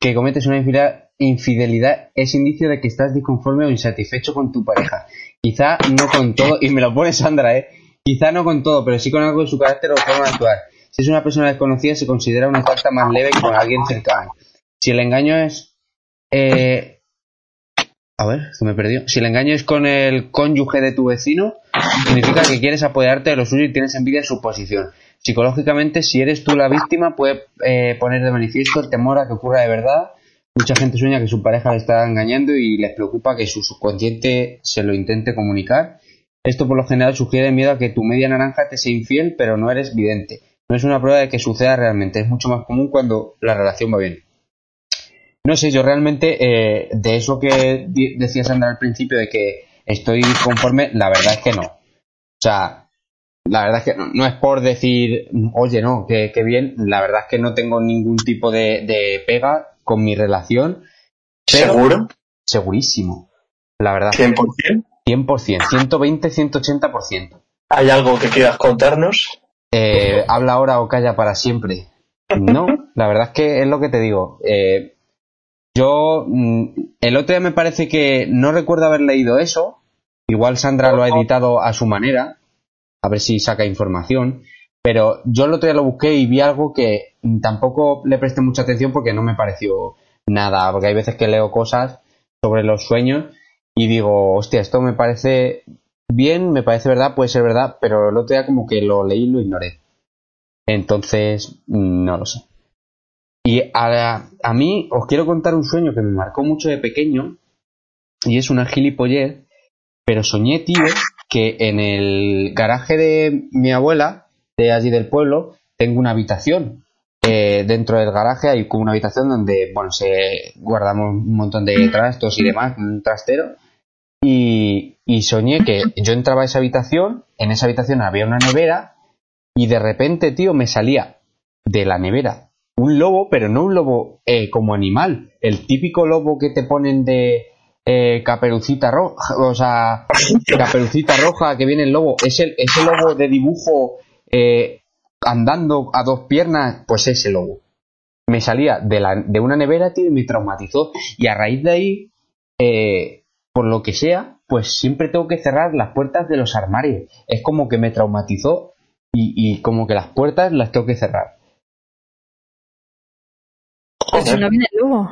que cometes una infidelidad es indicio de que estás disconforme o insatisfecho con tu pareja. Quizá no con todo, y me lo pone Sandra, ¿eh? Quizá no con todo, pero sí con algo de su carácter o forma de actuar. Si es una persona desconocida, se considera una falta más leve que con alguien cercano. Si el engaño es. Eh, a ver, se me perdió. Si el engaño es con el cónyuge de tu vecino, significa que quieres apoyarte de lo suyo y tienes envidia de su posición. Psicológicamente, si eres tú la víctima, puede eh, poner de manifiesto el temor a que ocurra de verdad. Mucha gente sueña que su pareja le está engañando y les preocupa que su subconsciente se lo intente comunicar. Esto por lo general sugiere miedo a que tu media naranja te sea infiel, pero no eres vidente no es una prueba de que suceda realmente, es mucho más común cuando la relación va bien. No sé, yo realmente, eh, de eso que decía Sandra al principio, de que estoy conforme, la verdad es que no. O sea, la verdad es que no, es por decir, oye, no, que, bien, la verdad es que no tengo ningún tipo de, pega con mi relación. ¿Seguro? Segurísimo, la verdad. ¿100%? 100%, 120, 180%. ¿Hay algo que quieras contarnos? Eh, habla ahora o calla para siempre. No, la verdad es que es lo que te digo. Eh, yo, mm, el otro día me parece que no recuerdo haber leído eso. Igual Sandra lo ha editado a su manera, a ver si saca información. Pero yo el otro día lo busqué y vi algo que tampoco le presté mucha atención porque no me pareció nada. Porque hay veces que leo cosas sobre los sueños y digo, hostia, esto me parece bien, me parece verdad, puede ser verdad, pero el otro día como que lo leí y lo ignoré. Entonces, no lo sé. Y a, a mí os quiero contar un sueño que me marcó mucho de pequeño, y es una gilipollez, pero soñé, tío, que en el garaje de mi abuela, de allí del pueblo, tengo una habitación. Eh, dentro del garaje hay como una habitación donde, bueno, se guardamos un montón de trastos y demás, un trastero. Y, y soñé que yo entraba a esa habitación, en esa habitación había una nevera y de repente, tío, me salía de la nevera un lobo, pero no un lobo eh, como animal, el típico lobo que te ponen de eh, caperucita roja, o sea, caperucita roja que viene el lobo, ese, ese lobo de dibujo eh, andando a dos piernas, pues ese lobo. Me salía de, la, de una nevera, tío, y me traumatizó. Y a raíz de ahí, por lo que sea, pues siempre tengo que cerrar las puertas de los armarios. Es como que me traumatizó y, como que las puertas las tengo que cerrar. Porque si no viene el lobo.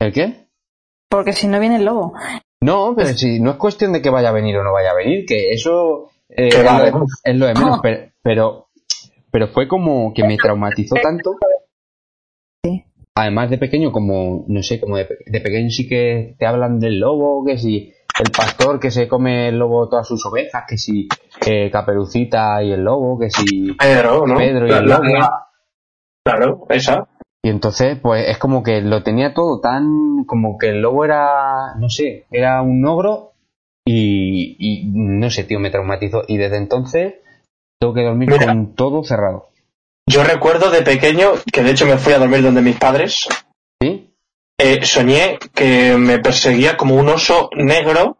¿El qué? Porque si no viene el lobo. No, pero si no es cuestión de que vaya a venir o no vaya a venir, que eso eh, es, lo, de menos, pero, pero, fue como que me traumatizó tanto. Además de pequeño, como, no sé, como de, pequeño sí que te hablan del lobo, que si el pastor que se come el lobo todas sus ovejas, que si eh, Caperucita y el lobo, que si Pedro, ¿no? Pedro y el lobo. claro, esa. Y entonces, pues es como que lo tenía todo tan. como que el lobo era. no sé, era un ogro y, y no sé, tío, me traumatizó. Y desde entonces tengo que dormir con todo cerrado. Yo recuerdo de pequeño, que de hecho me fui a dormir donde mis padres. ¿Sí? Eh, soñé que me perseguía como un oso negro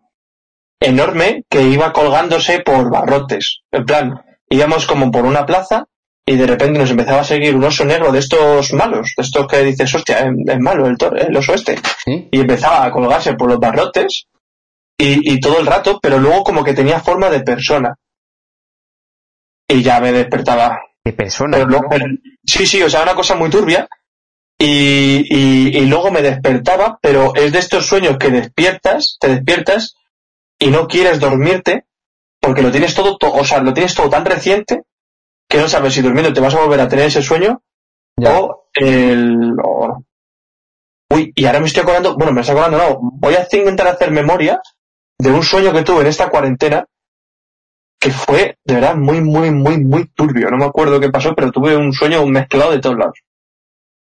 enorme que iba colgándose por barrotes. En plan, íbamos como por una plaza y de repente nos empezaba a seguir un oso negro de estos malos, de estos que dices, hostia, es, malo el, el, oso este. Y empezaba a colgarse por los barrotes y, y, todo el rato, pero luego como que tenía forma de persona. Y ya me despertaba. ¿De persona? sí, sí, o sea, una cosa muy turbia. Y, y, y, luego me despertaba, pero es de estos sueños que despiertas, te despiertas y no quieres dormirte porque lo tienes todo, o sea, lo tienes todo tan reciente que no sabes si durmiendo te vas a volver a tener ese sueño o el... Uy, y ahora me estoy acordando, bueno, me estoy acordando, no, voy a intentar hacer memoria de un sueño que tuve en esta cuarentena que fue de verdad muy, muy, muy, muy turbio. No me acuerdo qué pasó, pero tuve un sueño mezclado de todos lados.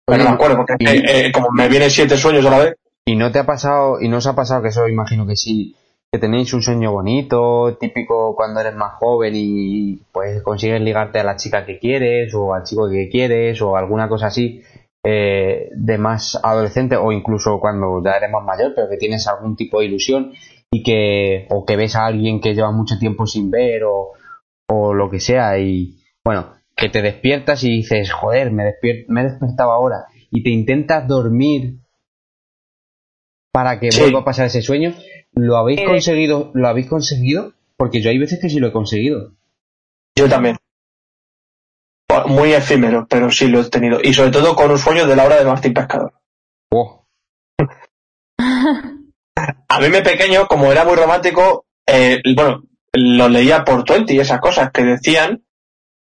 Pero no me acuerdo, porque eh, como me vienen siete sueños a la vez. ¿Y no te ha pasado, y no os ha pasado que eso imagino que sí, que tenéis un sueño bonito, típico cuando eres más joven y pues consigues ligarte a la chica que quieres o al chico que quieres o alguna cosa así eh, de más adolescente o incluso cuando ya eres más mayor pero que tienes algún tipo de ilusión y que o que ves a alguien que lleva mucho tiempo sin ver o, o lo que sea y bueno que te despiertas y dices joder me, me he despertado ahora y te intentas dormir para que vuelva a pasar ese sueño lo habéis eh, conseguido lo habéis conseguido porque yo hay veces que sí lo he conseguido. Yo también. Muy efímero pero sí lo he tenido. Y sobre todo con un sueño de la hora de Martín Pescador. Oh. A mí me pequeño, como era muy romántico, eh, bueno, lo leía por Twenty y esas cosas que decían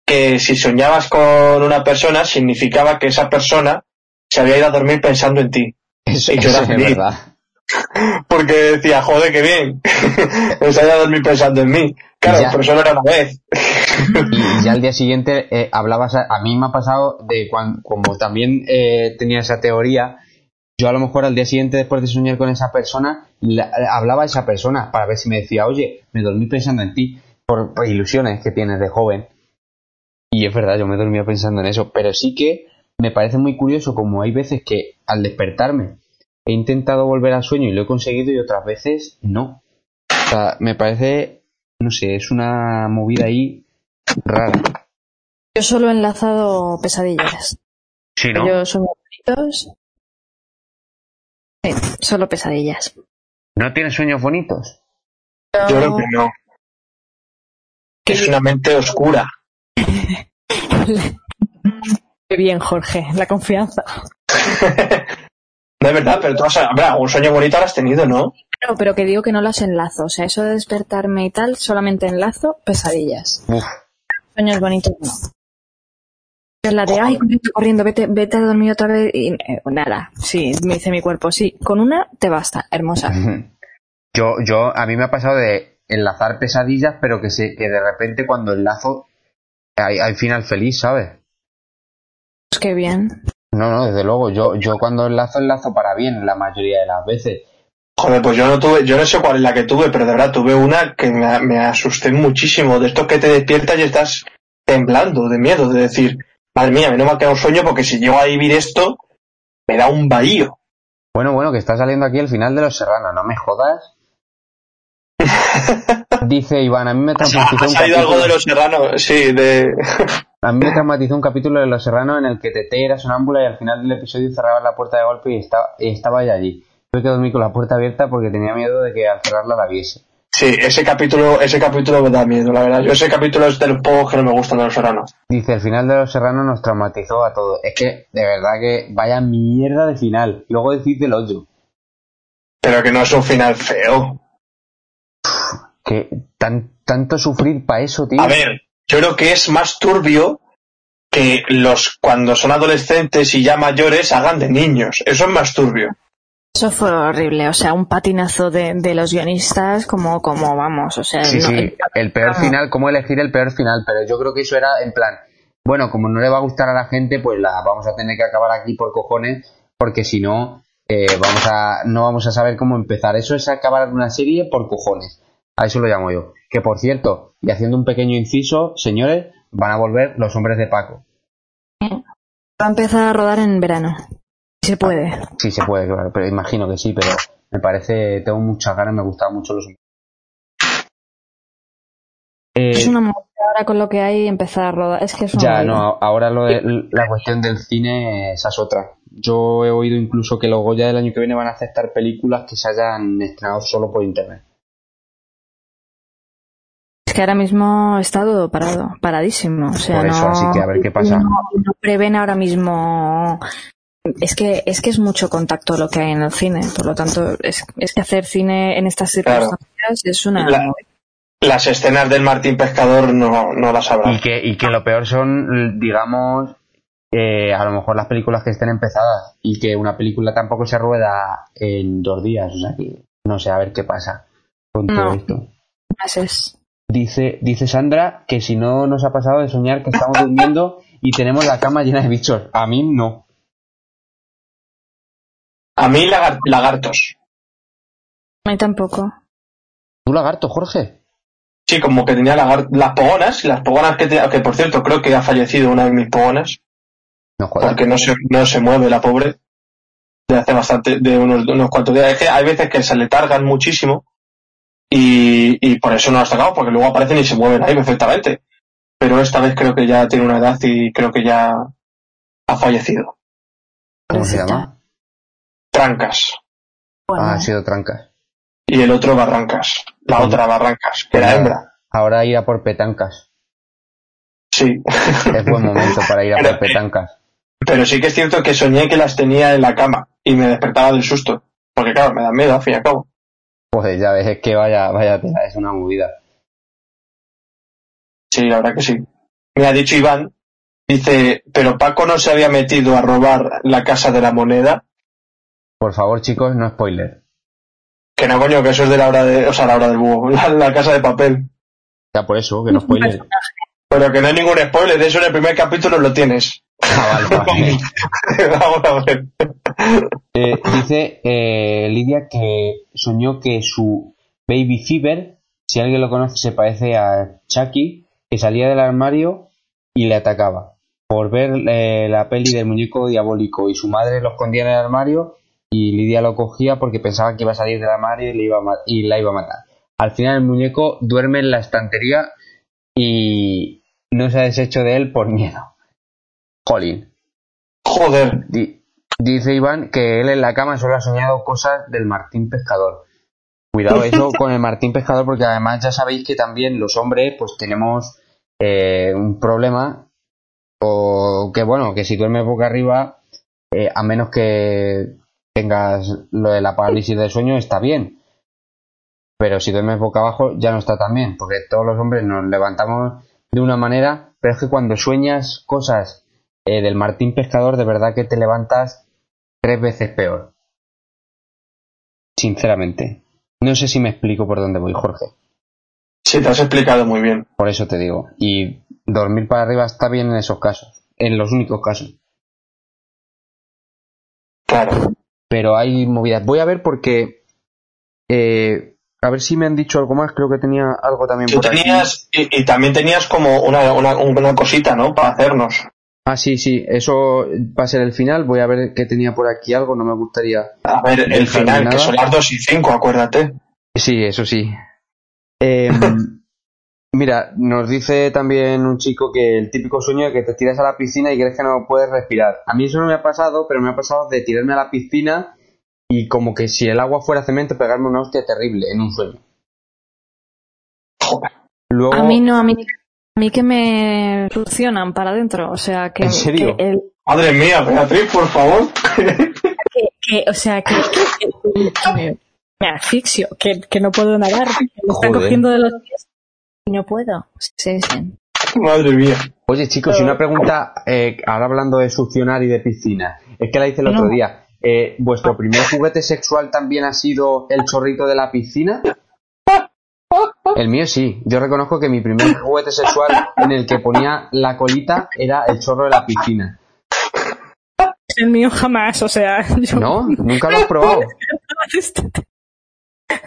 que si soñabas con una persona significaba que esa persona se había ido a dormir pensando en ti. Eso, y era verdad. Porque decía, joder, qué bien, se había a dormir pensando en mí. Claro, pero eso no era una vez. y ya al día siguiente eh, hablabas, a, mí me ha pasado de cuando, como también eh, tenía esa teoría, yo a lo mejor al día siguiente, después de soñar con esa persona, hablaba a esa persona para ver si me decía, oye, me dormí pensando en ti, por, ilusiones que tienes de joven. Y es verdad, yo me dormía pensando en eso, pero sí que me parece muy curioso como hay veces que al despertarme he intentado volver al sueño y lo he conseguido y otras veces no. O sea, me parece, no sé, es una movida ahí rara. Yo solo he enlazado pesadillas. Sí, ¿no? Yo son bonitos Sí, solo pesadillas. ¿No tienes sueños bonitos? Yo creo que no. Es una mente oscura. Qué bien, Jorge, la confianza. no es verdad, pero tú has, un sueño bonito lo has tenido, ¿no? No, pero que digo que no los enlazo. O sea, eso de despertarme y tal, solamente enlazo pesadillas. Sueños bonitos no. Es la de, ay, corriendo, vete, vete a dormir otra vez. Y eh, nada, sí, me dice mi cuerpo, sí, con una te basta, hermosa. Yo, yo, a mí me ha pasado de enlazar pesadillas, pero que, se, que de repente cuando enlazo hay, hay final feliz, ¿sabes? Pues qué bien. No, no, desde luego, yo, yo cuando enlazo, enlazo para bien la mayoría de las veces. Joder, pues yo no tuve, yo no sé cuál es la que tuve, pero de verdad tuve una que me, me asusté muchísimo, de esto que te despiertas y estás temblando de miedo, de decir, Madre mía, a mí no me ha quedado un sueño porque si llego a vivir esto, me da un bahío. Bueno, bueno, que está saliendo aquí el final de Los Serranos, no me jodas. Dice Iván, a mí me traumatizó un capítulo... algo de Los Serranos, sí, de... a mí me traumatizó un capítulo de Los Serranos en el que Tete era sonámbula y al final del episodio cerraba la puerta de golpe y estaba, y estaba ya allí. Tuve que dormir con la puerta abierta porque tenía miedo de que al cerrarla la viese. Sí, ese capítulo, ese capítulo me da miedo, la verdad. Yo ese capítulo es de los pocos que no me gustan de los serranos. Dice, el final de los serranos nos traumatizó a todos. Es que, de verdad que vaya mierda de final. Luego decís del otro. Pero que no es un final feo. Que tan, tanto sufrir para eso, tío. A ver, yo creo que es más turbio que los cuando son adolescentes y ya mayores hagan de niños. Eso es más turbio. Eso fue horrible, o sea, un patinazo de, de los guionistas como, como vamos, o sea... Sí, sí, el peor final, cómo elegir el peor final, pero yo creo que eso era en plan, bueno, como no le va a gustar a la gente, pues la vamos a tener que acabar aquí por cojones, porque si no, eh, vamos a, no vamos a saber cómo empezar. Eso es acabar una serie por cojones. A eso lo llamo yo. Que por cierto, y haciendo un pequeño inciso, señores, van a volver los hombres de Paco. Va a empezar a rodar en verano. Si se puede. Sí, se puede, claro, pero imagino que sí, pero me parece, tengo muchas ganas, me gustaban mucho los hombres. es una ahora con lo que hay empezar a rodar. Es que es una Ya, no, ahora lo de, la cuestión del cine, esa es otra. Yo he oído incluso que los Goya del año que viene van a aceptar películas que se hayan estrenado solo por internet. Es que ahora mismo está todo parado, paradísimo. O sea, Por eso, no, así que a ver qué pasa. No, no prevén ahora mismo. Es que, es que es mucho contacto lo que hay en el cine. Por lo tanto, es, es que hacer cine en estas Claro. circunstancias es una. La- Las escenas del Martín Pescador no, no las habrá. Y que, y que lo peor son, digamos, eh, a lo mejor las películas que estén empezadas y que una película tampoco se rueda en dos días. O sea que no sé, a ver qué pasa con todo esto. meses. Dice, dice Sandra que si no nos ha pasado de soñar que estamos durmiendo y tenemos la cama llena de bichos. A mí no. A mí lagar- lagartos. A mí tampoco. ¿Tú lagarto, Jorge? Sí, como que tenía lagar- las pogonas, las pogonas que tenía, que por cierto creo que ha fallecido una de mis pogonas, No jodas. porque no se, no se mueve la pobre, de hace bastante, de unos, de unos cuantos días. Es que hay veces que se le targan muchísimo y, y por eso no las sacamos, porque luego aparecen y se mueven ahí perfectamente. Pero esta vez creo que ya tiene una edad y creo que ya ha fallecido. ¿Cómo se Pobrecita. llama? Trancas. Bueno, Ah, ha sido trancas. Y el otro Barrancas. La otra Barrancas, que era hembra. Ahora ir a por petancas. Sí. Es buen momento para ir a por petancas. Pero sí que es cierto que soñé que las tenía en la cama y me despertaba del susto. Porque claro, me da miedo, al fin y al cabo. Pues ya ves, es que vaya, vaya tela, es una movida. Sí, la verdad que sí. Me ha dicho Iván, dice, pero Paco no se había metido a robar la casa de la moneda. Por favor, chicos, no spoiler. Que no, coño, que eso es de la hora de, o sea, la hora del búho, la, la casa de papel. Ya por eso, que no spoiler. Pero que no hay ningún spoiler, de eso en el primer capítulo lo tienes. Ah, vale, vale. Vamos a ver. Eh, dice eh, Lidia que soñó que su baby fever, si alguien lo conoce, se parece a Chucky, que salía del armario y le atacaba. Por ver eh, la peli del muñeco diabólico y su madre lo escondía en el armario y Lidia lo cogía porque pensaba que iba a salir del armario y, le iba a ma- y la iba a matar. Al final el muñeco duerme en la estantería y no se ha deshecho de él por miedo. Jolín. Joder. Di- dice Iván que él en la cama solo ha soñado cosas del Martín Pescador. Cuidado eso con el Martín Pescador porque además ya sabéis que también los hombres pues tenemos eh, un problema o que bueno, que si duermes boca arriba, eh, a menos que tengas lo de la parálisis del sueño, está bien. Pero si duermes boca abajo ya no está tan bien, porque todos los hombres nos levantamos de una manera, pero es que cuando sueñas cosas eh, del Martín Pescador, de verdad que te levantas tres veces peor. Sinceramente. No sé si me explico por dónde voy, Jorge. Sí, te has explicado muy bien. Por eso te digo. Y dormir para arriba está bien en esos casos. En los únicos casos. Claro. Pero hay movidas. Voy a ver porque... eh, a ver si me han dicho algo más. Creo que tenía algo también Tú por aquí. tenías, y, y también tenías como una, una, una cosita, ¿no? Para hacernos. Ah, sí, sí. Eso va a ser el final. Voy a ver que tenía por aquí algo. No me gustaría... A ver, el final, nada. que son las 2 y 5, acuérdate. Sí, eso sí. Eh, mira, nos dice también un chico que el típico sueño de que te tiras a la piscina y crees que no puedes respirar. A mí eso no me ha pasado, pero me ha pasado de tirarme a la piscina y como que si el agua fuera cemento pegarme una hostia terrible en un sueño. Joder. Luego, A mí no, a mí, a mí que me succionan para adentro. O sea, que, ¿En serio? que el- Madre mía, Beatriz, por favor. que, que- o sea, que, que- que- que me, asfixio, que, que no puedo nadar, que me están cogiendo de los pies no puedo. Sí, sí. Madre mía. Oye chicos, y una pregunta, eh, ahora hablando de succionar y de piscina, es que la hice el otro No. día. Eh, ¿Vuestro primer juguete sexual también ha sido el chorrito de la piscina? El mío sí. Yo reconozco que mi primer juguete sexual en el que ponía la colita era el chorro de la piscina. El mío jamás, o sea. Yo... ¿No? ¿Nunca lo has probado?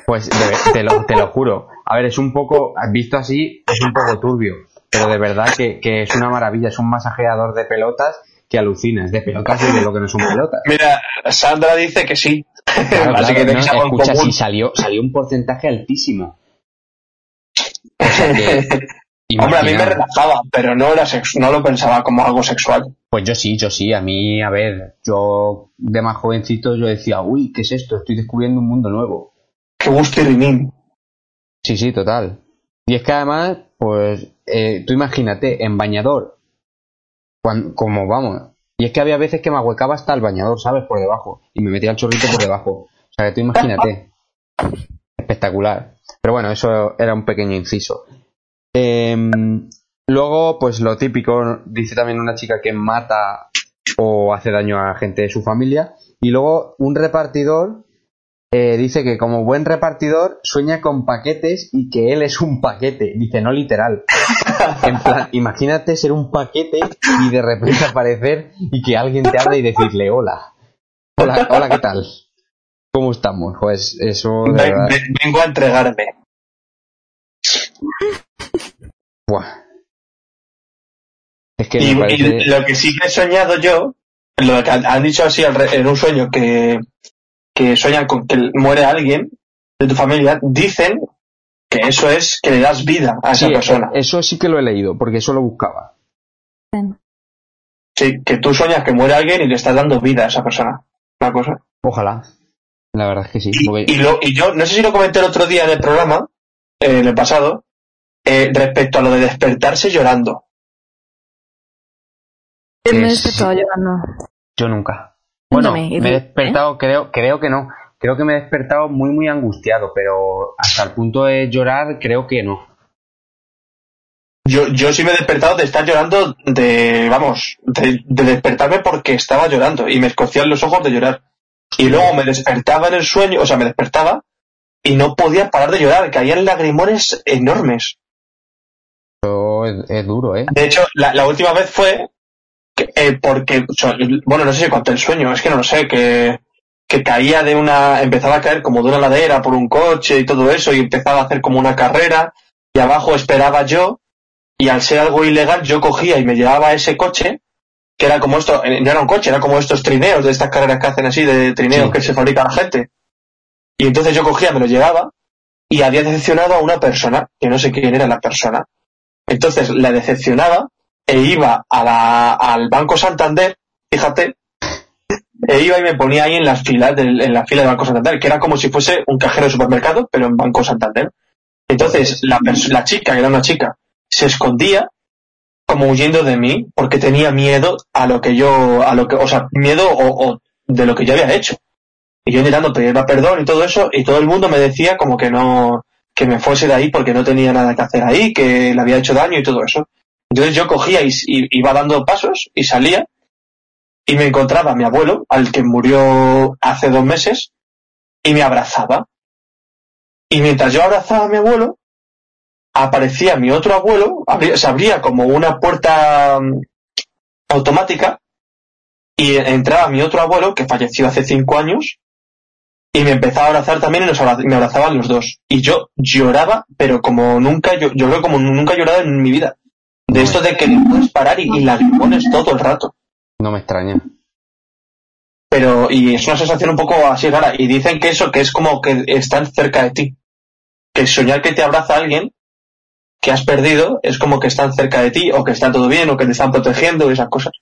Pues te, lo, te lo juro. A ver, es un poco, visto así, es un poco turbio. Pero de verdad que, que es una maravilla. Es un masajeador de pelotas que alucinas. De pelotas y de lo que no son pelotas. Mira, Sandra dice que sí. Claro, claro, que no, escucha, sí, salió, salió un porcentaje altísimo. O sea que, Hombre, a mí me relajaba, pero no, era no lo pensaba como algo sexual. Pues yo sí, yo sí. A mí, a ver, yo de más jovencito yo decía, uy, ¿qué es esto? Estoy descubriendo un mundo nuevo. Qué gusto y rimín. Sí, sí, total. Y es que además, pues, eh, tú imagínate, en bañador, como vamos, y es que había veces que me ahuecaba hasta el bañador, ¿sabes? Por debajo. Y me metía el chorrito por debajo. O sea, que tú imagínate. Espectacular. Pero bueno, eso era un pequeño inciso. Em, luego, pues lo típico, dice también una chica que mata o hace daño a gente de su familia. Y luego un repartidor eh, dice que como buen repartidor sueña con paquetes y que él es un paquete. Dice, no literal. En plan, imagínate ser un paquete y de repente aparecer y que alguien te hable y decirle hola. Hola, hola, ¿qué tal? ¿Cómo estamos? Pues eso... Vengo a entregarme. Es que y, lo que sí que he soñado yo, lo que han dicho así en un sueño que, que sueñan con que muere alguien de tu familia, dicen que eso es que le das vida a esa persona. Eso sí que lo he leído, porque eso lo buscaba. Sí, que tú sueñas que muere alguien y le estás dando vida a esa persona. Una cosa. Ojalá. La verdad es que sí. Y, lo, y yo, no sé si lo comenté el otro día en el programa, eh, en el pasado, eh, respecto a lo de despertarse llorando. me he despertado llorando. Yo nunca. Bueno, me, he despertado, creo, creo que no. Creo que me he despertado muy, muy angustiado, pero hasta el punto de llorar, creo que no. Yo, yo sí me he despertado de estar llorando, de, vamos, de, despertarme porque estaba llorando y me escocían los ojos de llorar. Y luego me despertaba en el sueño, o sea, me despertaba y no podía parar de llorar, caían lagrimones enormes es, duro, ¿eh? De hecho, la, última vez fue eh, porque, bueno, no sé si conté el sueño, es que no lo sé, que, que caía de una, empezaba a caer como de una ladera por un coche y todo eso, y empezaba a hacer como una carrera, y abajo esperaba yo, y al ser algo ilegal, yo cogía y me llevaba ese coche, que era como esto, eh, no era un coche, era como estos trineos de estas carreras que hacen así, de trineos que se fabrica la gente. Y entonces yo cogía, me lo llevaba, y había decepcionado a una persona, que no sé quién era la persona, entonces le decepcionaba e iba a la, al Banco Santander, fíjate, e iba y me ponía ahí en las filas del, en la fila del Banco Santander, que era como si fuese un cajero de supermercado, pero en Banco Santander. Entonces la, la chica, que era una chica, se escondía como huyendo de mí porque tenía miedo a lo que yo, a lo que, o sea, miedo o, de lo que yo había hecho. Y yo intentando pedirle perdón y todo eso, y todo el mundo me decía como que no, que me fuese de ahí porque no tenía nada que hacer ahí, que le había hecho daño y todo eso. Entonces yo cogía y, iba dando pasos y salía y me encontraba a mi abuelo, al que murió hace dos meses, y me abrazaba. Y mientras yo abrazaba a mi abuelo, aparecía mi otro abuelo, se abría como una puerta mm, automática y entraba mi otro abuelo, que falleció hace cinco años, y me empezaba a abrazar también y me abrazaban los dos. Y yo lloraba, pero como nunca, yo, yo creo como nunca he llorado en mi vida. De esto de que no puedes parar y, la lagrimones todo el rato. No me extraña. Pero, y es una sensación un poco así rara. Y dicen que eso, que es como que están cerca de ti. Que soñar que te abraza alguien que has perdido es como que están cerca de ti, o que está todo bien, o que te están protegiendo, esas cosas.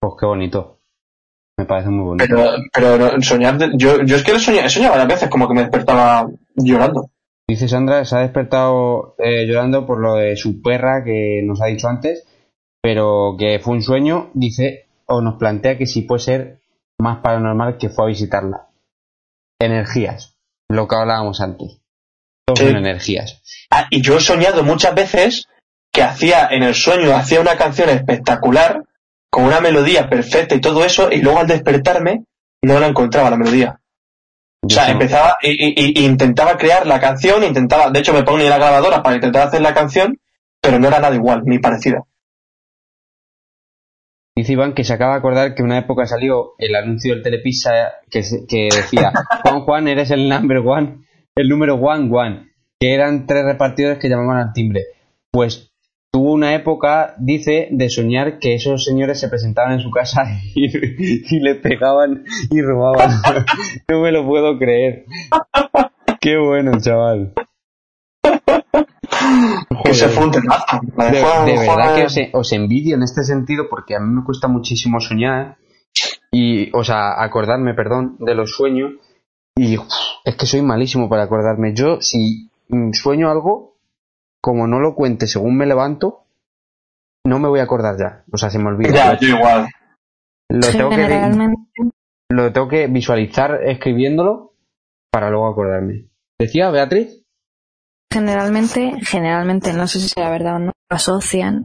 Pues qué bonito. Me parece muy bonito. Pero, pero soñar, yo, yo es que he soñado, he soñado varias veces como que me despertaba llorando. Dice Sandra, se ha despertado eh, llorando por lo de su perra que nos ha dicho antes, pero que fue un sueño, dice, o nos plantea que si puede ser más paranormal que fue a visitarla. Energías, lo que hablábamos antes. son energías. Ah, y yo he soñado muchas veces que hacía en el sueño, hacía una canción espectacular con una melodía perfecta y todo eso, y luego al despertarme no la encontraba la melodía. O sea, empezaba y, intentaba crear la canción, intentaba, de hecho me ponía la grabadora para intentar hacer la canción, pero no era nada igual, ni parecida. Dice Iván que se acaba de acordar que una época salió el anuncio del Telepizza que, que decía Juan Juan eres el number one, el número one one, que eran tres repartidores que llamaban al timbre. Pues tuvo una época, dice, de soñar que esos señores se presentaban en su casa y, le pegaban y robaban. no me lo puedo creer. Qué bueno, chaval. Que se funde de, de, verdad que os, envidio en este sentido porque a mí me cuesta muchísimo soñar y, o sea, acordarme, perdón, de los sueños y es que soy malísimo para acordarme. Yo, si sueño algo, como no lo cuente según me levanto, no me voy a acordar ya. O sea, se me olvida. Ya, yo igual. Lo tengo, que, lo tengo que visualizar escribiéndolo para luego acordarme. ¿Decía Beatriz? Generalmente, generalmente, no sé si sea verdad o no, asocian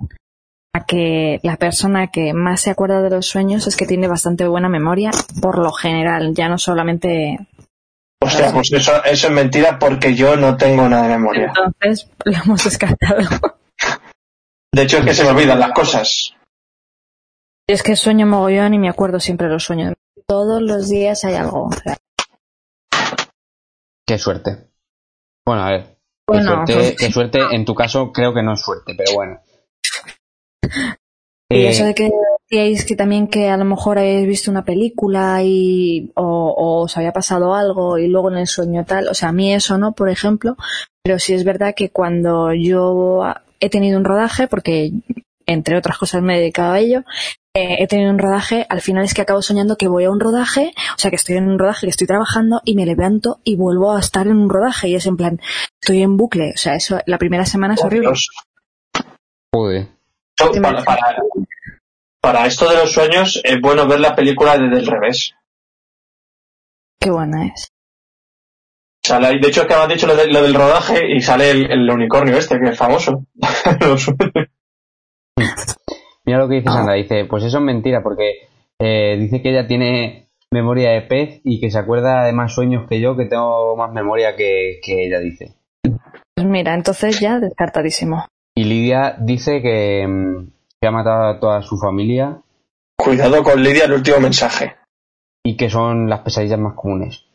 a que la persona que más se acuerda de los sueños es que tiene bastante buena memoria, por lo general, ya no solamente o sea, pues eso, eso es mentira porque yo no tengo nada de memoria. Entonces lo hemos descartado. De hecho, es que se me olvidan las cosas. Es que sueño mogollón y me acuerdo siempre de los sueños. Todos los días hay algo. Qué suerte. Bueno, a ver. qué, suerte, pues qué suerte, en tu caso creo que no es suerte, pero bueno. Y eso de que decíais que también que a lo mejor habéis visto una película y o, os había pasado algo y luego en el sueño tal, o sea, a mí eso no, por ejemplo, pero sí es verdad que cuando yo he tenido un rodaje, porque entre otras cosas me he dedicado a ello, eh, he tenido un rodaje, al final es que acabo soñando que voy a un rodaje, o sea, que estoy en un rodaje, que estoy trabajando y me levanto y vuelvo a estar en un rodaje. Y es en plan, estoy en bucle, o sea, eso la primera semana es horrible. Joder. Para, esto de los sueños es bueno ver la película de Del Revés. Qué buena es. de hecho, es que me dicho lo, del rodaje y sale el, unicornio este, que es famoso. Mira lo que dice Sandra, dice, pues eso es mentira, porque eh, dice que ella tiene memoria de pez y que se acuerda de más sueños que yo, que tengo más memoria que, que ella dice. Pues mira, entonces ya descartadísimo. Y Lidia dice que, mm, que ha matado a toda su familia. Cuidado con Lidia, el último mensaje. Y que son las pesadillas más comunes.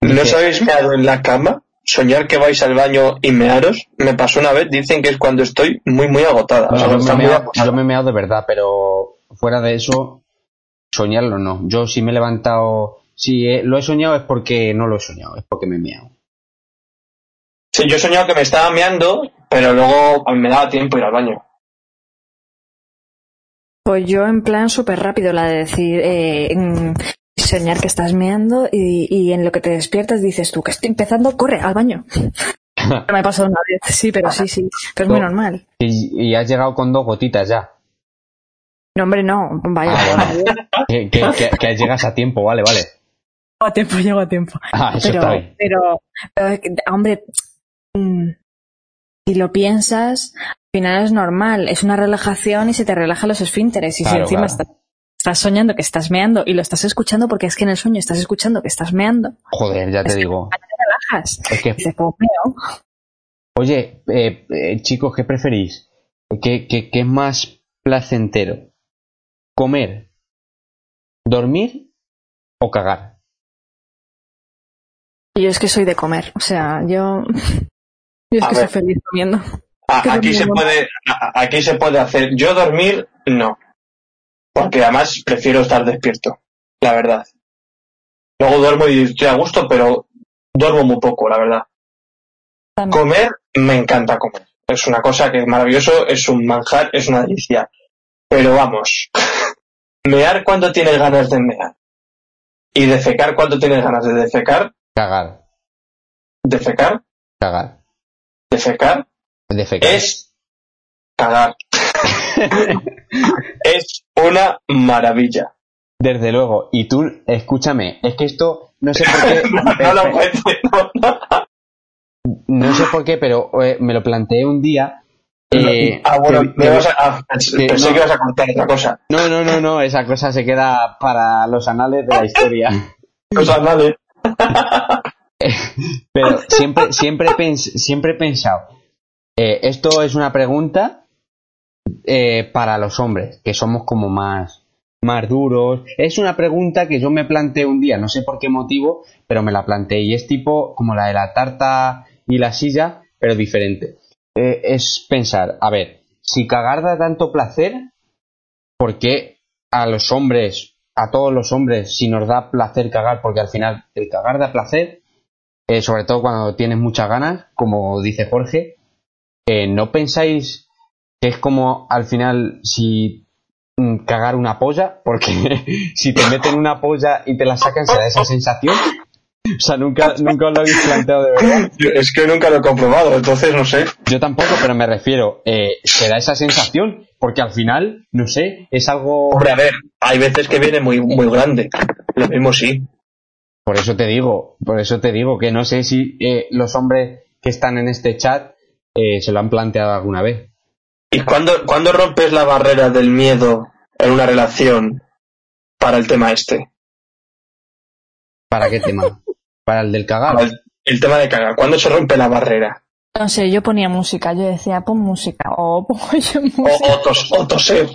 ¿No os habéis meado en la cama? Soñar que vais al baño y mearos. Me pasó una vez, dicen que es cuando estoy muy, muy agotada. yo, me he meado de verdad, pero fuera de eso, soñarlo no. Yo si me he levantado, si lo he soñado es porque no lo he soñado, es porque me he meado. Sí, yo he soñado que me estaba meando, pero luego me daba tiempo ir al baño. Pues yo en plan súper rápido, la de decir, eh, soñar que estás meando y, en lo que te despiertas dices tú que estoy empezando, corre al baño. no me ha pasado una vez, sí, pero sí, sí, pero es muy normal. Y, has llegado con dos gotitas ya. No, hombre, no, vaya. Ah, que, llegas a tiempo, vale, vale. Llego a tiempo, llego a tiempo. Ah, eso pero, está bien. Pero, pero, hombre, mm, si lo piensas, final es normal, es una relajación y se te relajan los esfínteres. Y si encima estás, soñando que estás meando y lo estás escuchando porque es que en el sueño estás escuchando que estás meando. Joder, ya te digo. te relajas. Es que... Oye, eh, eh, chicos, ¿qué preferís? ¿Qué, qué, ¿Qué es más placentero? ¿Comer, dormir o cagar? Yo es que soy de comer, o sea, yo, yo es que soy feliz comiendo. Aquí se puede, aquí se puede hacer. Yo dormir, no. Porque además prefiero estar despierto, la verdad. Luego duermo y estoy a gusto, pero duermo muy poco, la verdad. Comer, me encanta comer. Es una cosa que es maravilloso, es un manjar, es una delicia. Pero vamos, mear cuando tienes ganas de mear. Y defecar cuando tienes ganas de defecar. Cagar. Defecar. Cagar. Defecar. Es cagar. es una maravilla. Desde luego. Y tú, escúchame, es que esto, no sé por qué. no, lo no, no, sé por qué, pero eh, me lo planteé un día. Eh, ah, bueno, me vas a, pensé que ibas a contar otra cosa. No, no, no, no, esa cosa se queda para los anales de la historia. los anales. Pero siempre, siempre, siempre he pensado, eh, esto es una pregunta eh, para los hombres, que somos como más, más duros. Es una pregunta que yo me planteé un día, no sé por qué motivo, pero me la planteé y es tipo como la de la tarta y la silla, pero diferente. Eh, es pensar, a ver, si cagar da tanto placer, ¿por qué a los hombres, a todos los hombres, si nos da placer cagar, porque al final el cagar da placer, eh, sobre todo cuando tienes muchas ganas, como dice Jorge, eh, ¿no pensáis que es como al final si mm, cagar una polla? Porque si te meten una polla y te la sacan, ¿se da esa sensación? O sea, nunca, nunca lo habéis planteado de verdad. Es que nunca lo he comprobado, entonces no sé. Yo tampoco, pero me refiero, eh, ¿se da esa sensación? Porque al final, no sé, es algo... Hombre, a ver, hay veces que viene muy, muy grande. Lo mismo sí. Por eso te digo, por eso te digo que no sé si eh, los hombres que están en este chat eh, se lo han planteado alguna vez. ¿Y cuándo, cuándo rompes la barrera del miedo en una relación para el tema este? ¿Para qué tema? Para el del cagar. El, tema de cagar. ¿Cuándo se rompe la barrera? No sé, yo ponía música, yo decía, pon música, o pongo yo música. O, tos, o toser.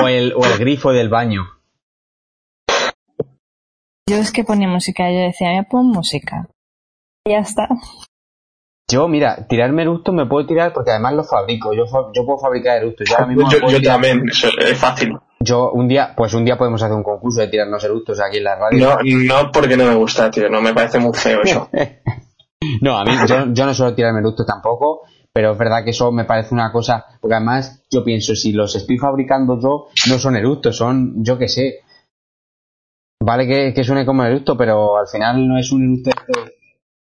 O, el, o el grifo del baño. Yo es que ponía música, yo decía, me pon música. Y ya está. Yo, mira, tirarme eructos me puedo tirar porque además lo fabrico. Yo, yo puedo fabricar eructos. Yo, yo, también, es fácil. Yo un día, pues un día podemos hacer un concurso de tirarnos eructos aquí en la radio. No, no porque no me gusta, tío, no me parece muy feo eso. no, a mí yo, no suelo tirarme eructos tampoco, pero es verdad que eso me parece una cosa, porque además yo pienso, si los estoy fabricando yo, no son eructos, son, yo qué sé. Vale que, que suene como eructo, pero al final no es un eructo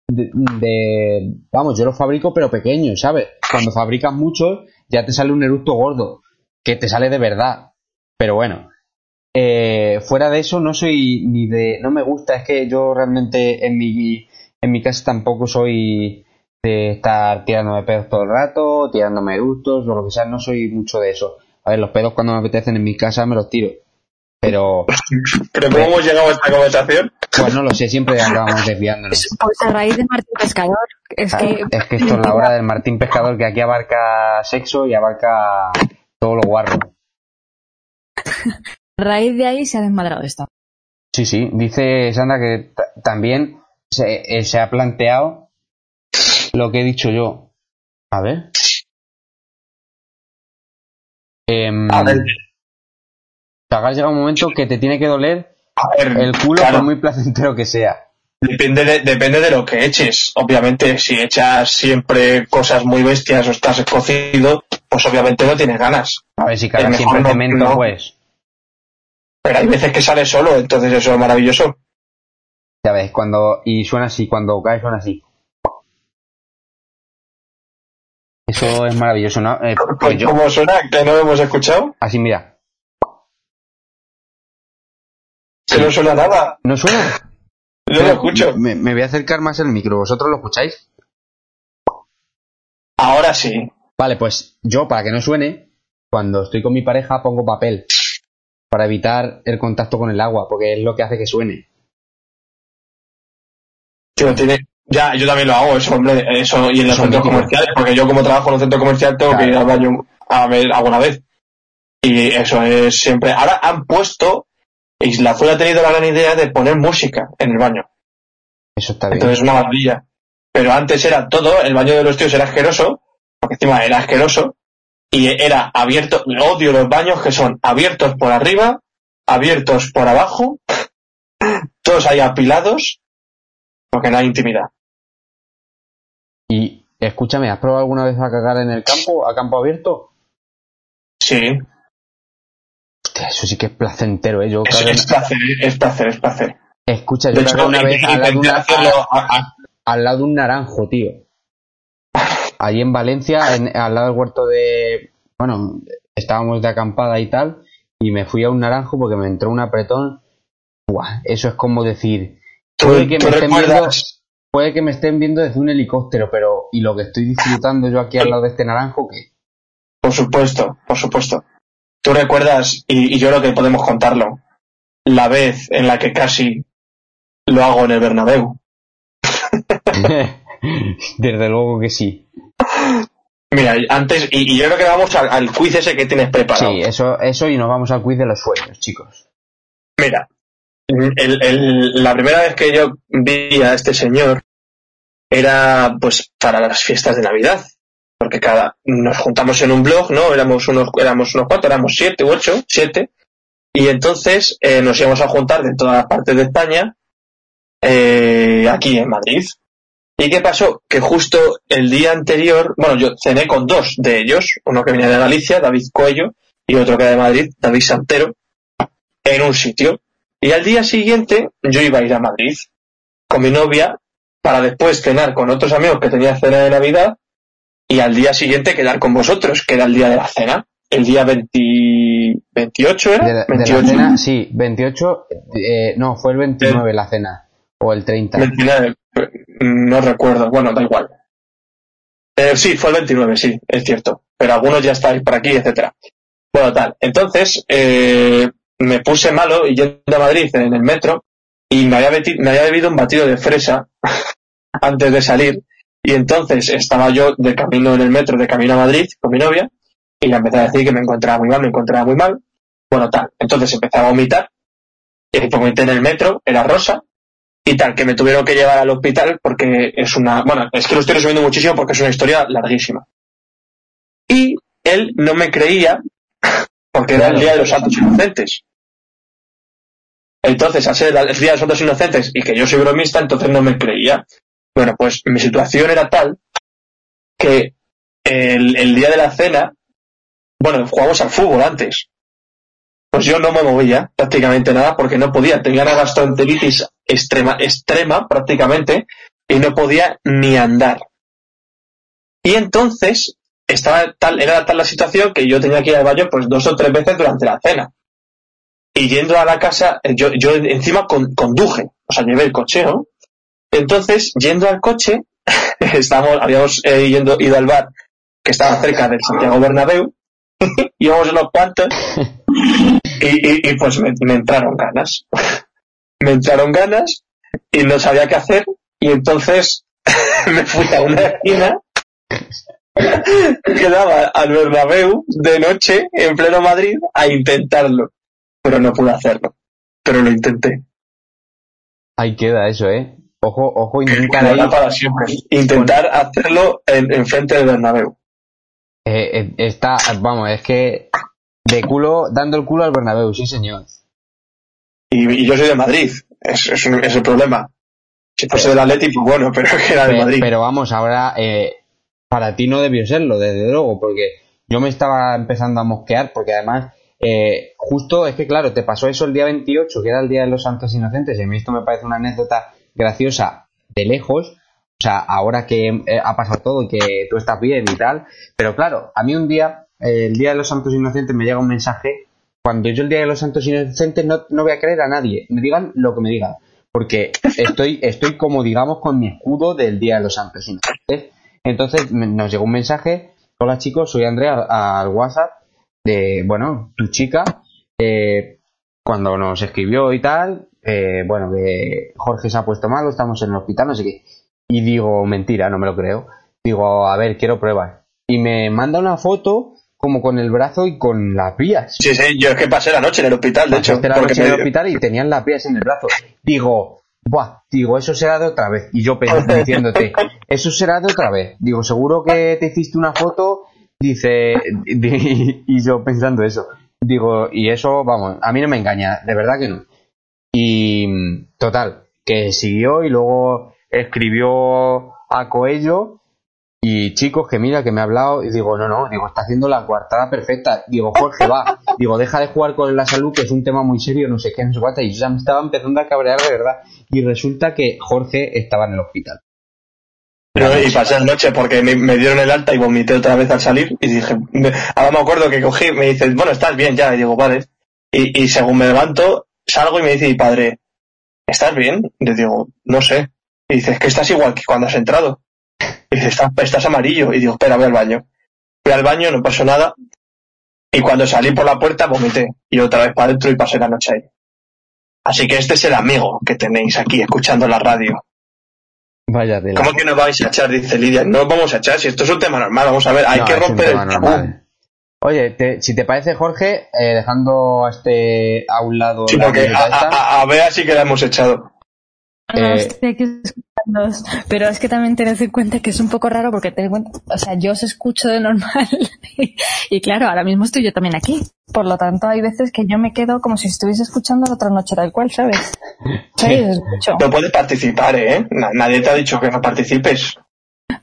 de, Vamos, yo lo fabrico pero pequeño, ¿sabes? Cuando fabricas muchos, ya te sale un eructo gordo, que te sale de verdad pero bueno, eh, fuera de eso no soy ni de... No me gusta, es que yo realmente en mi, en mi casa tampoco soy de estar tirándome pedos todo el rato, tirándome gustos o lo que sea, no soy mucho de eso. A ver, los pedos cuando me apetecen en mi casa me los tiro. Pero. ¿Pero cómo hemos llegado a esta conversación? Pues no lo sé, siempre acabamos desviándonos. Pues a raíz de Martín Pescador. Es que, es que esto es la hora del Martín Pescador, que aquí abarca sexo y abarca todo lo guarro. A raíz de ahí se ha desmadrado esto. Sí, sí. Dice Sandra que también se, eh, se, ha planteado lo que he dicho yo. A ver. Em, a ver. Llega un momento que te tiene que doler el culo por muy placentero que sea. Depende de, depende de lo que eches. Obviamente, si echas siempre cosas muy bestias o estás cocido, pues obviamente no tienes ganas. A ver si cagas siempre cemento, pues. Pero hay veces que sale solo, entonces eso es maravilloso. Ya ves, cuando. Y suena así, cuando cae suena así. Eso es maravilloso, ¿no? Eh, pues ¿Cómo suena? ¿Que no lo hemos escuchado? Así, mira. Que no suena nada. ¿No suena? No lo escucho. Me, voy a acercar más al micro. ¿Vosotros lo escucháis? Ahora sí. Vale, pues yo, para que no suene, cuando estoy con mi pareja pongo papel para evitar el contacto con el agua, porque es lo que hace que suene. tiene... Ya, yo también lo hago, eso, hombre, eso, y en los centros comerciales, porque yo como trabajo en un centro comercial tengo que ir al baño a ver alguna vez. Y eso es siempre. Ahora han puesto Isla Azul ha tenido la gran idea de poner música en el baño. Eso está bien. Entonces es una maravilla. Pero antes era todo, el baño de los tíos era asqueroso, porque encima era asqueroso, y era abierto, odio los baños que son abiertos por arriba, abiertos por abajo, todos ahí apilados, porque no hay intimidad. Y escúchame, ¿has probado alguna vez a cagar en el campo, a campo abierto? Sí eso sí que es placentero, ¿eh? Yo es, es, placer, es placer, es placer. Escucha, yo hecho, una vez al lado, al lado de un naranjo, tío. Allí en Valencia, al lado del huerto de... Bueno, estábamos de acampada y tal, y me fui a un naranjo porque me entró un apretón. Buah, eso es como decir... Puede que, me estén viendo, puede que me estén viendo desde un helicóptero, pero ¿y lo que estoy disfrutando yo aquí al lado de este naranjo qué? Por supuesto, por supuesto. Tú recuerdas, y, yo creo que podemos contarlo, la vez en la que casi lo hago en el Bernabéu. Desde luego que sí. Mira, antes, y, yo creo que vamos al, quiz ese que tienes preparado. Sí, eso, eso y nos vamos al quiz de los sueños, chicos. Mira, la primera vez que yo vi a este señor era pues para las fiestas de Navidad. Porque cada, nos juntamos en un blog, ¿no? Éramos unos, éramos unos cuantos, éramos siete u ocho, siete. Y entonces eh, nos íbamos a juntar de todas partes de España, eh, aquí en Madrid. ¿Y qué pasó? Que justo el día anterior, bueno, yo cené con dos de ellos, uno que venía de Galicia, David Cuello, y otro que era de Madrid, David Santero, en un sitio. Y al día siguiente yo iba a ir a Madrid con mi novia para después cenar con otros amigos que tenía cena de Navidad y al día siguiente quedar con vosotros, que era el día de la cena. El día 28 era. De la, cena, sí, 28, eh, no, fue el 29 la cena, o el 30. 29, no recuerdo, bueno, da igual. Eh, sí, fue el 29, sí, es cierto, pero algunos ya estáis por aquí, etcétera. Bueno, tal. Entonces, eh, me puse malo y yendo a Madrid en el metro y me había, me había bebido un batido de fresa antes de salir y entonces estaba yo de camino en el metro, de camino a Madrid con mi novia, y le empecé a decir que me encontraba muy mal, me encontraba muy mal. Bueno, tal. Entonces empecé a vomitar, y vomité en el metro, era rosa, y tal, que me tuvieron que llevar al hospital porque es una, bueno, es que lo estoy resumiendo muchísimo porque es una historia larguísima. Y él no me creía porque era el Día de los Santos Inocentes. Entonces, al ser el Día de los Santos Inocentes y que yo soy bromista, entonces no me creía. Bueno, pues mi situación era tal que el, día de la cena, bueno, jugamos al fútbol antes. Pues yo no me movía prácticamente nada porque no podía. Tenía una gastroenteritis extrema, extrema prácticamente y no podía ni andar. Y entonces estaba tal, era tal la situación que yo tenía que ir al baño pues dos o tres veces durante la cena. Y yendo a la casa, yo, yo encima conduje, o sea, llevé el coche, ¿no? Entonces, yendo al coche, estábamos, habíamos eh, ido al bar que estaba cerca del Santiago Bernabéu, íbamos unos cuantos, y, y, pues me, entraron ganas. me entraron ganas y no sabía qué hacer, y entonces me fui a una esquina que daba al Bernabéu de noche en pleno Madrid a intentarlo, pero no pude hacerlo, pero lo intenté. Ahí queda eso, ¿eh? Ojo, ojo, intentar para siempre. Intentar hacerlo en, frente del Bernabéu. Eh, eh, está, vamos, es que de culo, dando el culo al Bernabéu, sí señor. Y, yo soy de Madrid, es, es, el problema. Si fuese del Atlético, pues bueno, pero es que era de Madrid. Pero vamos, ahora, eh, para ti no debió serlo, desde luego, porque yo me estaba empezando a mosquear, porque además, justo es que claro, te pasó eso el día 28, que era el Día de los Santos Inocentes, y a mí esto me parece una anécdota graciosa de lejos, o sea, ahora que eh, ha pasado todo y que tú estás bien y tal, pero claro, a mí un día, el Día de los Santos Inocentes, me llega un mensaje, cuando yo el Día de los Santos Inocentes no, no voy a creer a nadie, me digan lo que me digan, porque estoy, estoy como digamos con mi escudo del Día de los Santos Inocentes. Entonces nos llegó un mensaje, hola chicos, soy Andrea al WhatsApp de, bueno, tu chica, eh, cuando nos escribió y tal, eh, bueno, que Jorge se ha puesto malo, estamos en el hospital, no sé qué. Y digo, mentira, no me lo creo. Digo, a ver, quiero pruebas. Y me manda una foto como con el brazo y con las vías. Sí, sí, yo es que pasé la noche en el hospital, de hecho. la noche en el hospital y tenían las vías en el brazo. Digo, buah, digo, eso será de otra vez. Y yo diciéndote, eso será de otra vez. Digo, seguro que te hiciste una foto, dice, y yo pensando eso. Digo, y eso, vamos, a mí no me engaña, de verdad que no. Y total, que siguió y luego escribió a Coello y chicos que mira que me ha hablado y digo, no, no, digo, está haciendo la coartada perfecta. Digo, Jorge, va, digo, deja de jugar con la salud, que es un tema muy serio, no sé qué, no sé cuánto. Y yo ya me estaba empezando a cabrear de verdad. Y resulta que Jorge estaba en el hospital. y pasé la noche porque me, dieron el alta y vomité otra vez al salir y dije, ahora me acuerdo que cogí, me dice, bueno, estás bien ya, y digo, vale. Y, y según me levanto, salgo y me dice mi padre, ¿estás bien? Le digo, no sé. Y dice, es que estás igual que cuando has entrado. Y dice, estás, estás amarillo. Y digo, espera, voy al baño. Fui al baño, no pasó nada. Y cuando salí por la puerta, vomité. Y otra vez para adentro y pasé la noche ahí. Así que este es el amigo que tenéis aquí escuchando la radio. Vaya tela. ¿Cómo que nos vais a echar? Dice Lidia. No os vamos a echar, si esto es un tema normal. Vamos a ver, hay No, que romper el tabú. normal. Oye, te- si te parece, Jorge, eh, dejando a este a un lado Sí, la porque a, a, a, Bea sí que la hemos echado. No, Eh, estoy aquí escuchándoos, pero es que también tened en cuenta que es un poco raro porque ten en cuenta, o sea, yo os escucho de normal y, claro, ahora mismo estoy yo también aquí. Por lo tanto, hay veces que yo me quedo como si estuviese escuchando la otra noche tal cual, ¿sabes? Sí, os escucho. No puedes participar, ¿eh? Na- nadie te ha dicho que no participes.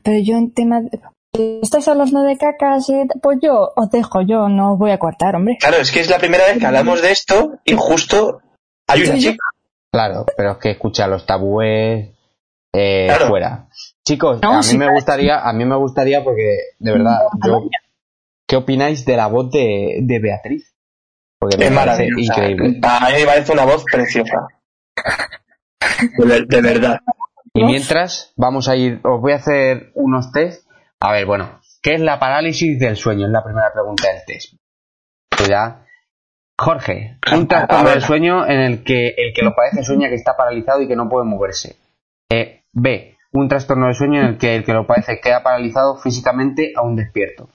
Pero yo en tema de... ¿Estáis hablando de cacas y pues yo os dejo, yo no os voy a cortar, hombre. Claro, es que es la primera vez que hablamos de esto y justo hay una chica. Claro, pero es que escucha los tabúes eh, Claro. fuera. Chicos, No, a mí sí, me gustaría, a mí me gustaría porque de verdad, yo, ¿qué opináis de la voz de, de Beatriz? Porque me Es parece maravillosa. increíble. A mí me parece una voz preciosa. De verdad. Y mientras vamos a ir, os voy a hacer unos test. A ver, bueno, ¿qué es la parálisis del sueño? Es la primera pregunta del test. Pues ya. Jorge, un A trastorno del sueño en el que el que lo padece sueña que está paralizado y que no puede moverse. Eh, B, un trastorno del sueño en el que el que lo padece queda paralizado físicamente aún despierto.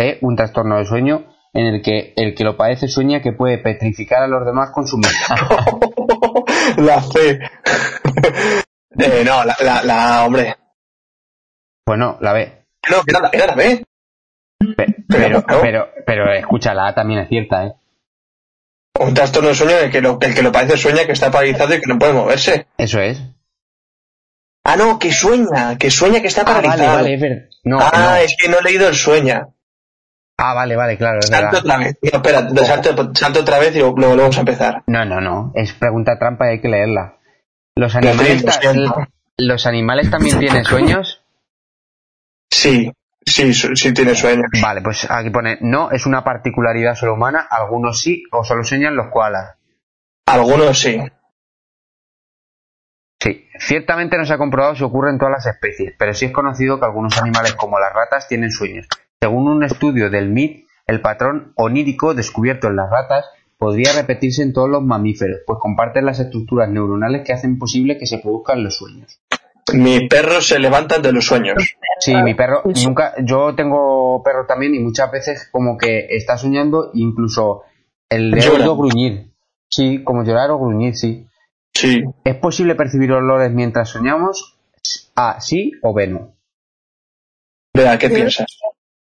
C, un trastorno del sueño en el que el que lo padece sueña que puede petrificar a los demás con su mirada. la C. Eh, no, la, la, la- hombre. Pues no, la B. No, que era la, era la B. Pe- Pero, Pero- pero, pero, escucha, la A también es cierta, ¿eh? Un trastorno de sueño en el que lo, el que lo padece sueña que está paralizado y que no puede moverse. Eso es. Ah, no, que sueña, que sueña que está Ah, vale, paralizado. vale. No, ah, no. es que no he leído el sueña. Ah, vale, vale, claro, Salto verdad. otra vez. No, espera, salto, salto otra vez y lo, lo volvemos a empezar. No, no, no. Es pregunta trampa y hay que leerla. ¿Los animales, lo ta- siento. ¿Los animales también tienen sueños? Sí, sí, sí tiene sueño. Vale, pues aquí pone, no, es una particularidad solo humana, algunos sí, o solo sueñan los koalas. Algunos sí. Sí, ciertamente no se ha comprobado si ocurre en todas las especies, pero sí es conocido que algunos animales como las ratas tienen sueños. Según un estudio del MIT, el patrón onírico descubierto en las ratas podría repetirse en todos los mamíferos, pues comparten las estructuras neuronales que hacen posible que se produzcan los sueños. Mi perro se levanta de los sueños. Sí, mi perro Sí. nunca, yo tengo perro también y muchas veces como que está soñando incluso el de gruñir. Sí, como llorar o gruñir, sí. Sí. ¿Es posible percibir olores mientras soñamos? A, sí o B, no. Vea, ¿qué piensas?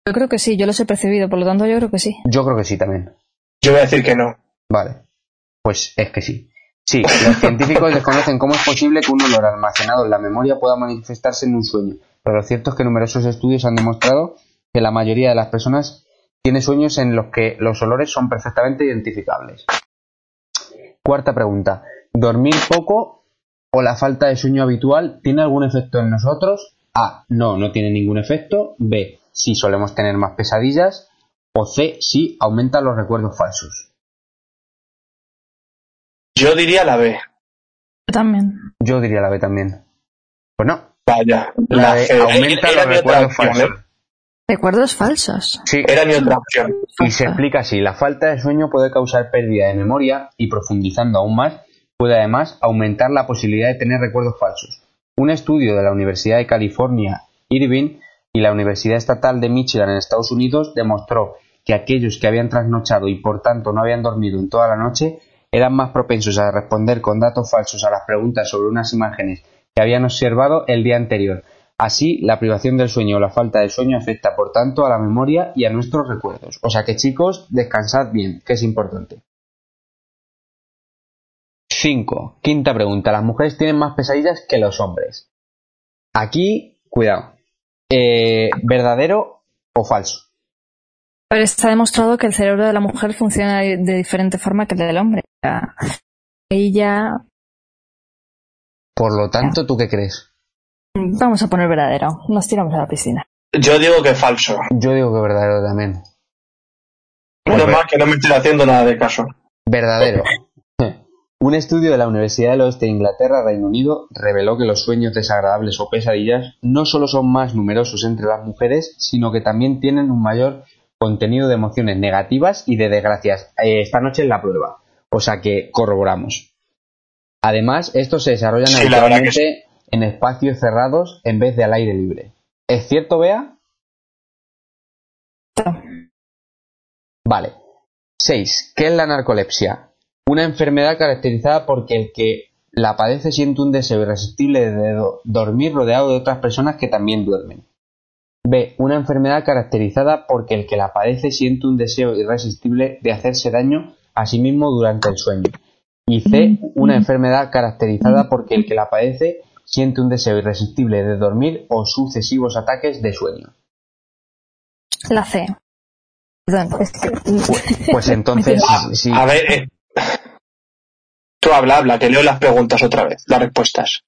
Yo creo que sí, yo los he percibido, por lo tanto yo creo que sí. Yo creo que sí también. Yo voy a decir que no. Vale. Pues es que sí. Sí, los científicos desconocen cómo es posible que un olor almacenado en la memoria pueda manifestarse en un sueño, pero lo cierto es que numerosos estudios han demostrado que la mayoría de las personas tiene sueños en los que los olores son perfectamente identificables. Cuarta pregunta. ¿Dormir poco o la falta de sueño habitual tiene algún efecto en nosotros? A. No, no tiene ningún efecto. B. Sí, solemos tener más pesadillas. O C. Sí, aumenta los recuerdos falsos. Yo diría la B. Yo también. Yo diría la B también. Pues no. Vaya. La C. aumenta Era los recuerdos falsos. ¿eh? Recuerdos falsos. Sí. Era mi otra opción. Y se explica así. La falta de sueño puede causar pérdida de memoria y profundizando aún más, puede además aumentar la posibilidad de tener recuerdos falsos. Un estudio de la Universidad de California, Irvine, y la Universidad Estatal de Michigan en Estados Unidos demostró que aquellos que habían trasnochado y por tanto no habían dormido en toda la noche eran más propensos a responder con datos falsos a las preguntas sobre unas imágenes que habían observado el día anterior. Así, la privación del sueño o la falta de sueño afecta, por tanto, a la memoria y a nuestros recuerdos. O sea que, chicos, descansad bien, que es importante. 5. Quinta pregunta. Las mujeres tienen más pesadillas que los hombres. Aquí, cuidado. Eh, ¿Verdadero o falso? Pero está demostrado que el cerebro de la mujer funciona de de diferente forma que el del hombre. Sea, Ella. Por lo tanto, ¿tú qué crees? Vamos a poner verdadero. Nos tiramos a la piscina. Yo digo que falso. Yo digo que verdadero también. Menos mal que no me estoy haciendo nada de caso. Verdadero. Un estudio de la Universidad del Oeste de Inglaterra, Reino Unido, reveló que los sueños desagradables o pesadillas no solo son más numerosos entre las mujeres, sino que también tienen un mayor contenido de emociones negativas y de desgracias. Eh, esta noche es la prueba. O sea que corroboramos. Además, estos se desarrollan Sí, habitualmente en espacios cerrados en vez de al aire libre. ¿Es cierto, Bea? Vale. 6. ¿Qué es la narcolepsia? Una enfermedad caracterizada porque el que la padece siente un deseo irresistible de do- dormir rodeado de otras personas que también duermen. B. Una enfermedad caracterizada porque el que la padece siente un deseo irresistible de hacerse daño a sí mismo durante el sueño. Y C. Una enfermedad caracterizada porque el que la padece siente un deseo irresistible de dormir o sucesivos ataques de sueño. La C. Perdón, es que... Pues entonces, sí, A ver, eh, tú habla, habla, que leo las preguntas otra vez, las respuestas.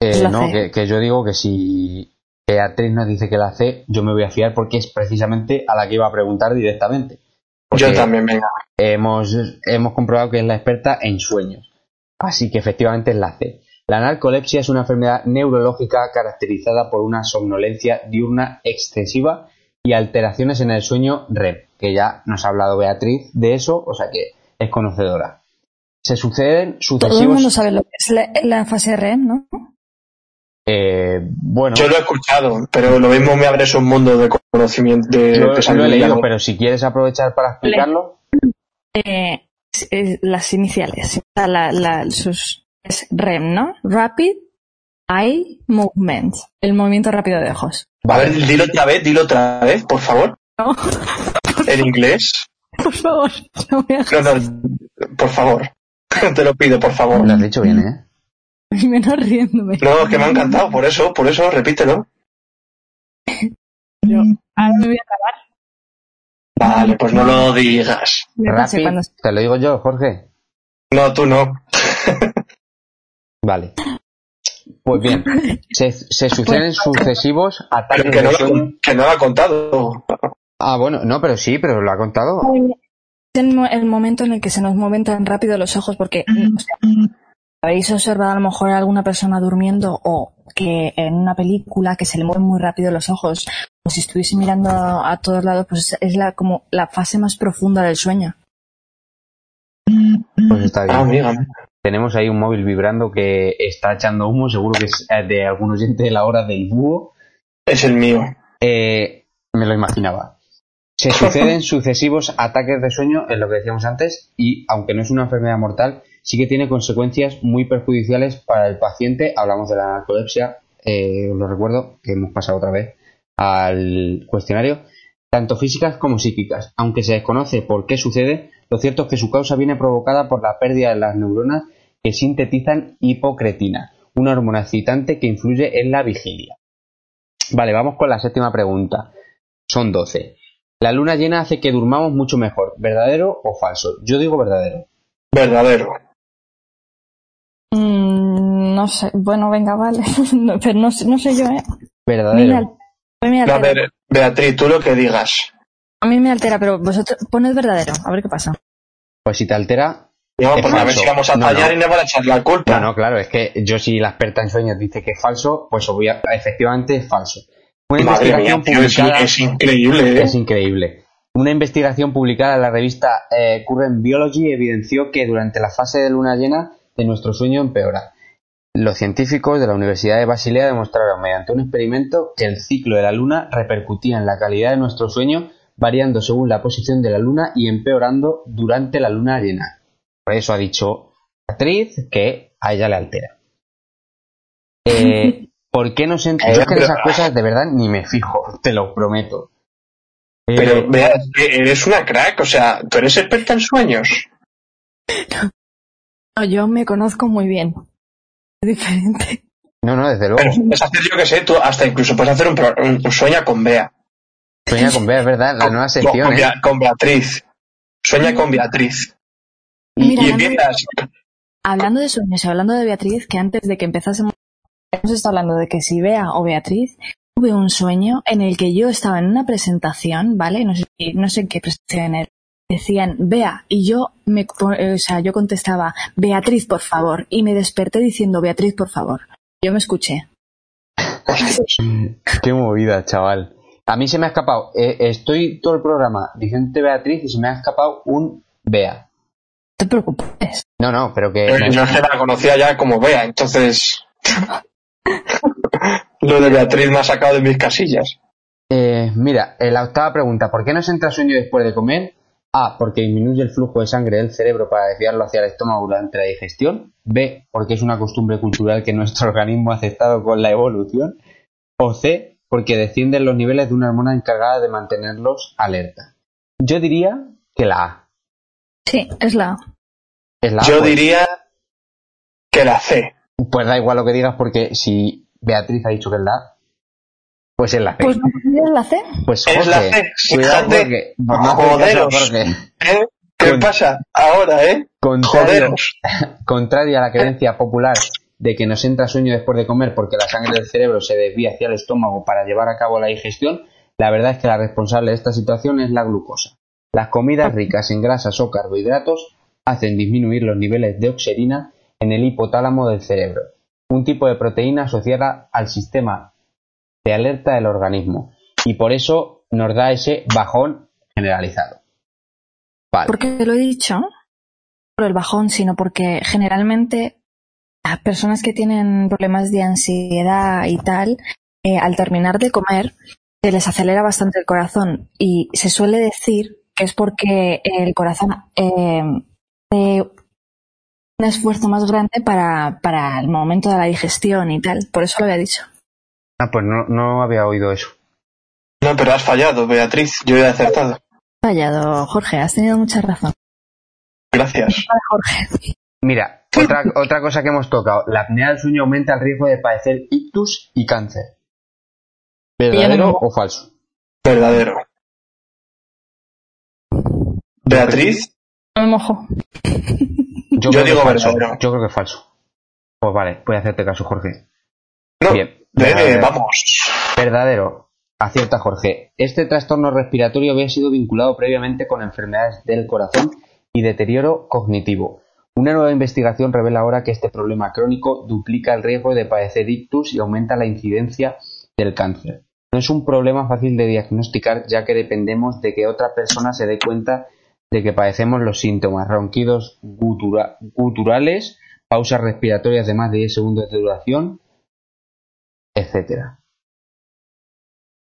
eh, la no, que, que yo digo que si Beatriz nos dice que la C, yo me voy a fiar porque es precisamente a la que iba a preguntar directamente. Porque Yo también, venga. Hemos, hemos comprobado que es la experta en sueños. Así que efectivamente es la C. La narcolepsia es una enfermedad neurológica caracterizada por una somnolencia diurna excesiva y alteraciones en el sueño REM, que ya nos ha hablado Beatriz de eso, o sea que es conocedora. Se suceden Todo el sucesivos. mundo sabe lo que es la, la fase REM, ¿no? eh, bueno, Yo lo he escuchado, pero lo mismo me abres un mundo de conocimiento de yo lo he leído, pero si quieres aprovechar para explicarlo, Eh, es- es las iniciales. La, la- sus, es REM, ¿no? Rapid Eye Movement. El movimiento rápido de ojos. A ver, dilo otra vez, dilo otra vez, por favor. No, En inglés. por favor. No me hagas No, no, por favor. Te lo pido, por favor. lo has dicho bien, ¿eh? menos riéndome. No, es que me ha encantado, por eso, por eso, repítelo. Yo, ahora me voy a acabar. Vale, pues no lo digas. Cuando- te lo digo yo, Jorge. No, tú no. Vale. Pues bien, se, se suceden sucesivos ataques Pero que no, lo, sueño. que no lo ha contado. Ah, bueno, no, pero sí, pero lo ha contado. Es el, mo- el momento en el que se nos mueven tan rápido los ojos porque o sea, habéis observado a lo mejor a alguna persona durmiendo o que en una película que se le mueven muy rápido los ojos o si estuviese mirando a, a todos lados pues es la como la fase más profunda del sueño Pues está bien. Ah. Tenemos ahí un móvil vibrando que está echando humo, seguro que es eh, de algún oyente de la hora del búho. Es el mío. Eh, me lo imaginaba. Se suceden sucesivos ataques de sueño, es lo que decíamos antes, y aunque no es una enfermedad mortal, sí que tiene consecuencias muy perjudiciales para el paciente. Hablamos de la narcolepsia, eh, os lo recuerdo, que hemos pasado otra vez al cuestionario, tanto físicas como psíquicas. Aunque se desconoce por qué sucede, lo cierto es que su causa viene provocada por la pérdida de las neuronas que sintetizan hipocretina, una hormona excitante que influye en la vigilia. Vale, vamos con la séptima pregunta. Son 12. La luna llena hace que durmamos mucho mejor. ¿Verdadero o falso? Yo digo verdadero. Verdadero. Mm, no sé bueno venga vale No, pero no, sé- no sé yo eh Verdadero. A mí me A altera, ver, Beatriz, tú lo que digas. a mí me altera pero vosotros poned verdadero a ver qué pasa Pues si te altera. No, a ver si vamos a No, fallar no. y nos van a echar la culpa. No, no, claro, es que yo si la experta en sueños dice que es falso, pues obvia- efectivamente es falso. Una Madre mía, investigación tío, es, publicada es increíble, ¿eh? es increíble. Una investigación publicada en la revista eh, Current Biology evidenció que durante la fase de luna llena de nuestro sueño empeora. Los científicos de la Universidad de Basilea demostraron mediante un experimento que el ciclo de la luna repercutía en la calidad de nuestro sueño variando según la posición de la luna y empeorando durante la luna llena. Por eso ha dicho Beatriz que a ella le altera. Eh, ¿Por qué no se ent- Yo es que en esas cosas de verdad ni me fijo, te lo prometo. Eh, Pero, vea, es que eres una crack, o sea, tú eres experta en sueños. No, yo me conozco muy bien diferente no, no, desde luego. Pero puedes hacer, yo que sé, tú hasta incluso puedes hacer un, pro- un- un sueña con Bea. Sueña con Bea, es verdad, la Con- nueva sección. con ¿eh? Con Beatriz. Sueña con Beatriz. Y, Mira, y hablando de- empiezas. Hablando de sueños y hablando de Beatriz, que antes de que empezásemos, hemos estado hablando de que si Bea o Beatriz, tuve un sueño en el que yo estaba en una presentación, ¿vale? No sé, no sé en qué presentación era. Decían Bea y yo me, eh, o sea, yo contestaba Beatriz, por favor, y me desperté diciendo Beatriz, por favor. Yo me escuché. Qué movida, chaval. A mí se me ha escapado. eh, estoy todo el programa diciéndote Beatriz y se me ha escapado un Bea. No te preocupes. No, no, pero que... Pero yo se la conocía ya como Bea, entonces... Lo de Beatriz me ha sacado de mis casillas. Eh, mira, eh, la octava pregunta. ¿Por qué nos entra sueño después de comer? A. Porque disminuye el flujo de sangre del cerebro para desviarlo hacia el estómago durante la digestión. B. Porque es una costumbre cultural que nuestro organismo ha aceptado con la evolución. O C. Porque descienden los niveles de una hormona encargada de mantenerlos alerta. Yo diría que la A. Sí, es la A. ¿Es la A, Yo pues? diría que la C. Pues da igual lo que digas porque si Beatriz ha dicho que es la A, pues es la C. Pues no es la C. Pues Es la C, cuidado no Joderos. ¿Eh? ¿Qué Con- pasa ahora, eh? Contrario, Joderos. contrario a la creencia popular de que nos entra sueño después de comer porque la sangre del cerebro se desvía hacia el estómago para llevar a cabo la digestión, la verdad es que la responsable de esta situación es la glucosa. Las comidas ricas en grasas o carbohidratos hacen disminuir los niveles de oxerina en el hipotálamo del cerebro, un tipo de proteína asociada al sistema de alerta del organismo, y por eso nos da ese bajón generalizado. Vale. ¿Por qué lo he dicho? Por el bajón, sino porque generalmente las personas que tienen problemas de ansiedad y tal, eh, al terminar de comer, se les acelera bastante el corazón y se suele decir que es porque el corazón eh, un esfuerzo más grande para, para el momento de la digestión y tal. Por eso lo había dicho. Ah, pues no, no había oído eso. No, pero has fallado, Beatriz. Yo he acertado. Fallado, Jorge, has tenido mucha razón. Gracias. Jorge. Mira, otra, otra cosa que hemos tocado. La apnea del sueño aumenta el riesgo de padecer ictus y cáncer. ¿Verdadero o falso? Verdadero. Beatriz, No me mojo. Yo creo que digo es falso. verdadero. Yo creo que es falso. Pues vale, voy a hacerte caso, Jorge. no. Bien. Bebe, Verdadero. vamos. Verdadero. Acierta Jorge. Este trastorno respiratorio había sido vinculado previamente con enfermedades del corazón y deterioro cognitivo. Una nueva investigación revela ahora que este problema crónico duplica el riesgo de padecer ictus y aumenta la incidencia del cáncer. No es un problema fácil de diagnosticar ya que dependemos de que otra persona se dé cuenta de que padecemos los síntomas, ronquidos gutura- guturales, pausas respiratorias de más de 10 segundos de duración, etcétera.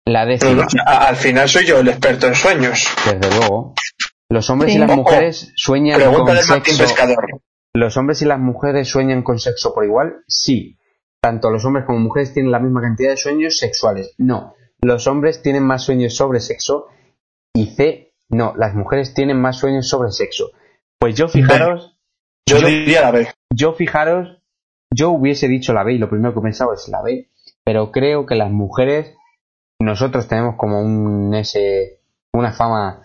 La décima. al final soy yo el experto en sueños. Desde luego. Los hombres Sí. y las mujeres sueñan con sexo. Pescador. ¿Los hombres y las mujeres sueñan con sexo por igual? Sí. Tanto los hombres como mujeres tienen la misma cantidad de sueños sexuales. No. Los hombres tienen más sueños sobre sexo. Y C. No. Las mujeres tienen más sueños sobre sexo. Pues yo fijaros, Yo, Yo- diría la B. yo fijaros, yo hubiese dicho la B y lo primero que he pensado es la B. Pero creo que las mujeres, nosotros tenemos como un ese, una fama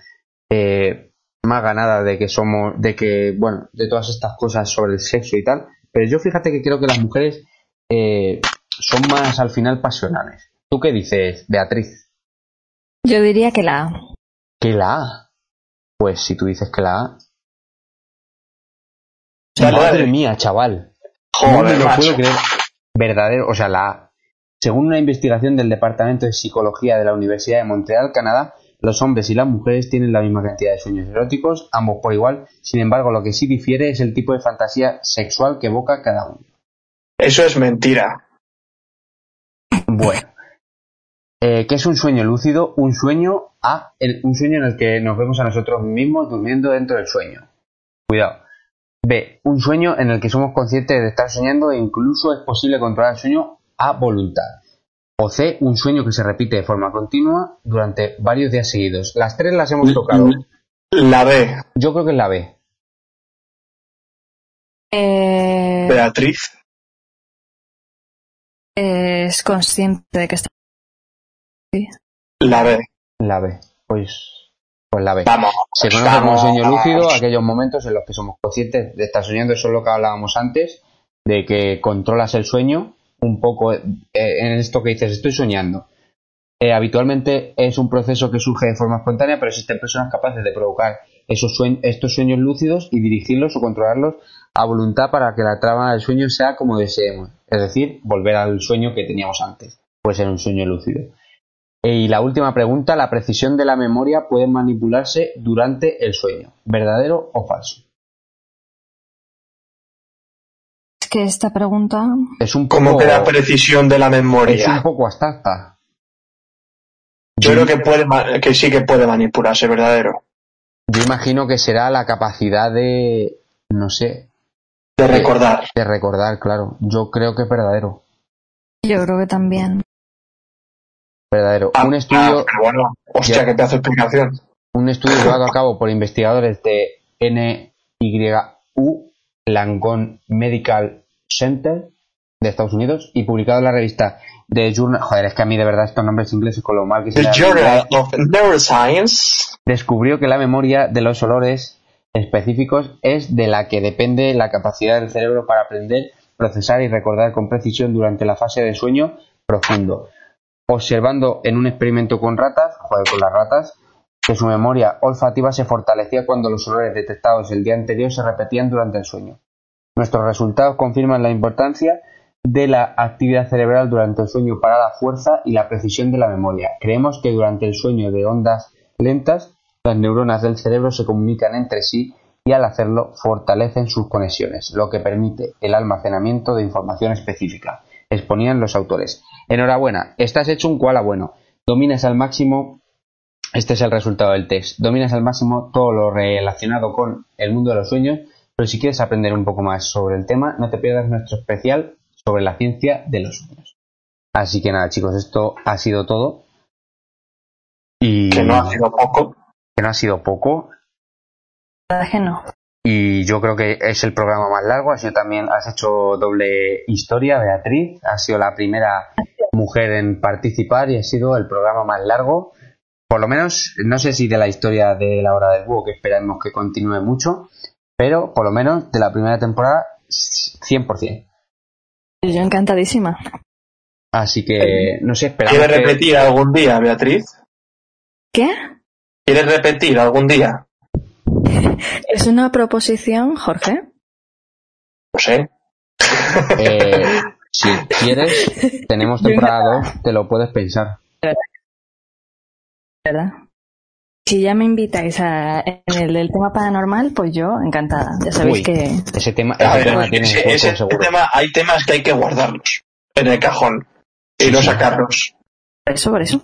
eh, más ganada de que somos, de que, bueno, de todas estas cosas sobre el sexo y tal. Pero yo fíjate que creo que las mujeres eh, son más al final pasionales. ¿Tú qué dices, Beatriz? Yo diría que la A. Que la A. Pues si tú dices que la A. Dale, Madre dale. mía, chaval. no me Joder, lo macho. puedo creer. Verdadero, o sea, la A. Según una investigación del Departamento de Psicología de la Universidad de Montreal, Canadá, los hombres y las mujeres tienen la misma cantidad de sueños eróticos, ambos por igual. Sin embargo, lo que sí difiere es el tipo de fantasía sexual que evoca cada uno. Eso es mentira. Bueno. Eh, ¿Qué es un sueño lúcido? Un sueño A, el- un sueño en el que nos vemos a nosotros mismos durmiendo dentro del sueño. Cuidado. B, un sueño en el que somos conscientes de estar soñando e incluso es posible controlar el sueño a voluntad. O C, un sueño que se repite de forma continua durante varios días seguidos. Las tres las hemos tocado. La B. Yo creo que es la B. Eh, Beatriz. es consciente de que está. La B. La B. Pues, pues la B. Vamos. Se conoce como vamos. sueño lúcido aquellos momentos en los que somos conscientes de estar soñando, eso es lo que hablábamos antes, de que controlas el sueño un poco eh, en esto que dices, estoy soñando. Eh, habitualmente es un proceso que surge de forma espontánea, pero existen personas capaces de provocar esos estos sueños lúcidos y dirigirlos o controlarlos a voluntad para que la trama del sueño sea como deseemos. Es decir, volver al sueño que teníamos antes. Puede ser un sueño lúcido. Eh, Y la última pregunta, la precisión de la memoria puede manipularse durante el sueño. ¿Verdadero o falso? Que esta pregunta. Es un poco. ¿Cómo que la precisión de la memoria? Es un poco abstracta. Yo creo que, puede, que sí que puede manipularse, verdadero. Yo imagino que será la capacidad de. No sé. De recordar. De recordar, claro. Yo creo que es verdadero. Yo creo que también. Verdadero. Ah, un estudio. ah, pero bueno, hostia, Ya. qué pedazo de explicación. un estudio llevado a cabo por investigadores de NYU Langone Medical Center de Estados Unidos y publicado en la revista The Journal. Joder, es que a mí de verdad estos nombres ingleses con lo mal que se The Journal of Neuroscience. descubrió que la memoria de los olores específicos es de la que depende la capacidad del cerebro para aprender, procesar y recordar con precisión durante la fase de sueño profundo. Observando en un experimento con ratas, joder, con las ratas, que su memoria olfativa se fortalecía cuando los olores detectados el día anterior se repetían durante el sueño. Nuestros resultados confirman la importancia de la actividad cerebral durante el sueño para la fuerza y la precisión de la memoria. Creemos que durante el sueño de ondas lentas, las neuronas del cerebro se comunican entre sí y al hacerlo fortalecen sus conexiones, lo que permite el almacenamiento de información específica, exponían los autores. Enhorabuena, estás hecho un koala bueno. Dominas al máximo, este es el resultado del test, dominas al máximo todo lo relacionado con el mundo de los sueños, pero si quieres aprender un poco más sobre el tema, no te pierdas nuestro especial sobre la ciencia de los sueños. Así que nada, chicos, esto ha sido todo. Y Que no ha sido poco. que no ha sido poco. La verdad es que no. Y yo creo que es el programa más largo. Has también, has hecho doble historia, Beatriz. Has sido la primera mujer en participar y ha sido el programa más largo. Por lo menos, no sé si de la historia de la hora del búho, que esperamos que continúe mucho, pero por lo menos de la primera temporada, 100%. Yo encantadísima. Así que, no sé, esperamos ¿Quieres que- repetir algún día, Beatriz? ¿Qué? ¿Quieres repetir algún día? ¿Es una proposición, Jorge? No sé. eh, si quieres, tenemos temporada 2, te lo puedes pensar. ¿Verdad? Si ya me invitáis a, en el del tema paranormal, pues yo encantada. Ya sabéis Uy. que Ese tema, ese ver, tema tiene ese- hueco, ese seguro. tema, hay temas que hay que guardarlos en el cajón y no sacarlos. por eso, por eso.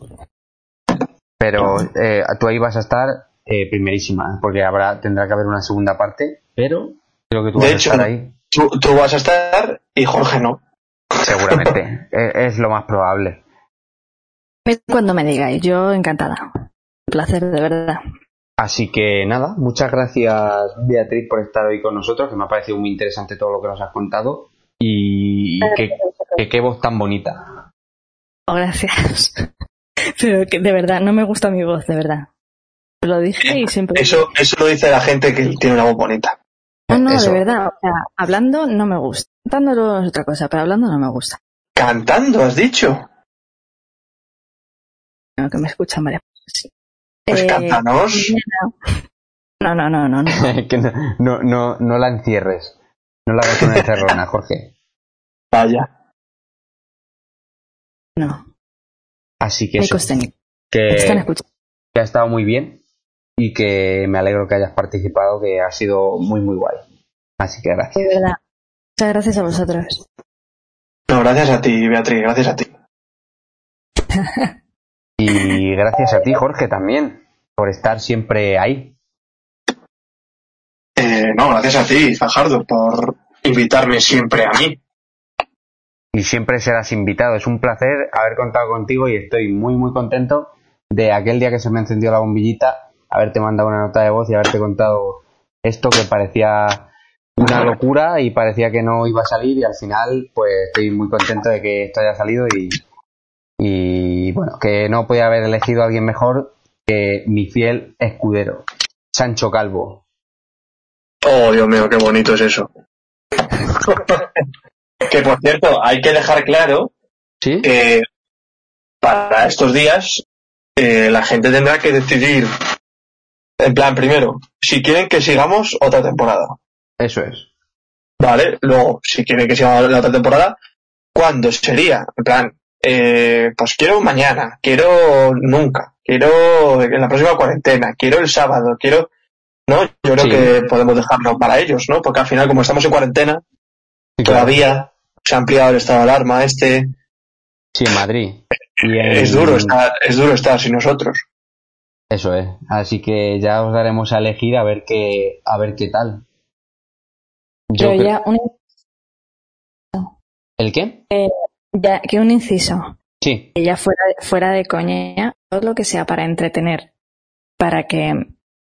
Pero eh, tú ahí vas a estar eh, primerísima, porque habrá tendrá que haber una segunda parte, pero creo que tú De vas hecho, a estar ahí, Tú, tú vas a estar y Jorge no. seguramente. es, es lo más probable. Cuando me digáis, yo encantada. Un placer, de verdad. Así que nada, muchas gracias Beatriz por estar hoy con nosotros, que me ha parecido muy interesante todo lo que nos has contado. Y qué, qué- qué voz tan bonita. Oh, gracias. Pero que de verdad, no me gusta mi voz, de verdad. Lo dije y siempre. Eso, eso lo dice la gente que tiene una voz bonita. No, no, Eso. de verdad. O sea, hablando no me gusta. Cantando es otra cosa, pero hablando no me gusta. Cantando, has dicho. No, que me escuchan varias sí. Pues Eh, cántanos. No, no, no, no, no. que no, no, no, no la encierres. No la hagas una encerrona, Jorge. Vaya. no. Así que Hay eso, que, Están que ha estado muy bien y que me alegro que hayas participado, que ha sido muy, muy guay. Así que gracias. De verdad. Muchas gracias a vosotros. No, gracias a ti, Beatriz, gracias a ti. Y gracias a ti, Jorge, también, por estar siempre ahí. Eh, no, gracias a ti, Fajardo, por invitarme siempre a mí. Y siempre serás invitado. Es un placer haber contado contigo y estoy muy, muy contento de aquel día que se me encendió la bombillita, haberte mandado una nota de voz y haberte contado esto que parecía una locura y parecía que no iba a salir y al final pues estoy muy contento de que esto haya salido y, y bueno, que no podía haber elegido a alguien mejor que mi fiel escudero, Sancho Calvo. Oh, Dios mío, qué bonito es eso. que por cierto, hay que dejar claro ¿Sí? que para estos días eh, la gente tendrá que decidir, en plan, primero, si quieren que sigamos otra temporada. Eso es. Vale, luego, si quieren que sigamos la otra temporada, ¿cuándo sería? En plan, eh, pues quiero mañana, quiero nunca, quiero en la próxima cuarentena, quiero el sábado, quiero... No, yo creo Sí. que podemos dejarlo para ellos, ¿no? Porque al final, como estamos en cuarentena, todavía se ha ampliado el estado de alarma este. Sí, en Madrid. Es duro estar, es duro estar sin nosotros. Eso es. Así que ya os daremos a elegir a ver qué, a ver qué tal. Yo, ya un... ¿El qué? Eh, ya que un inciso. Sí. Que ya fuera, fuera de coña, todo lo que sea para entretener, para que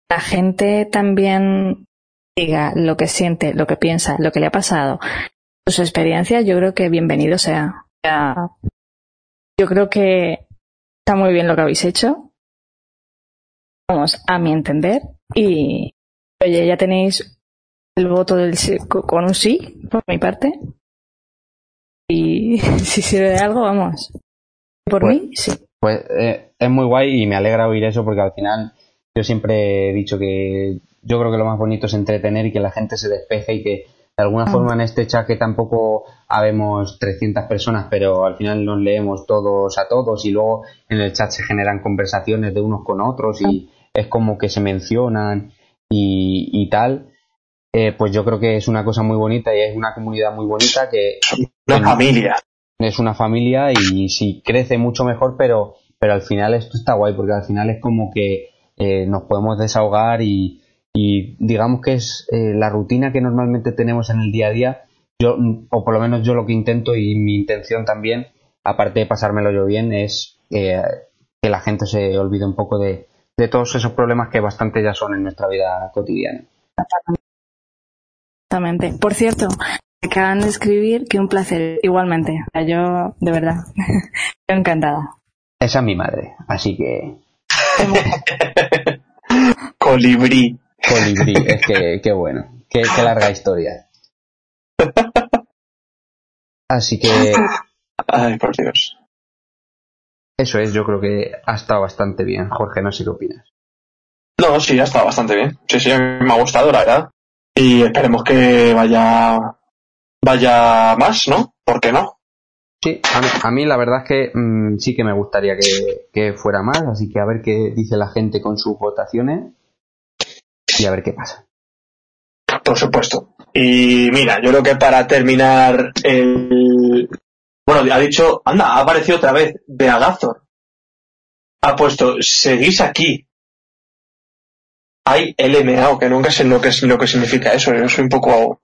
la gente también diga lo que siente, lo que piensa, lo que le ha pasado, sus experiencias, yo creo que bienvenido sea. Yo creo que está muy bien lo que habéis hecho. Vamos, a mi entender. Y, oye, ya tenéis el voto del con un sí, por mi parte. Y si sirve de algo, vamos. Por pues, mí, sí. Pues eh, es muy guay y me alegra oír eso porque al final yo siempre he dicho que yo creo que lo más bonito es entretener y que la gente se despeje y que de alguna forma en este chat que tampoco habemos 300 personas, pero al final nos leemos todos a todos y luego en el chat se generan conversaciones de unos con otros y es como que se mencionan y, tal. Eh, pues yo creo que es una cosa muy bonita y es una comunidad muy bonita que... Una familia. Es una familia y si crece mucho mejor, pero, pero al final esto está guay porque al final es como que eh, nos podemos desahogar y, y digamos que es eh, la rutina que normalmente tenemos en el día a día. Yo o por lo menos yo lo que intento y mi intención también aparte de pasármelo yo bien es eh, que la gente se olvide un poco de, de todos esos problemas que bastante ya son en nuestra vida cotidiana. Exactamente. Por cierto acaban de escribir que un placer igualmente yo de verdad estoy encantada esa es mi madre así que colibrí Colibrí, es que, qué bueno. Qué, larga historia. Así que. Ay, por Dios. Eso es, yo creo que ha estado bastante bien. Jorge, no sé qué opinas. No, sí, ha estado bastante bien. Sí, sí, a mí me ha gustado, la verdad. Y esperemos que vaya. Vaya más, ¿no? ¿Por qué no? Sí, a mí, la verdad es que mm, sí que me gustaría que, que fuera más, así que a ver qué dice la gente con sus votaciones y a ver qué pasa. Por supuesto. Y mira, yo creo que para terminar el... Bueno, ha dicho, anda, ha aparecido otra vez de Agazor. Ha puesto, seguís aquí. Hay LMA, que nunca sé lo que, lo que significa eso. Yo soy un poco...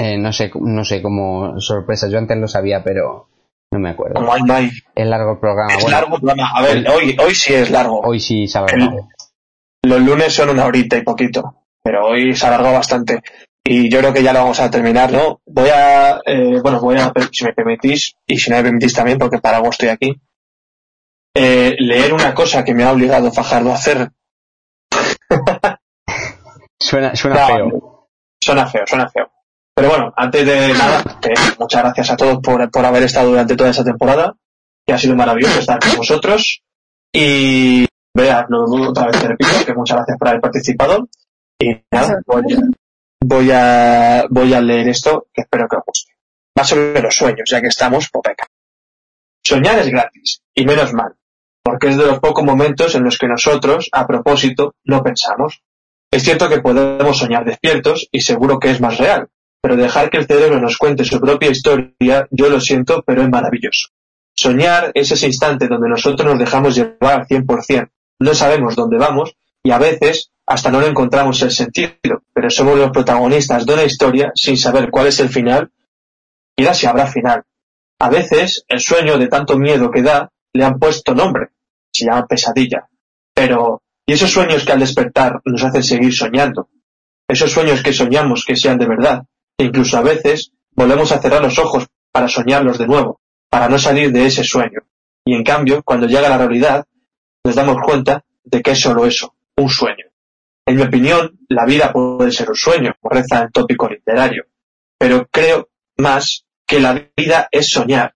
Eh, no sé, no sé cómo sorpresa. Yo antes lo sabía, pero no me acuerdo. Como hay, no hay. Es largo el programa. Es largo el programa. A ver, hoy, hoy sí es largo. Hoy sí sabe. Los lunes son una horita y poquito, pero hoy se alargó bastante. Y yo creo que ya lo vamos a terminar, ¿no? Voy a, eh, bueno, voy a, si me permitís, y si no me permitís también, porque para algo estoy aquí, eh, leer una cosa que me ha obligado Fajardo a hacer. suena, suena feo. Suena feo, suena feo. Pero bueno, antes de nada, muchas gracias a todos por, por haber estado durante toda esa temporada, que ha sido maravilloso estar con vosotros. Y Vea, lo otra vez te repito, que muchas gracias por haber participado. Y nada, voy a, voy a, leer esto, que espero que os guste. Más sobre los sueños, ya que estamos, popeca. Soñar es gratis, y menos mal, porque es de los pocos momentos en los que nosotros, a propósito, no pensamos. Es cierto que podemos soñar despiertos, y seguro que es más real, pero dejar que el cerebro nos cuente su propia historia, yo lo siento, pero es maravilloso. Soñar es ese instante donde nosotros nos dejamos llevar al 100%, no sabemos dónde vamos y a veces hasta no le encontramos el sentido, pero somos los protagonistas de una historia sin saber cuál es el final y si habrá final. A veces el sueño de tanto miedo que da le han puesto nombre, se llama pesadilla. Pero, ¿y esos sueños que al despertar nos hacen seguir soñando? Esos sueños que soñamos que sean de verdad, incluso a veces volvemos a cerrar los ojos para soñarlos de nuevo, para no salir de ese sueño. Y en cambio, cuando llega la realidad, nos damos cuenta de que es solo eso, un sueño. En mi opinión, la vida puede ser un sueño, como reza el tópico literario, pero creo más que la vida es soñar.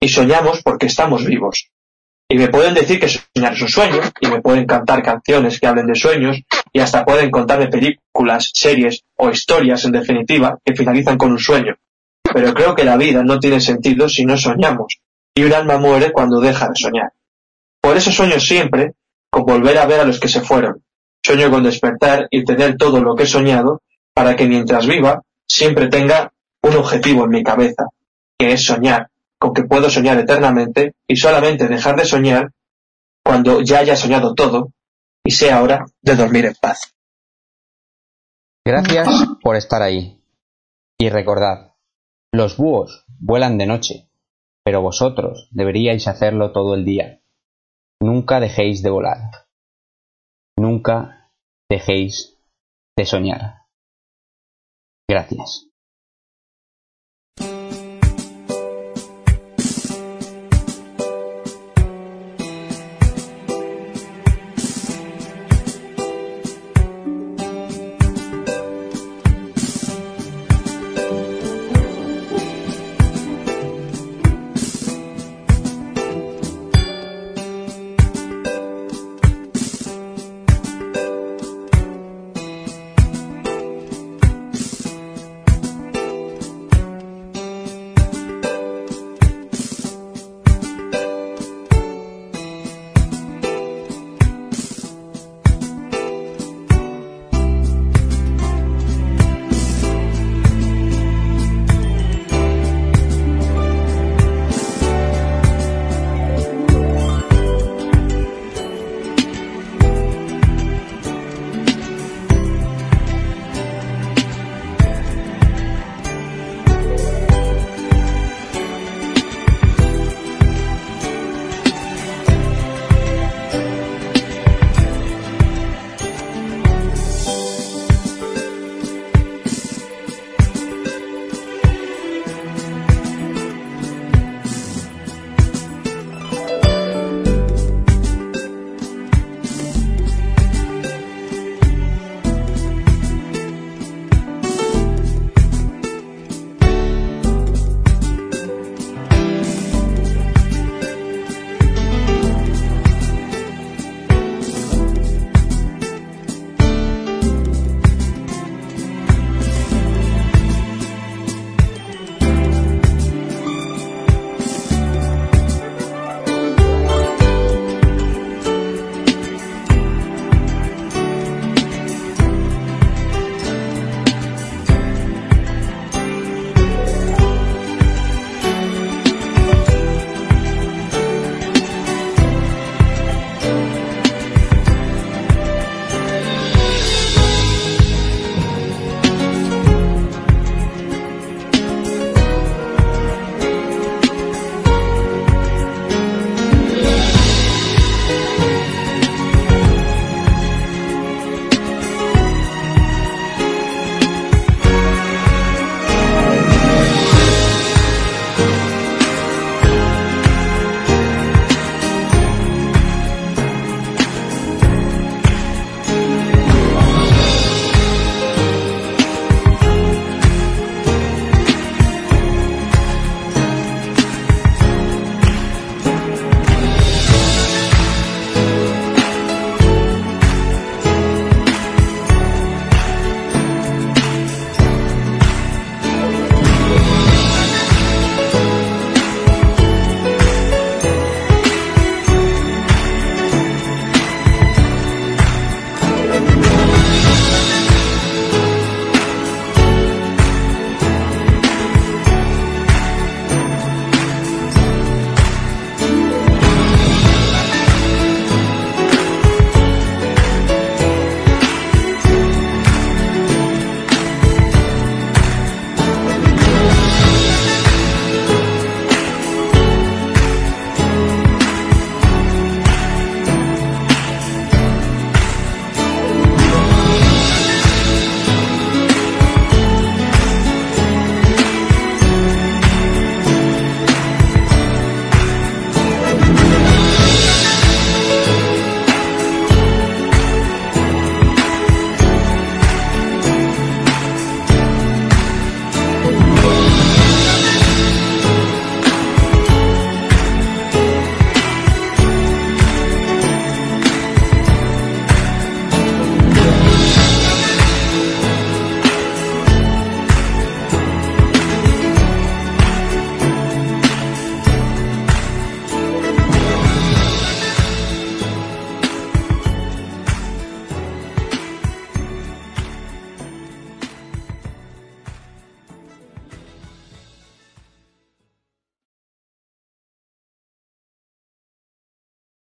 Y soñamos porque estamos vivos. Y me pueden decir que soñar es un sueño, y me pueden cantar canciones que hablen de sueños, y hasta pueden contarme películas, series o historias, en definitiva, que finalizan con un sueño. Pero creo que la vida no tiene sentido si no soñamos, y un alma muere cuando deja de soñar. Por eso sueño siempre con volver a ver a los que se fueron. Sueño con despertar y tener todo lo que he soñado para que mientras viva siempre tenga un objetivo en mi cabeza, que es soñar, con que puedo soñar eternamente y solamente dejar de soñar cuando ya haya soñado todo y sea hora de dormir en paz. Gracias por estar ahí. Y recordad, los búhos vuelan de noche, pero vosotros deberíais hacerlo todo el día. Nunca dejéis de volar. Nunca dejéis de soñar. Gracias.